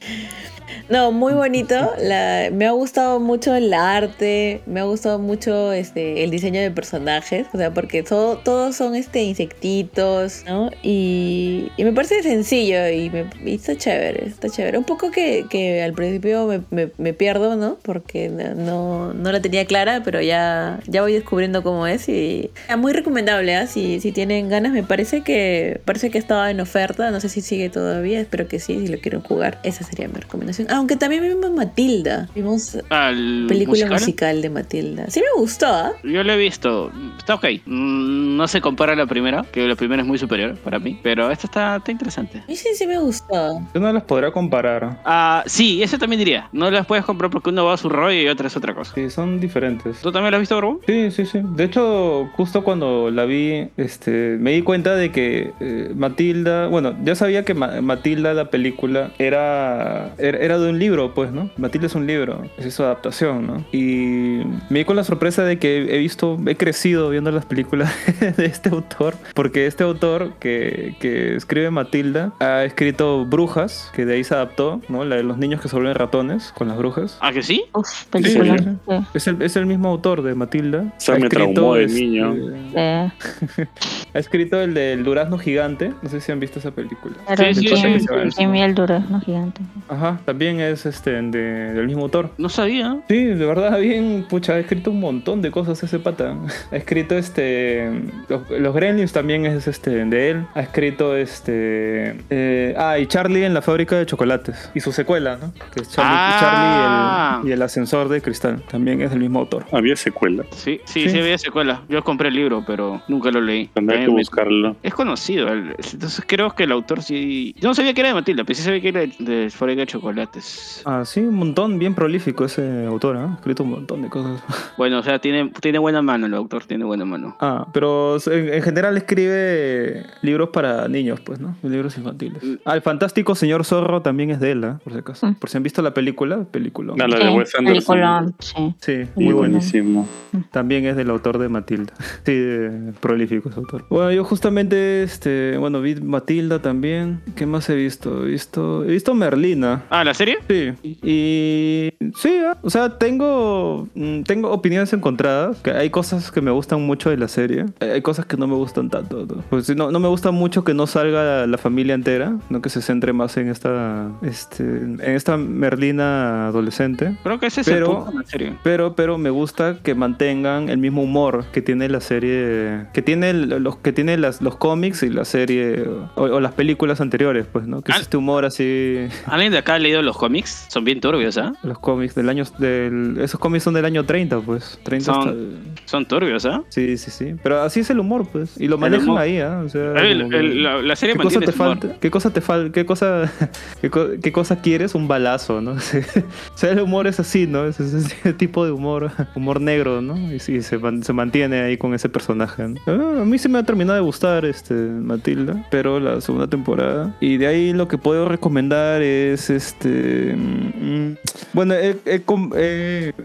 E: No, muy bonito. La- me ha gustado mucho el arte, me ha gustado mucho este, el diseño de personajes, o sea, porque todo- todos son este, insectitos, ¿no? Y, y me parece sencillo y, me, y está chévere, está chévere. Un poco que, que al principio me, me- me pierdo, ¿no? Porque no, no, la tenía clara, pero ya, ya voy descubriendo cómo es y es muy recomendable, ¿ah? Si, si tienen ganas, me parece que parece que estaba en oferta, no sé si sigue todavía, espero que sí, si lo quieren jugar. Esa sería mi recomendación. Aunque también vimos Matilda, vimos
F: Al
E: película musical,
F: musical,
E: de Matilda. Sí me gustó, ¿ah?
F: Yo lo he visto, está ok. Mm, No se compara a la primera, que la primera es muy superior para mí, pero esta está, está interesante.
E: A mí sí, sí me gustó.
C: Yo no las podrá comparar.
F: Ah, sí, eso también diría. No las puedes comprar porque uno va a su rollo y otra es otra cosa.
C: Sí, son diferentes.
F: ¿Tú también lo has visto, Barbón?
C: Sí, sí, sí. De hecho, justo cuando la vi, este, me di cuenta de que eh, Matilda, bueno, ya sabía que Ma- Matilda, la película, era, era, era de un libro, pues, ¿no? Matilda es un libro, es su adaptación, ¿no? Y me di con la sorpresa de que he visto, he crecido viendo las películas de este autor, porque este autor que, que escribe Matilda ha escrito Brujas, que de ahí se adaptó, ¿no? La de los niños que se vuelven ratones con las brujas.
F: ¿Ah, que sí?
G: Uf, película.
C: sí.
G: Sí.
C: Es el, es el mismo autor de Matilda.
D: O sea, me traumó de niño.
G: Eh,
C: Ha escrito el del Durazno Gigante. No sé si han visto esa película.
G: claro,
F: Sí, sí, sí,
C: sí.
G: El durazno gigante.
C: Ajá, también es este de- del mismo autor.
F: No sabía.
C: Sí, de verdad, bien, pucha, ha escrito un montón de cosas ese pata. Ha escrito este. Los, los Gremlins también es este de él. Ha escrito este. eh, ah, y Charlie en la fábrica de chocolates. Y su secuela, ¿no? Que es Charlie,
F: Ah.
C: Charlie y, el, y el ascensor de cristal. También es del mismo autor.
D: Había secuela.
F: Sí, sí,
C: Sí.
F: sí, había secuela. Yo compré el libro, pero nunca lo leí.
D: Tendré que buscarlo.
F: Es conocido, el- entonces creo que el autor sí... Yo no sabía que era de Matilda, pero sí sabía que era de, de Fábrica de Chocolates.
C: Ah, sí, un montón, bien prolífico ese autor, ¿ah? Ha escrito un montón de cosas.
F: Bueno, o sea, tiene, tiene buena mano el autor, tiene buena mano.
C: Ah, pero en, en general escribe libros para niños, pues, ¿no? Libros infantiles. Ah, el fantástico señor Zorro también es de él, ¿ah? por si acaso.
G: Mm.
C: Por si han visto la película, película.
D: No, la de
G: Sí,
D: Wes Anderson.
G: sí.
C: Sí,
D: Muy buenísimo.
C: También es del autor de Matilda. Sí, de- prolífico ese autor. Bueno, yo justamente, este, bueno, vi Matilda también. ¿Qué más he visto? He visto, he visto Merlina.
F: Ah, ¿la serie?
C: Sí, y sí, ¿ah? o sea, tengo, mm, tengo opiniones encontradas. Que hay cosas que me gustan mucho de la serie, hay hay cosas que no me gustan tanto. ¿no? Pues no, no me gusta mucho que no salga la familia entera, no que se centre más en esta, este, en esta Merlina adolescente.
F: Creo que ese es
C: Pero-
F: el punto de la serie.
C: Pero, pero me gusta que mantengan el mismo humor que tiene la serie, que tiene los que tiene las, los cómics y la serie o, o las películas anteriores, pues, ¿no? Que es este humor así,
F: ¿Alguien de acá ha leído los cómics? Son bien turbios, ¿ah?
C: los cómics del año, del, esos cómics son del año 30, pues, 30
F: Son-
C: hasta-
F: Son turbios, ¿ah?
C: Sí, sí, sí. Pero así es el humor, pues. Y lo manejan ahí, ¿ah? O sea,
F: El- el- la, la serie
C: ¿Qué cosa
F: mantiene
C: te
F: ese humor.
C: falta? ¿Qué cosa te falta? ¿Qué cosa, qué, co- qué cosa quieres? Un balazo, ¿no? O sea, el humor es así, ¿no? Es ese, tipo de humor, humor negro, ¿no? Y sí, se, man- se mantiene ahí con ese personaje. ¿no? Ah, a mí sí me ha terminado de gustar este Matilda, pero la segunda temporada. Y de ahí lo que puedo recomendar es este. Mm, bueno,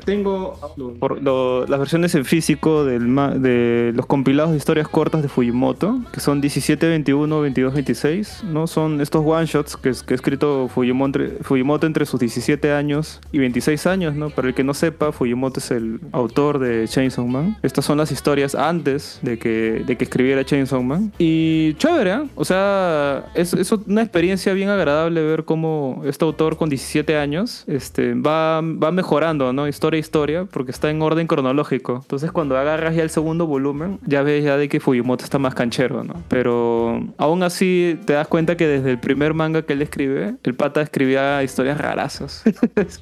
C: tengo las versiones en físico de los compilados de historias cortas de Fujimoto, que son 17, 21, 22, 26, ¿no? Son estos one shots que, que ha escrito Fujimoto entre, sus 17 años y 26 años, ¿no? Para el que no sepa, Fujimoto es el autor de Chainsaw Man. Estas son las historias antes de que, de que escribiera Chainsaw Man. Y chévere, ¿eh? O sea, es, una experiencia bien agradable ver cómo este autor con 17 años este, va, va mejorando, ¿no? Historia a historia, porque está en orden cronológico. Entonces, cuando agarras ya el segundo volumen, ya ves ya de que Fujimoto está más canchero, ¿no? Pero aún así te das cuenta que desde el primer manga que él escribe, el pata escribía historias rarazas.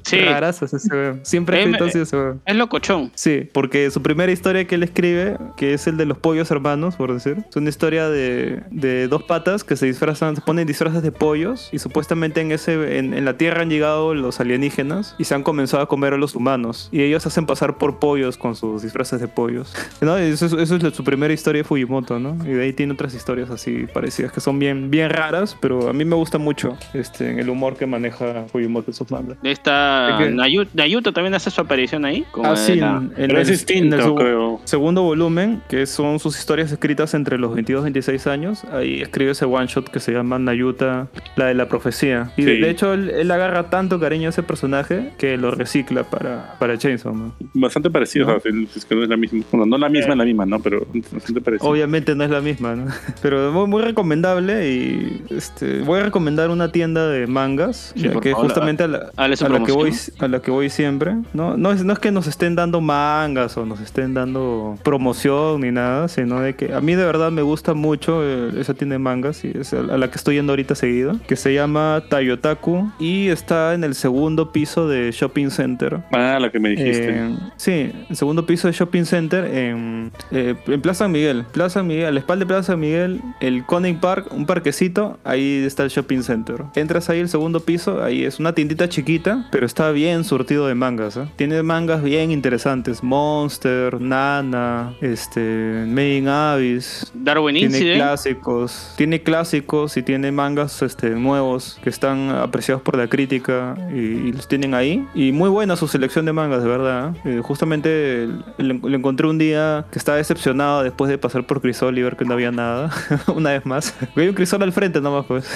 F: Sí.
C: rarazas ese. Siempre
F: Eh,
C: escrito así ese weón.
F: Es locochón.
C: Sí, porque su primera historia que él escribe, que es el de los pollos hermanos, por decir, es una historia de, de dos patas que se disfrazan, se ponen disfraces de pollos y supuestamente en ese en, en la Tierra han llegado los alienígenas y se han comenzado a comer a los humanos y ellos hacen pasar por pollos con sus disfraces de pollos. ¿No? Eso, es- eso es su primera historia de Fujimoto, ¿no? Y de ahí tiene otras historias así parecidas que son bien, bien raras, pero a mí me gusta mucho este, el humor que maneja Fujimoto en sus mangas.
F: Esta. Nayu- Nayuto también hace su aparición ahí. como
C: Ah, sí,
F: la-
C: en,
D: Pero es
C: el-
D: distinto,
C: en el seg-
D: creo.
C: segundo volumen, que son sus historias escritas entre los 22 y 26 años, ahí escribe ese one shot que se llama Nayuta, la de la profecía. Y
D: Sí.
C: de hecho, él, él agarra tanto cariño a ese personaje que lo recicla para, para Chainsaw Man.
D: Bastante parecido,
C: ¿No?
D: o sea, es que no es la misma. Bueno, no la misma, la misma, ¿no? Pero bastante parecido.
C: Obviamente no es la misma, ¿no? Pero muy, muy recomendable y este, voy a recomendar una tienda de mangas,
F: Sí,
C: que
F: favor,
C: justamente a la, a la que voy a la que voy siempre. No, no, es, no es que nos estén dando mangas o nos estén dando promoción ni nada, sino de que a mí de verdad me gusta mucho eh, esa tienda de mangas y es a a la que estoy yendo ahorita seguido, que se llama Tayotaku y está en el segundo piso de Shopping Center.
D: Ah, la que me dijiste.
C: Eh, sí, el segundo piso de Shopping Center en, eh, en Plaza San Miguel. Plaza Miguel, a la espalda de Plaza San Miguel, el Conning Park, un parquecito, ahí está el Shopping Center. Entras ahí el segundo piso, ahí es una tiendita chiquita, pero está bien surtido de mangas. ¿eh? Tiene mangas bien interesantes. Monster, Nana, este, Main Abyss.
F: Darwin
C: Tiene
F: Incident.
C: clásicos, tiene clásicos y tiene mangas este, nuevos que están apreciados por la crítica y, y los tienen ahí. Y muy buena su selección de mangas, de verdad. Eh, justamente le, le encontré un día que estaba decepcionado después de pasar por Crisol y ver que no había nada. Una vez más. Hay un Crisol al frente nomás, pues.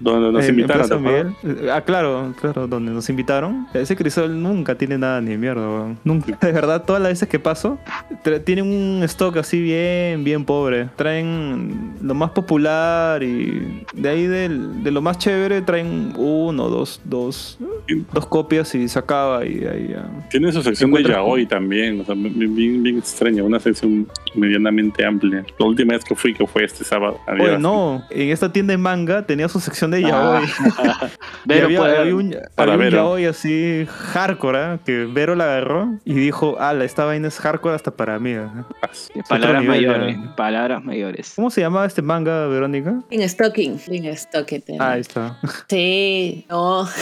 D: Donde nos invitaron.
C: Miguel. Ah, claro, claro, donde nos invitaron. Ese crisol nunca tiene nada ni mierda, weón. Nunca. De verdad, todas las veces que paso, tienen un stock así bien, bien pobre. Traen lo más popular y de ahí del- de lo más chévere traen uno, dos, dos, dos copias y se acaba y ahí ya.
D: Tiene su sección de yaoi también, o sea, bien, bien, bien extraña, una sección medianamente amplia. La última vez que fui, que fue este sábado. había
C: Oye, no, en esta tienda de manga tenía su sección de yaoi. Y
F: Vero
C: había,
F: puede-
C: había un,
D: para
C: había un
D: Vero.
C: yaoi así hardcore, ¿ah? que Vero la agarró y dijo, ala, esta vaina es hardcore hasta para mí. ¿ah?".
F: Palabras mayores. Palabras mayores.
C: ¿Cómo se llamaba este manga, Verónica?
E: En stocking. En stocking.
C: Ah, ahí está.
E: Sí, no.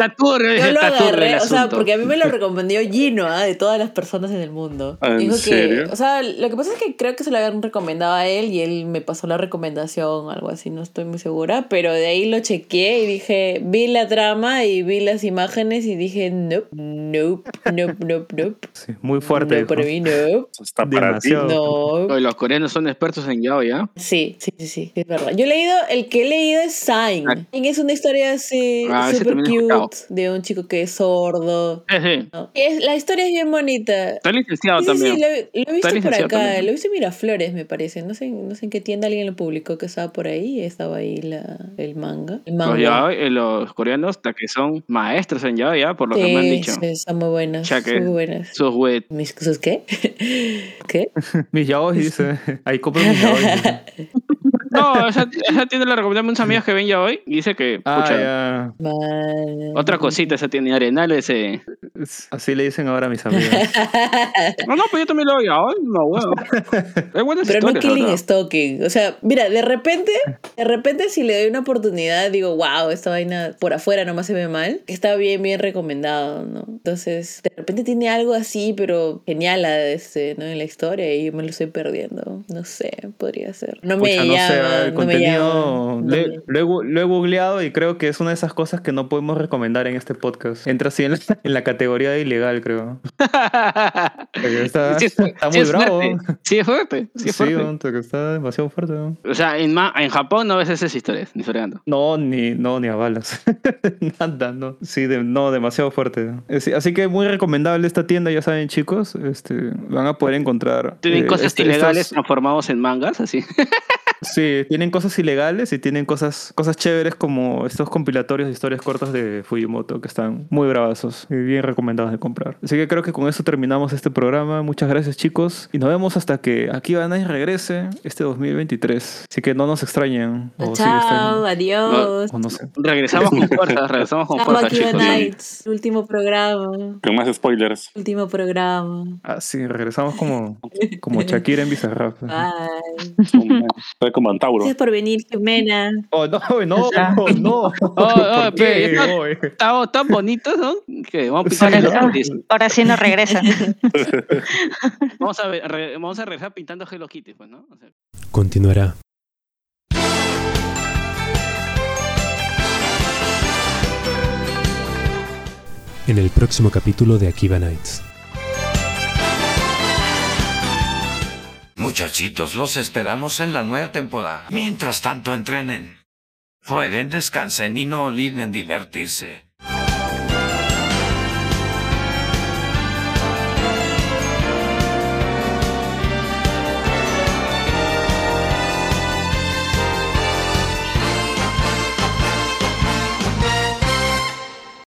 F: Está turbio,
E: Yo lo agarré, o sea, porque a mí me lo recomendó Gino, ¿ah? de todas las personas en el mundo.
D: Ah, ¿en
E: Dijo
D: serio?
E: que, o sea, lo que pasa es que creo que se lo habían recomendado a él y él me pasó la recomendación, algo así, no estoy muy segura, pero de ahí lo chequeé y dije, vi la trama y vi las imágenes y dije, nope, nope, nope, nope, nope.
C: Sí, muy fuerte.
E: No, para mí no.
D: Está para ti.
E: No.
F: Oye, los coreanos son expertos en Yao, ¿ya?
E: Sí, sí, sí, sí, es verdad. Yo he leído, el que he leído es Sign.
F: Ah.
E: Sign es una historia así,
F: Ah, ese
E: super de un chico que es sordo.
F: Sí, sí.
E: ¿no? Y es, la historia es bien bonita.
F: Está licenciado
E: Sí,
F: también.
E: sí, lo, he- lo he visto por acá,
F: también.
E: lo he visto en Miraflores, me parece. No sé, no sé en qué tienda alguien lo publicó que estaba por ahí estaba ahí la, el manga. El
F: Los,
E: manga.
F: yaoi, eh, los coreanos hasta que son maestros en Yao, ya, por lo que me han dicho.
E: sí, están muy buenas.
F: Ya que-
E: Muy buenas.
F: Sus wet.
E: ¿Mis cosas qué? ¿Qué?
C: Mis yaoi, dice. Ahí compro mis yaoi.
F: No, esa, esa tienda la recomendé a unos amigos que ven ya hoy. Y dice que,
C: Ah,
F: pucha,
C: ya.
E: Vale.
F: otra cosita esa tienda Arenales. Eh.
C: Es- Así le dicen ahora a mis amigas.
F: No, no, pues yo también lo veo ya hoy. No, bueno. Es buenas
E: Pero no killing stalking. O sea, mira, de repente, de repente si le doy una oportunidad, digo, wow, esta vaina por afuera nomás se ve mal. Está bien, bien recomendado, ¿no? Entonces, de repente tiene algo así, pero genial este, ¿no? en la historia y yo me lo estoy perdiendo. No sé, podría ser. No me
C: Pucha, no
E: llama,
C: el
E: no
C: contenido.
E: No me-
C: lo, he, gu- lo he googleado y creo que es una de esas cosas que no podemos recomendar en este podcast. Entra así en la, en la categoría de ilegal, creo. Está,
F: Sí es,
C: está
F: sí
C: muy
F: es
C: bravo.
F: fuerte. Sí es fuerte. Sí
C: Sí,
F: es fuerte.
C: porque está demasiado fuerte. weón.
F: O sea, en, ma- en Japón no ves esas historias, ni fregando.
C: No, ni, no, ni a balas. Nada, no. Sí, de- no, demasiado fuerte. Es- Así que muy recomendable esta tienda, ya saben, chicos. Este, van a poder encontrar.
F: Tienen
C: eh,
F: cosas
C: este-
F: ilegales
C: estos-
F: transformados en mangas, así.
C: Sí, tienen cosas ilegales y tienen cosas, cosas chéveres como estos compilatorios de historias cortas de Fujimoto que están muy bravazos y bien recomendados de comprar. Así que creo que con eso terminamos este programa. Muchas gracias chicos y nos vemos hasta que aquí Banai regrese este 2023. Así que no nos extrañen. O
E: Chao, adiós.
C: o no sé.
F: Regresamos con fuerza, regresamos con
E: Estamos
F: fuerza,
E: aquí
F: chicos.
E: Nights. Último programa.
D: Con más spoilers.
E: Último programa.
C: Ah, sí, regresamos como, como Shakira en Bizarrap.
E: Bye.
D: Como Antauro.
E: Gracias por venir, Jimena.
C: Oh, no, no, no, no.
F: Oh, oh,
C: ¿Por qué?
F: pe, ya-
C: Oh, eh.
F: Tan bonitos, ¿no? Que vamos a pintar
G: Ahora,
F: Hello
G: ahora-
F: Kitty.
G: ahora sí nos regresa.
F: Vamos a, ver- re- vamos a regresar pintando Hello Kitty, pues, ¿no? O sea,
B: Continuará. En el próximo capítulo de Akiba Nights.
A: Muchachitos, los esperamos en la nueva temporada. Mientras tanto, entrenen. Jueguen, descansen y no olviden divertirse.